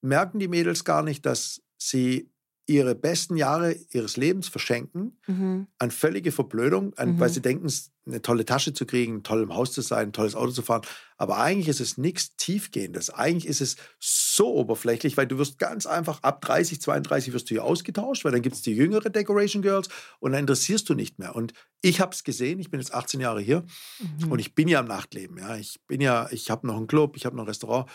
merken die Mädels gar nicht, dass sie ihre besten Jahre ihres Lebens verschenken mhm. an völlige Verblödung, an, mhm. weil sie denken, eine tolle Tasche zu kriegen, toll im Haus zu sein, ein tolles Auto zu fahren. Aber eigentlich ist es nichts Tiefgehendes. Eigentlich ist es so oberflächlich, weil du wirst ganz einfach ab 30, 32 wirst du hier ausgetauscht, weil dann gibt es die jüngere Decoration Girls und dann interessierst du nicht mehr. Und ich habe es gesehen, ich bin jetzt 18 Jahre hier mhm. und ich bin ja im Nachtleben. Ja. Ich bin ja, ich habe noch einen Club, ich habe noch ein Restaurant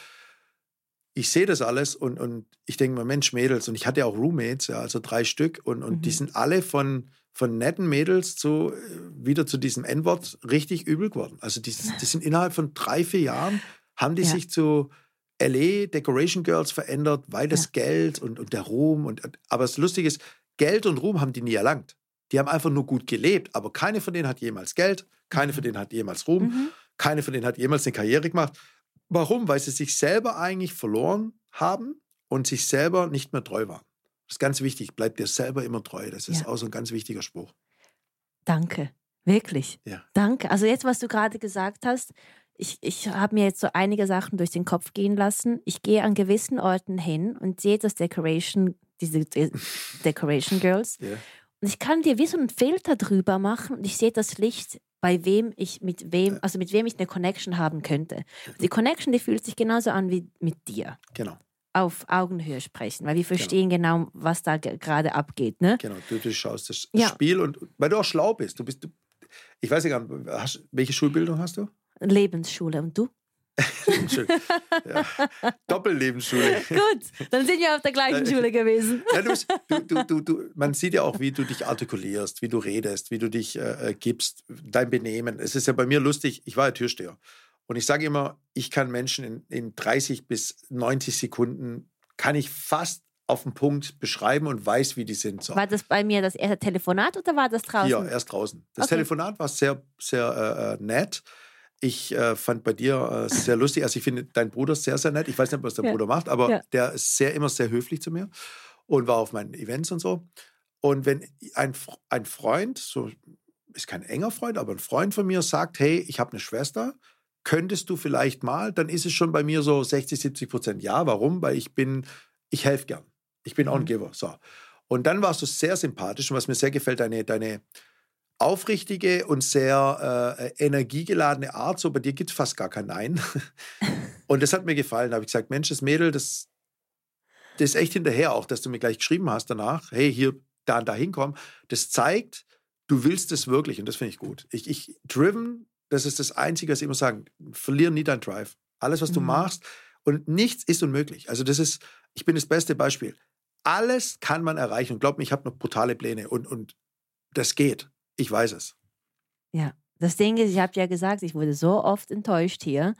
ich sehe das alles und, und ich denke mir, Mensch, Mädels, und ich hatte ja auch Roommates, ja, also drei Stück, und, und mhm. die sind alle von, von netten Mädels zu, äh, wieder zu diesem N-Wort richtig übel geworden. Also die, die sind innerhalb von drei, vier Jahren, haben die ja. sich zu LA Decoration Girls verändert, weil das ja. Geld und, und der Ruhm und, aber das Lustige ist, Geld und Ruhm haben die nie erlangt. Die haben einfach nur gut gelebt, aber keine von denen hat jemals Geld, keine von mhm. denen hat jemals Ruhm, mhm. keine von denen hat jemals eine Karriere gemacht. Warum? Weil sie sich selber eigentlich verloren haben und sich selber nicht mehr treu waren. Das ist ganz wichtig. Bleib dir selber immer treu. Das ist ja. auch so ein ganz wichtiger Spruch. Danke. Wirklich. Ja. Danke. Also jetzt, was du gerade gesagt hast, ich, ich habe mir jetzt so einige Sachen durch den Kopf gehen lassen. Ich gehe an gewissen Orten hin und sehe das Decoration, diese *laughs* Decoration Girls. Ja. Und ich kann dir wie so einen Filter drüber machen und ich sehe das Licht bei wem ich mit wem, also mit wem ich eine Connection haben könnte. Die Connection, die fühlt sich genauso an wie mit dir. Genau. Auf Augenhöhe sprechen, weil wir genau. verstehen genau, genau was da gerade abgeht. Ne? Genau, du, du schaust das, ja. Spiel und weil du auch schlau bist. Du bist, du, ich weiß nicht, hast, welche Schulbildung hast du? Lebensschule und du? *laughs* ja. Doppellebensschule. Gut, dann sind wir auf der gleichen Schule gewesen. *laughs* Ja, du, du, du, man sieht ja auch, wie du dich artikulierst, wie du redest, wie du dich äh, äh, gibst, dein Benehmen. Es ist ja bei mir lustig, ich war ja Türsteher. Und ich sage immer, ich kann Menschen in, in 30 bis 90 Sekunden, kann ich fast auf den Punkt beschreiben und weiß, wie die sind. So. War das bei mir das erste Telefonat oder war das draußen? Ja, erst draußen. Das okay. Telefonat war sehr, sehr äh, äh nett. Ich äh, fand bei dir äh, sehr lustig. Also ich finde dein Bruder sehr, sehr nett. Ich weiß nicht, was dein ja. Bruder macht, aber ja. der ist sehr, immer sehr höflich zu mir und war auf meinen Events und so. Und wenn ein, ein Freund, so ist kein enger Freund, aber ein Freund von mir sagt, hey, ich habe eine Schwester, könntest du vielleicht mal, dann ist es schon bei mir so 60, 70 Prozent ja. Warum? Weil ich bin, ich helfe gern. Ich bin mhm. on giver. So. Und dann warst du sehr sympathisch und was mir sehr gefällt, deine, deine aufrichtige und sehr äh, energiegeladene Art. So bei dir gibt es fast gar kein Nein. *laughs* und das hat mir gefallen. Da habe ich gesagt, Mensch, das Mädel, das, das ist echt hinterher auch, dass du mir gleich geschrieben hast danach, hey, hier, da und da hinkommen. Das zeigt, du willst es wirklich und das finde ich gut. Ich, ich, driven, das ist das Einzige, was ich immer sagen, verlier nie dein Drive. Alles, was mhm. du machst und nichts ist unmöglich. Also das ist, ich bin das beste Beispiel. Alles kann man erreichen und glaub mir, ich habe noch brutale Pläne und, und das geht. Ich weiß es. Ja, das Ding ist, ich habe ja gesagt, ich wurde so oft enttäuscht hier,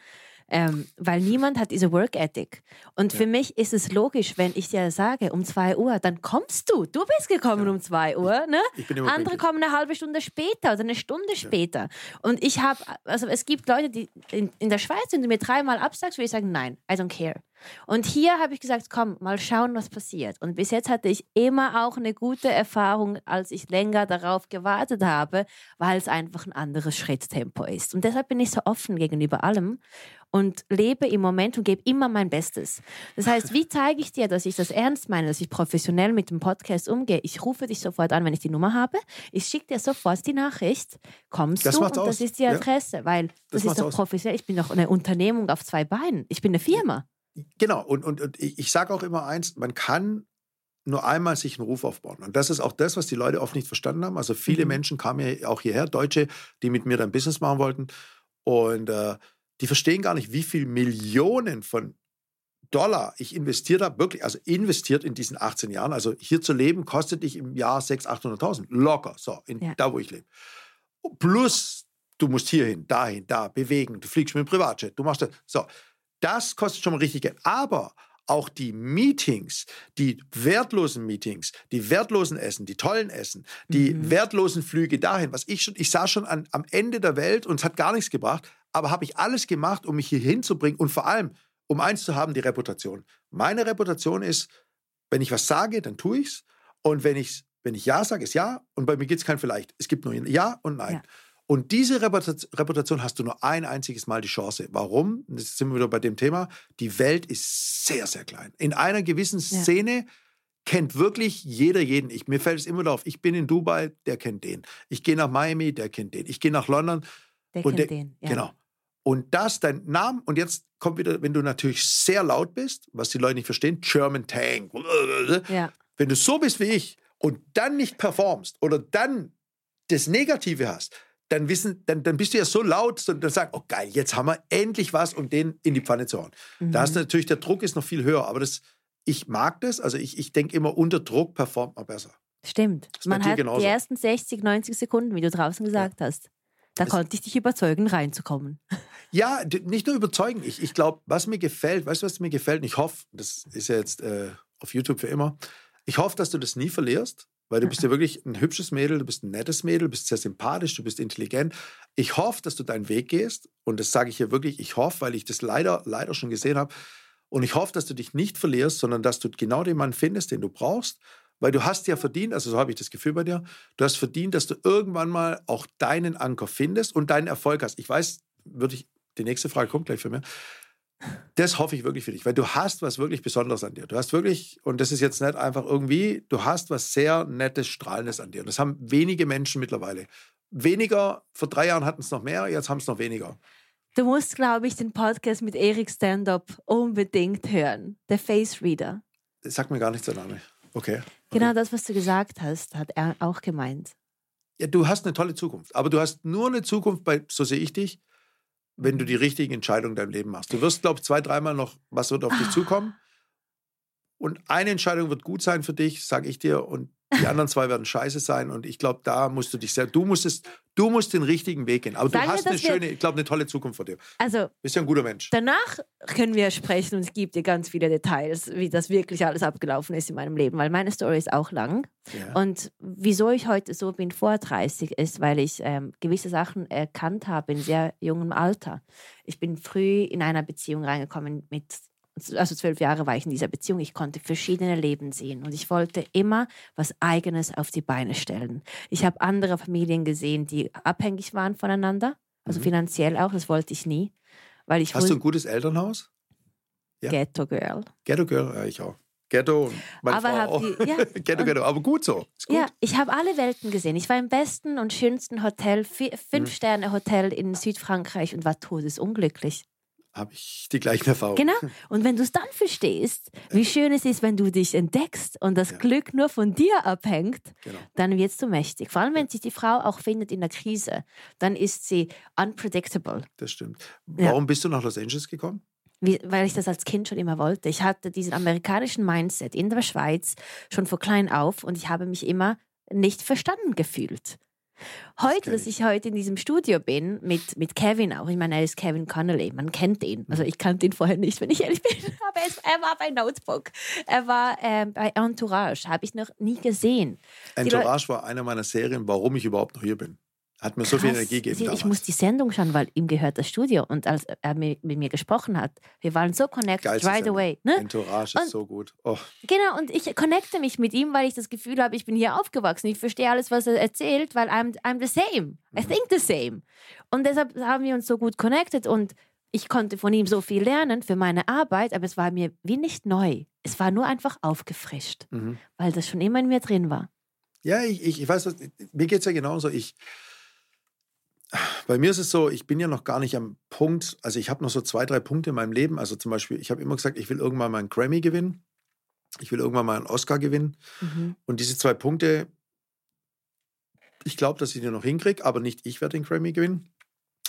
ähm, weil niemand hat diese Work Ethic. Und ja. für mich ist es logisch, wenn ich dir sage, um 2 Uhr, dann kommst du. Du bist gekommen ja. um 2 Uhr. Ne? Andere kommen eine halbe Stunde später oder eine Stunde später. Und ich habe, also es gibt Leute, die in, in der Schweiz, wenn du mir dreimal absagst, würde ich sagen, nein, I don't care. Und hier habe ich gesagt, komm, mal schauen, was passiert. Und bis jetzt hatte ich immer auch eine gute Erfahrung, als ich länger darauf gewartet habe, weil es einfach ein anderes Schritttempo ist. Und deshalb bin ich so offen gegenüber allem und lebe im Moment und gebe immer mein Bestes. Das heißt, wie zeige ich dir, dass ich das ernst meine, dass ich professionell mit dem Podcast umgehe? Ich rufe dich sofort an, wenn ich die Nummer habe. Ich schicke dir sofort die Nachricht. Kommst das du? Und aus. das ist die Adresse, ja. weil das, das ist doch aus. professionell. Ich bin doch eine Unternehmung auf zwei Beinen. Ich bin eine Firma. Genau, und, und, und ich, ich sage auch immer eins, man kann nur einmal sich einen Ruf aufbauen. Und das ist auch das, was die Leute oft nicht verstanden haben. Also viele mhm. Menschen kamen ja auch hierher, Deutsche, die mit mir dann Business machen wollten. Und äh, die verstehen gar nicht, wie viel Millionen von Dollar ich investiert habe, wirklich, also investiert in diesen 18 Jahren. Also hier zu leben, kostet dich im Jahr 600.000, 800.000. Locker, so, in, ja. da wo ich lebe. Plus, du musst hierhin, dahin, da, bewegen, du fliegst mit dem Privatjet, du machst das. So, das kostet schon mal richtig Geld. Aber auch die Meetings, die wertlosen Meetings, die wertlosen Essen, die tollen Essen, die mhm. wertlosen Flüge dahin, was ich schon, ich sah schon an, am Ende der Welt und es hat gar nichts gebracht, aber habe ich alles gemacht, um mich hier hinzubringen und vor allem, um eins zu haben, die Reputation. Meine Reputation ist, wenn ich was sage, dann tue ich es und wenn ich, wenn ich Ja sage, ist Ja und bei mir gibt es kein Vielleicht. Es gibt nur Ja und Nein. Ja. Und diese Reputation hast du nur ein einziges Mal die Chance. Warum? Jetzt sind wir wieder bei dem Thema. Die Welt ist sehr, sehr klein. In einer gewissen Szene ja. kennt wirklich jeder jeden. Ich, mir fällt es immer darauf, ich bin in Dubai, der kennt den. Ich gehe nach Miami, der kennt den. Ich gehe nach London. Der kennt der, den. Ja. Genau. Und das dein Name, und jetzt kommt wieder, wenn du natürlich sehr laut bist, was die Leute nicht verstehen, German Tank. Ja. Wenn du so bist wie ich und dann nicht performst oder dann das Negative hast, dann wissen, dann, dann bist du ja so laut dann sagst, oh geil, jetzt haben wir endlich was, um den in die Pfanne zu hauen. Mhm. Da hast du natürlich, der Druck ist noch viel höher, aber das, ich mag das, also ich, ich denke immer, unter Druck performt man besser. Stimmt. Man hat genauso. die ersten 60, 90 Sekunden, wie du draußen gesagt ja. hast. Da das konnte ich dich überzeugen, reinzukommen. *laughs* Ja, nicht nur überzeugen. Ich, ich glaube, was mir gefällt, weißt du, was mir gefällt? Und ich hoffe, das ist ja jetzt äh, auf YouTube für immer, ich hoffe, dass du das nie verlierst, weil du bist ja wirklich ein hübsches Mädel, du bist ein nettes Mädel, du bist sehr sympathisch, du bist intelligent. Ich hoffe, dass du deinen Weg gehst und das sage ich hier wirklich, ich hoffe, weil ich das leider, leider schon gesehen habe und ich hoffe, dass du dich nicht verlierst, sondern dass du genau den Mann findest, den du brauchst, weil du hast ja verdient, also so habe ich das Gefühl bei dir, du hast verdient, dass du irgendwann mal auch deinen Anker findest und deinen Erfolg hast. Ich weiß, würde ich, die nächste Frage kommt gleich für mich. Das hoffe ich wirklich für dich, weil du hast was wirklich Besonderes an dir. Du hast wirklich, und das ist jetzt nicht einfach irgendwie, du hast was sehr Nettes, Strahlendes an dir. Und das haben wenige Menschen mittlerweile. Weniger, vor drei Jahren hatten es noch mehr, jetzt haben es noch weniger. Du musst, glaube ich, den Podcast mit Erik Stand-Up unbedingt hören. Der Face Reader. Das sagt mir gar nichts der Name. Okay. okay. Genau das, was du gesagt hast, hat er auch gemeint. Ja, du hast eine tolle Zukunft. Aber du hast nur eine Zukunft bei, so sehe ich dich, wenn du die richtigen Entscheidungen in deinem Leben machst. Du wirst, glaube ich, zwei, dreimal noch, was wird auf dich zukommen. Und eine Entscheidung wird gut sein für dich, sage ich dir, und die anderen zwei werden scheiße sein. Und ich glaube, da musst du dich sehr, du musst es, du musst den richtigen Weg gehen. Aber Sagen du wir, hast eine wir- schöne, ich glaube, eine tolle Zukunft vor dir. Also Bist ja ein guter Mensch. danach können wir sprechen und es gibt dir ganz viele Details, wie das wirklich alles abgelaufen ist in meinem Leben, weil meine Story ist auch lang. Ja. Und wieso ich heute so bin vor 30 ist, weil ich ähm, gewisse Sachen erkannt habe in sehr jungem Alter. Ich bin früh in einer Beziehung reingekommen mit also zwölf Jahre war ich in dieser Beziehung, ich konnte verschiedene Leben sehen und ich wollte immer was Eigenes auf die Beine stellen. Ich habe andere Familien gesehen, die abhängig waren voneinander, also Mhm. finanziell auch, das wollte ich nie, weil ich Hast du ein gutes Elternhaus? ja? Ghetto Girl. Ghetto Girl, ja, ich auch. Ghetto, meine Aber Frau auch. die- ja. *laughs* Ghetto, Ghetto, aber gut so. Gut. Ja, ich habe alle Welten gesehen. Ich war im besten und schönsten Hotel, Mhm. Fünf-Sterne-Hotel in Südfrankreich und war todesunglücklich. Habe ich die gleichen Erfahrungen. Genau. Und wenn du es dann verstehst, wie schön es ist, wenn du dich entdeckst und das Ja. Glück nur von dir abhängt, Genau. dann wirst du mächtig. Vor allem, wenn sich die Frau auch findet in der Krise, dann ist sie unpredictable. Das stimmt. Ja. Warum bist du nach Los Angeles gekommen? Wie, weil ich das als Kind schon immer wollte. Ich hatte diesen amerikanischen Mindset in der Schweiz schon von klein auf und ich habe mich immer nicht verstanden gefühlt. Heute, dass ich heute in diesem Studio bin, mit, mit Kevin auch, ich meine, er ist Kevin Connolly, man kennt ihn. Also ich kannte ihn vorher nicht, wenn ich ehrlich bin, *laughs* aber er, war bei Notebook, er war ähm, bei Entourage, habe ich noch nie gesehen. Entourage war einer meiner Serien, warum ich überhaupt noch hier bin. Hat mir so viel Krass. Energie gegeben Sie- Ich muss die Sendung schauen, weil ihm gehört das Studio. Und als er mit, mir gesprochen hat, wir waren so connected Geilste right Sendung. away. Ne? Entourage Und- ist so gut. Oh, Genau, und ich connecte mich mit ihm, weil ich das Gefühl habe, ich bin hier aufgewachsen. Ich verstehe alles, was er erzählt, weil I'm, I'm the same. I Mhm. think the same. Und deshalb haben wir uns so gut connected und ich konnte von ihm so viel lernen für meine Arbeit, aber es war mir wie nicht neu. Es war nur einfach aufgefrischt, mhm. weil das schon immer in mir drin war. Ja, ich, ich, ich weiß, mir geht es ja genauso. Ich, bei mir ist es so, ich bin ja noch gar nicht am Punkt, also ich habe noch so zwei, drei Punkte in meinem Leben. Also zum Beispiel, ich habe immer gesagt, ich will irgendwann mal einen Grammy gewinnen. Ich will irgendwann mal einen Oscar gewinnen. Mhm. Und diese zwei Punkte, ich glaube, dass ich die noch hinkriege, aber nicht ich werde den Grammy gewinnen,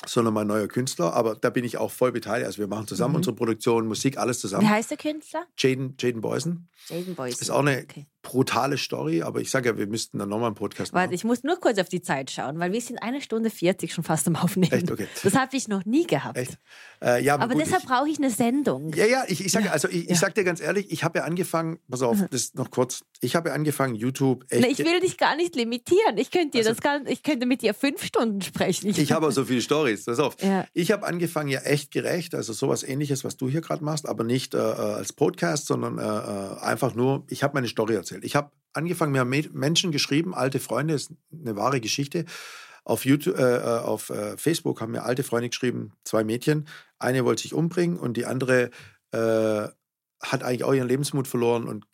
sondern mein neuer Künstler. Aber da bin ich auch voll beteiligt. Also wir machen zusammen Mhm. unsere Produktion, Musik, alles Wie zusammen. heißt der Künstler? Jaden, Jaden Boysen. Jaden Boyce. Ist auch eine Okay. Brutale Story, aber ich sage ja, wir müssten dann nochmal einen Podcast Warte, machen. ich muss nur kurz auf die Zeit schauen, weil wir sind eine Stunde 40 schon fast am Aufnehmen. Echt? Okay. Das habe ich noch nie gehabt. Echt? Äh, ja, aber Aber gut, deshalb ich, brauche ich eine Sendung. Ja, ja, ich, ich sage also ich, ja. ich sag dir ganz ehrlich, ich habe ja angefangen, pass auf, das noch kurz, ich habe ja angefangen, YouTube echt. Na, ich will dich gar nicht limitieren. Ich könnte, dir Also- das gar, ich könnte mit dir fünf Stunden sprechen. ich habe auch so viele Stories. Pass auf. Ja. Ich habe angefangen ja echt gerecht, also sowas ähnliches, was du hier gerade machst, aber nicht äh, äh, als Podcast, sondern äh, äh, einfach nur, ich habe meine Story erzählt. Ich habe angefangen, mir haben Me- Menschen geschrieben, alte Freunde, ist eine wahre Geschichte. Auf, YouTube, äh, äh, auf äh, Facebook haben mir alte Freunde geschrieben, zwei Mädchen. Eine wollte sich umbringen und die andere äh, hat eigentlich auch ihren Lebensmut verloren und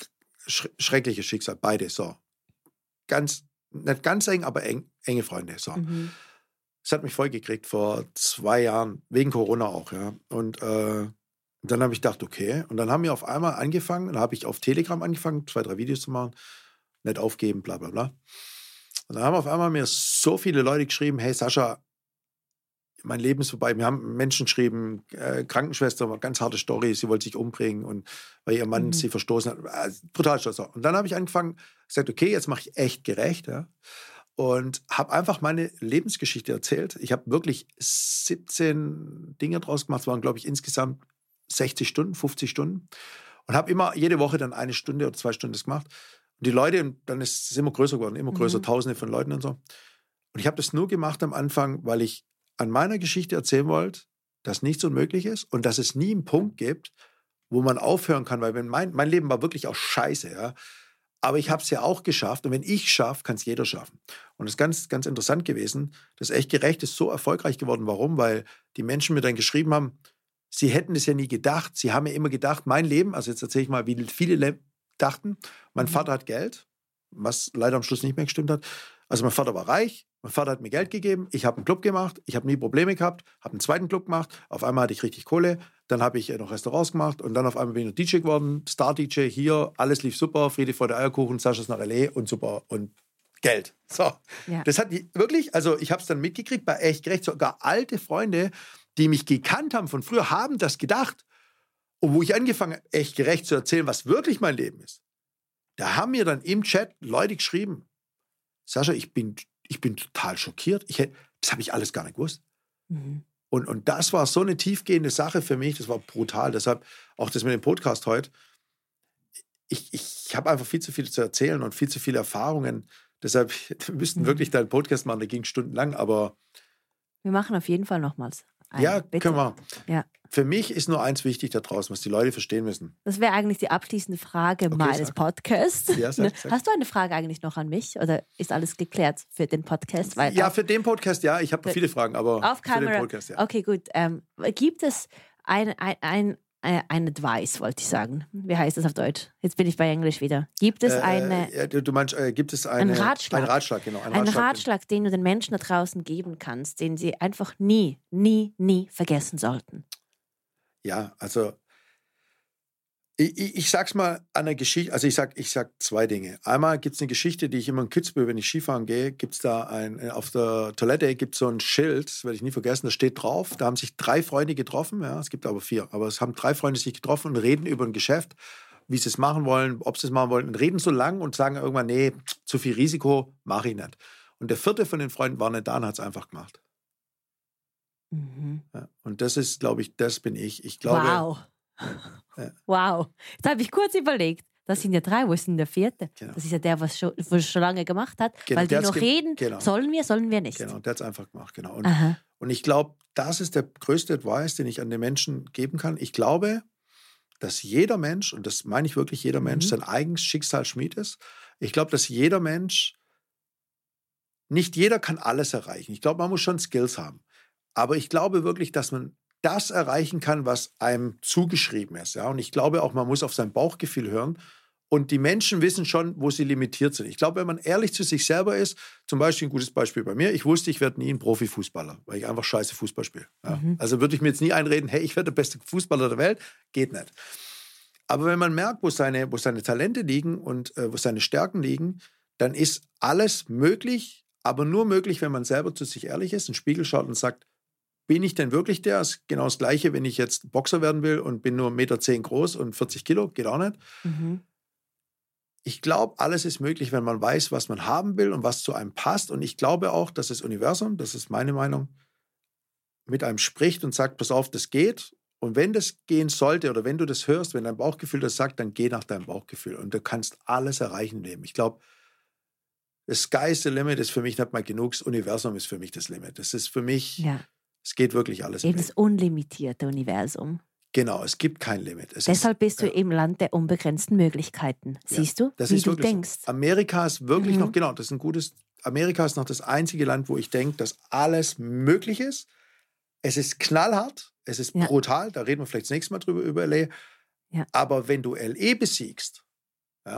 sch schreckliches Schicksal, beide so. Ganz, nicht ganz eng, aber eng, enge Freunde. So. Mhm. Das hat mich vollgekriegt vor zwei Jahren, wegen Corona auch, ja. Und äh, dann habe ich gedacht, okay. Und dann haben wir auf einmal angefangen, dann habe ich auf Telegram angefangen, zwei, drei Videos zu machen, nicht aufgeben, bla bla bla. Und dann haben auf einmal mir so viele Leute geschrieben, hey Sascha, mein Leben ist vorbei. Wir haben Menschen geschrieben, äh, Krankenschwester, ganz harte Story, sie wollte sich umbringen und weil ihr Mann Mhm. sie verstoßen hat. Also, brutal stolz. Und dann habe ich angefangen, gesagt, okay, jetzt mache ich echt gerecht, ja. Und habe einfach meine Lebensgeschichte erzählt. Ich habe wirklich 17 Dinge draus gemacht. Es waren, glaube ich, insgesamt 60 Stunden, 50 Stunden. Und habe immer jede Woche dann eine Stunde oder zwei Stunden das gemacht. Und die Leute, und dann ist es immer größer geworden, immer größer, Mhm. Tausende von Leuten und so. Und ich habe das nur gemacht am Anfang, weil ich an meiner Geschichte erzählen wollte, dass nichts unmöglich ist und dass es nie einen Punkt gibt, wo man aufhören kann, weil wenn mein, mein Leben war wirklich auch scheiße, ja. Aber ich habe es ja auch geschafft und wenn ich schaffe, kann es jeder schaffen. Und das ist ganz, ganz interessant gewesen. Das echt gerecht ist so erfolgreich geworden. Warum? Weil die Menschen mir dann geschrieben haben, sie hätten es ja nie gedacht. Sie haben ja immer gedacht, mein Leben, also jetzt erzähle ich mal, wie viele Le dachten, mein Mhm. Vater hat Geld, was leider am Schluss nicht mehr gestimmt hat. Also mein Vater war reich, mein Vater hat mir Geld gegeben, ich habe einen Club gemacht, ich habe nie Probleme gehabt, habe einen zweiten Club gemacht, auf einmal hatte ich richtig Kohle, dann habe ich äh, noch Restaurants gemacht und dann auf einmal bin ich noch DJ geworden, Star-DJ hier, alles lief super, Friede, Freude, Eierkuchen, Sascha ist nach L.A. und super und Geld. So, Ja. das hat wirklich, also ich habe es dann mitgekriegt bei echt gerecht, sogar alte Freunde, die mich gekannt haben von früher, haben das gedacht. Und wo ich angefangen habe, echt gerecht zu erzählen, was wirklich mein Leben ist, da haben mir dann im Chat Leute geschrieben, Sascha, ich bin, ich bin total schockiert. Ich, das habe ich alles gar nicht gewusst. Mhm. Und, und das war so eine tiefgehende Sache für mich, das war brutal. Deshalb auch das mit dem Podcast heute. Ich, ich habe einfach viel zu viel zu erzählen und viel zu viele Erfahrungen. Deshalb, *laughs* wir müssten mhm. wirklich deinen Podcast machen, der ging stundenlang, aber. Wir machen auf jeden Fall nochmals. Ein, ja, bitte. können wir. Ja. Für mich ist nur eins wichtig da draußen, was die Leute verstehen müssen. Das wäre eigentlich die abschließende Frage okay, meines sag. Podcasts. Ja, sag, sag. Hast du eine Frage eigentlich noch an mich oder ist alles geklärt für den Podcast? Weil ja, für den Podcast ja. Ich habe viele Fragen, aber auf Kamera. für den Podcast ja. Okay, gut. Ähm, gibt es ein, ein, ein ein Advice, wollte ich sagen. Wie heißt das auf Deutsch? Jetzt bin ich bei Englisch wieder. Gibt es äh, eine. Äh, du meinst, äh, gibt es eine, einen Ratschlag? Ein Ratschlag, genau. Ein, ein Ratschlag, Ratschlag, den du den Menschen da draußen geben kannst, den sie einfach nie, nie, nie vergessen sollten. Ja, also ich, ich, ich, sag's mal an der Geschichte, also ich sag, ich sag zwei Dinge. Einmal gibt es eine Geschichte, die ich immer in Kitzbühel, wenn ich Skifahren gehe, gibt es da ein, äh, auf der Toilette gibt es so ein Schild, das werde ich nie vergessen, da steht drauf, da haben sich drei Freunde getroffen, ja, es gibt aber vier, aber es haben drei Freunde sich getroffen und reden über ein Geschäft, wie sie es machen wollen, ob sie es machen wollen, und reden so lang und sagen irgendwann, nee, zu viel Risiko, mache ich nicht. Und der vierte von den Freunden war nicht da und hat es einfach gemacht. Mhm. Ja, und das ist, glaube ich, das bin ich. Ich glaube, wow. Ja. Wow. Jetzt habe ich kurz überlegt. Das sind ja drei, wo ist denn der vierte? Genau. Das ist ja der, was schon, was schon lange gemacht hat. Genau, weil die noch reden, genau. sollen wir, sollen wir nicht. Genau, der hat es einfach gemacht, genau. Und, und ich glaube, das ist der größte Advice, den ich an den Menschen geben kann. Ich glaube, dass jeder Mensch, und das meine ich wirklich jeder Mensch, mhm. sein eigenes Schicksal schmied ist. Ich glaube, dass jeder Mensch, nicht jeder kann alles erreichen. Ich glaube, man muss schon Skills haben. Aber ich glaube wirklich, dass man das erreichen kann, was einem zugeschrieben ist. Ja? Und ich glaube auch, man muss auf sein Bauchgefühl hören. Und die Menschen wissen schon, wo sie limitiert sind. Ich glaube, wenn man ehrlich zu sich selber ist, zum Beispiel ein gutes Beispiel bei mir, ich wusste, ich werde nie ein Profifußballer, weil ich einfach scheiße Fußball spiele. Ja? Mhm. Also würde ich mir jetzt nie einreden, hey, ich werde der beste Fußballer der Welt. Geht nicht. Aber wenn man merkt, wo seine, wo seine Talente liegen und äh, wo seine Stärken liegen, dann ist alles möglich, aber nur möglich, wenn man selber zu sich ehrlich ist, in den Spiegel schaut und sagt, bin ich denn wirklich der? Das ist genau das Gleiche, wenn ich jetzt Boxer werden will und bin nur 1,10 Meter zehn groß und 40 Kilo, geht auch nicht. Mhm. Ich glaube, alles ist möglich, wenn man weiß, was man haben will und was zu einem passt. Und ich glaube auch, dass das Universum, das ist meine Meinung, mit einem spricht und sagt, pass auf, das geht. Und wenn das gehen sollte oder wenn du das hörst, wenn dein Bauchgefühl das sagt, dann geh nach deinem Bauchgefühl und du kannst alles erreichen im Leben. Ich glaube, das Sky is the limit ist für mich nicht mal genug, das Universum ist für mich das Limit. Das ist für mich ja. Es geht wirklich alles. Eben das unlimitierte Universum. Genau, es gibt kein Limit. Es Deshalb ist, bist du ja. im Land der unbegrenzten Möglichkeiten. Siehst du, das wie du denkst? So. Amerika ist wirklich mhm. noch, genau, das ist ein gutes, Amerika ist noch das einzige Land, wo ich denke, dass alles möglich ist. Es ist knallhart, es ist ja. brutal, da reden wir vielleicht das nächste Mal drüber, über LA. Ja. Aber wenn du LE besiegst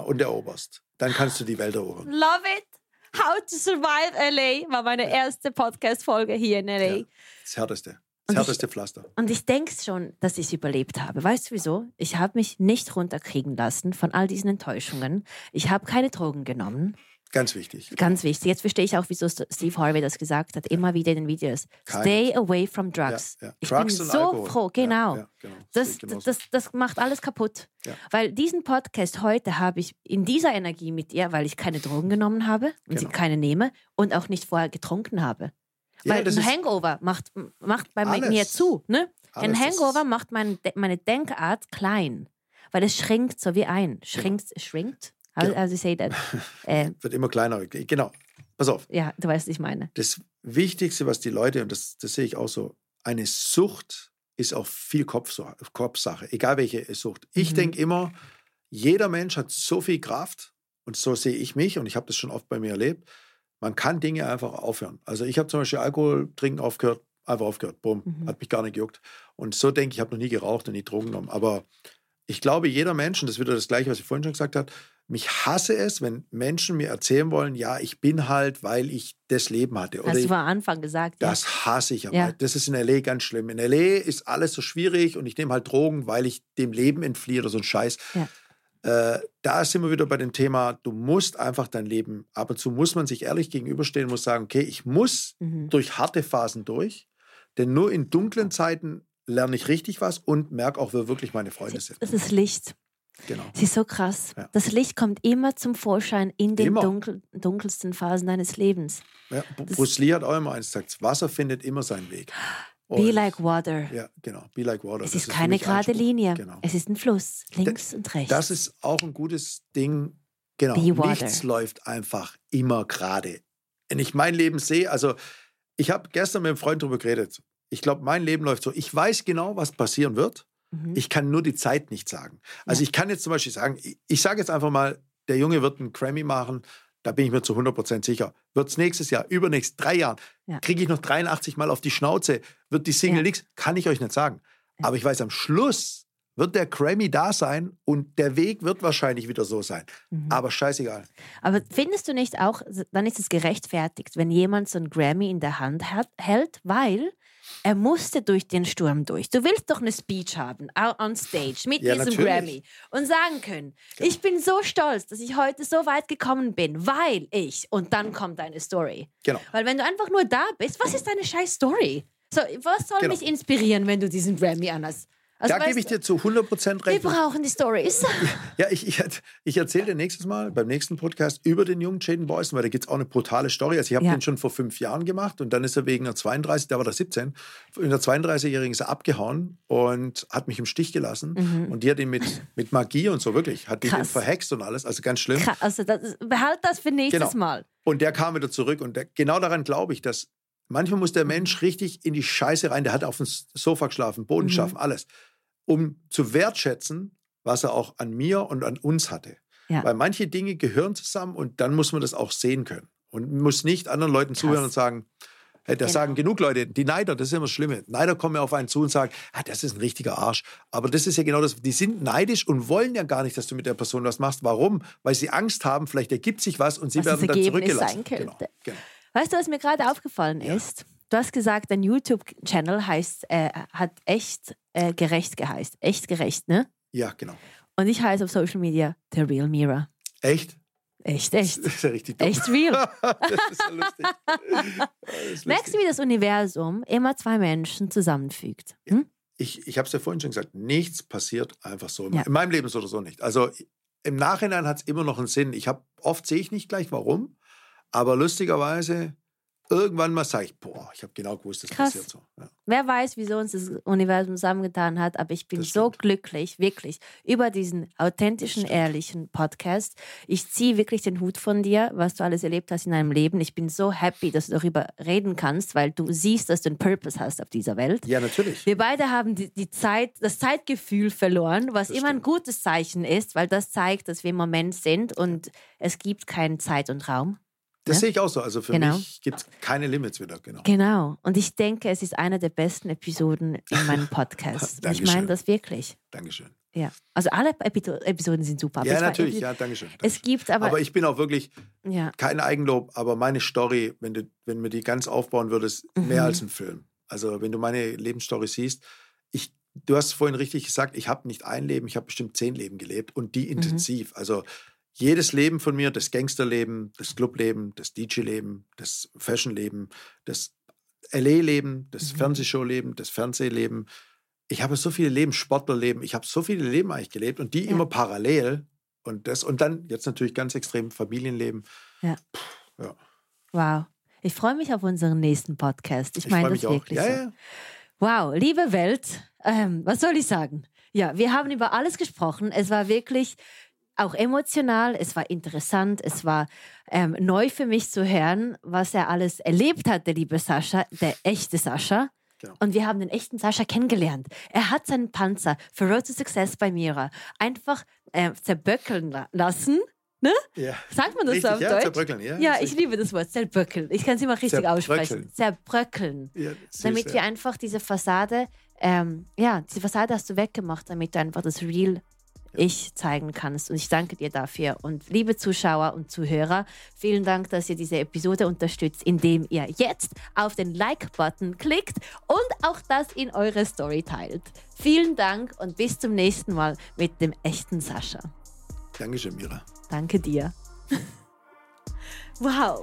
und eroberst, dann kannst du die Welt erobern. Love it! How to Survive LA war meine erste Podcast-Folge hier in LA. Ja, das härteste. Das härteste Pflaster. Und ich denke schon, dass ich es überlebt habe. Weißt du wieso? Ich habe mich nicht runterkriegen lassen von all diesen Enttäuschungen. Ich habe keine Drogen genommen. Ganz wichtig. Ganz wichtig. Jetzt verstehe ich auch, wieso Steve Harvey das gesagt hat, immer wieder in den Videos. Keine. Stay away from drugs. Ja, ja. Ich drugs bin so Alkohol. froh, genau. Ja, genau. Das, das, das, das, macht alles kaputt. Weil diesen Podcast heute habe ich in dieser Energie mit ihr, weil ich keine Drogen genommen habe und genau. sie keine nehme und auch nicht vorher getrunken habe. Weil ein Hangover macht, macht bei alles. mir zu. Ne? Ein Hangover macht mein, meine Denkart klein. Weil es schränkt so wie ein. Schränkt, genau. schrinkt? How, genau. how do you say that? *laughs* Äh, Wird immer kleiner. Genau. Pass auf. Ja, du weißt, was ich meine. Das Wichtigste, was die Leute, und das, das sehe ich auch so, eine Sucht ist auch viel Kopfsache, Kopfsache egal welche Sucht. Ich mhm. denke immer, jeder Mensch hat so viel Kraft und so sehe ich mich und ich habe das schon oft bei mir erlebt. Man kann Dinge einfach aufhören. Also ich habe zum Beispiel Alkohol trinken aufgehört, einfach aufgehört, bumm, mhm. hat mich gar nicht gejuckt. Und so denke ich, ich habe noch nie geraucht und nie Drogen genommen. Aber ich glaube, jeder Mensch, und das ist wieder das Gleiche, was ich vorhin schon gesagt habe, mich hasse es, wenn Menschen mir erzählen wollen, ja, ich bin halt, weil ich das Leben hatte. Oder Hast du am Anfang gesagt. Das ja. hasse ich aber. Ja. Das ist in L.A. ganz schlimm. In L.A. ist alles so schwierig und ich nehme halt Drogen, weil ich dem Leben entfliehe oder so ein Scheiß. Ja. Äh, da sind wir wieder bei dem Thema, du musst einfach dein Leben, ab und zu muss man sich ehrlich gegenüberstehen, muss sagen, okay, ich muss mhm. durch harte Phasen durch, Denn nur in dunklen Zeiten lerne ich richtig was und merke auch, wer wirklich meine Freunde sind. Das ist Licht. Genau. Es ist so krass. Ja. Das Licht kommt immer zum Vorschein in den dunkel, dunkelsten Phasen deines Lebens. Ja, Bruce Lee hat auch immer eins gesagt, Wasser findet immer seinen Weg. Be Und- like water. Ja, genau. Be like water. es ist für keine gerade. Linie. Genau. Es ist ein Fluss, links und rechts. Das ist auch ein gutes Ding. Genau. Be water. Nichts läuft einfach immer gerade. Wenn ich mein Leben sehe, also ich habe gestern mit einem Freund darüber geredet. Ich glaube, mein Leben läuft so. Ich weiß genau, was passieren wird. Mhm. Ich kann nur die Zeit nicht sagen. Also ich kann jetzt zum Beispiel sagen, ich, ich sage jetzt einfach mal, der Junge wird einen Grammy machen. Da bin ich mir zu 100% sicher. Wird es nächstes Jahr, übernächst, drei Jahren, Ja. kriege ich noch 83 Mal auf die Schnauze, wird die Single Ja. nichts, kann ich euch nicht sagen. Ja. Aber ich weiß, am Schluss wird der Grammy da sein und der Weg wird wahrscheinlich wieder so sein. Mhm. Aber scheißegal. Aber findest du nicht auch, dann ist es gerechtfertigt, wenn jemand so einen Grammy in der Hand hat, hält, weil er musste durch den Sturm durch. Du willst doch eine Speech haben, au- on stage, mit Ja, diesem natürlich. Grammy und sagen können, Genau. ich bin so stolz, dass ich heute so weit gekommen bin, weil ich, und dann kommt deine Story. Genau. Weil wenn du einfach nur da bist, was ist deine scheiß Story? So, was soll Genau. mich inspirieren, wenn du diesen Grammy anhast? Also, da weißt gebe ich dir zu 100% wir recht. brauchen die Stories. *laughs* Ja, ich, ich, ich erzähle dir nächstes Mal beim nächsten Podcast über den jungen Jaden Boyson, weil da gibt es auch eine brutale Story. Also ich habe Ja. den schon vor fünf Jahren gemacht und dann ist er wegen der 32, da war der 17, in der 32-Jährigen ist er abgehauen und hat mich im Stich gelassen. Und die hat ihn mit, mit Magie und so wirklich, hat Mhm. Krass. den verhext und alles, also ganz schlimm. Krass, Also das, behalt das für nächstes Genau. Mal. Und der kam wieder zurück. Und der, genau daran glaube ich, dass manchmal muss der Mensch richtig in die Scheiße rein. Der hat auf dem Sofa geschlafen, Boden Mhm. geschlafen, alles. Um zu wertschätzen, was er auch an mir und an uns hatte. Ja. Weil manche Dinge gehören zusammen und dann muss man das auch sehen können. Und muss nicht anderen Leuten zuhören und sagen, das Genau. sagen genug Leute, die Neider, das ist immer das Schlimme. Neider kommen ja auf einen zu und sagen, ah, das ist ein richtiger Arsch. Aber das ist ja genau das, die sind neidisch und wollen ja gar nicht, dass du mit der Person was machst. Warum? Weil sie Angst haben, vielleicht ergibt sich was und sie Was werden dann zurückgelassen. Genau, genau. Weißt du, was mir gerade aufgefallen ist? Du hast gesagt, dein YouTube-Channel heißt, äh, hat echt äh, gerecht geheißt. Echt gerecht, ne? Ja, genau. Und ich heiße auf Social Media The Real Mira. Echt? Echt, Das echt. ist ja richtig dumm. Echt real. *laughs* das ist ja lustig. Das ist Merkst du, wie das Universum immer zwei Menschen zusammenfügt? Hm? Ich, ich habe es ja vorhin schon gesagt, nichts passiert einfach so. Ja. In meinem Leben so oder so nicht. Also im Nachhinein hat es immer noch einen Sinn. Ich habe oft sehe ich nicht gleich warum, aber lustigerweise irgendwann mal sage ich, boah, ich habe genau gewusst, das Krass. passiert so. Ja. Wer weiß, wieso uns das Universum zusammengetan hat, aber ich bin so glücklich, wirklich, über diesen authentischen, ehrlichen Podcast. Ich ziehe wirklich den Hut von dir, was du alles erlebt hast in deinem Leben. Ich bin so happy, dass du darüber reden kannst, weil du siehst, dass du einen Purpose hast auf dieser Welt. ja, natürlich. Wir beide haben die, die Zeit, das Zeitgefühl verloren, was Das immer ein stimmt. gutes Zeichen ist, weil das zeigt, dass wir im Moment sind und es gibt keinen Zeit und Raum. Das Ja? sehe ich auch so. Also für Genau. mich gibt es keine Limits wieder. Genau. Genau. Und ich denke, es ist eine der besten Episoden in *laughs* meinem Podcast. Ich meine das wirklich. Dankeschön. Ja. Also alle Episo- Episoden sind super. ja, natürlich. Ja, Dankeschön. Es Dankeschön. gibt aber, aber ich bin auch wirklich, ja, kein Eigenlob, aber meine Story, wenn du, wenn mir die ganz aufbauen würdest, Mhm. mehr als ein Film. Also wenn du meine Lebensstory siehst, ich, du hast vorhin richtig gesagt, ich habe nicht ein Leben, ich habe bestimmt zehn Leben gelebt und Mhm. die intensiv. Also jedes Leben von mir, das Gangsterleben, das Clubleben, das DJ-Leben, das Fashion-Leben, das LA-Leben, das Mhm. Fernsehshow-Leben, das Fernsehleben. Ich habe so viele Leben, Sportlerleben, ich habe so viele Leben eigentlich gelebt und die Ja. immer parallel. Und das, und dann jetzt natürlich ganz extrem Familienleben. Ja. Puh, ja. wow. Ich freue mich auf unseren nächsten Podcast. Ich, Ich meine freue das mich auch. wirklich Ja, so. ja. Wow, liebe Welt, ähm, was soll ich sagen? Ja, wir haben über alles gesprochen. Es war wirklich auch emotional, es war interessant, es war ähm, neu für mich zu hören, was er alles erlebt hat, der liebe Sascha, der echte Sascha. Genau. Und wir haben den echten Sascha kennengelernt. Er hat seinen Panzer für Road to Success bei Mira einfach äh, zerböckeln la lassen. ja. Sagt man das Richtig, auf ja, Deutsch? zerbröckeln, ja. Ja, ich liebe das Wort, zerböckeln. Ich kann es immer richtig aussprechen. Zerbröckeln Ja, süß, damit ja. wir einfach diese Fassade, ähm, ja, diese Fassade hast du weggemacht, damit du einfach das Real Ich zeigen kannst. Und ich danke dir dafür. Und liebe Zuschauer und Zuhörer, vielen Dank, dass ihr diese Episode unterstützt, indem ihr jetzt auf den Like-Button klickt und auch das in eure Story teilt. Vielen Dank und bis zum nächsten Mal mit dem echten Sascha. Dankeschön, Mira. Danke dir. *laughs* wow.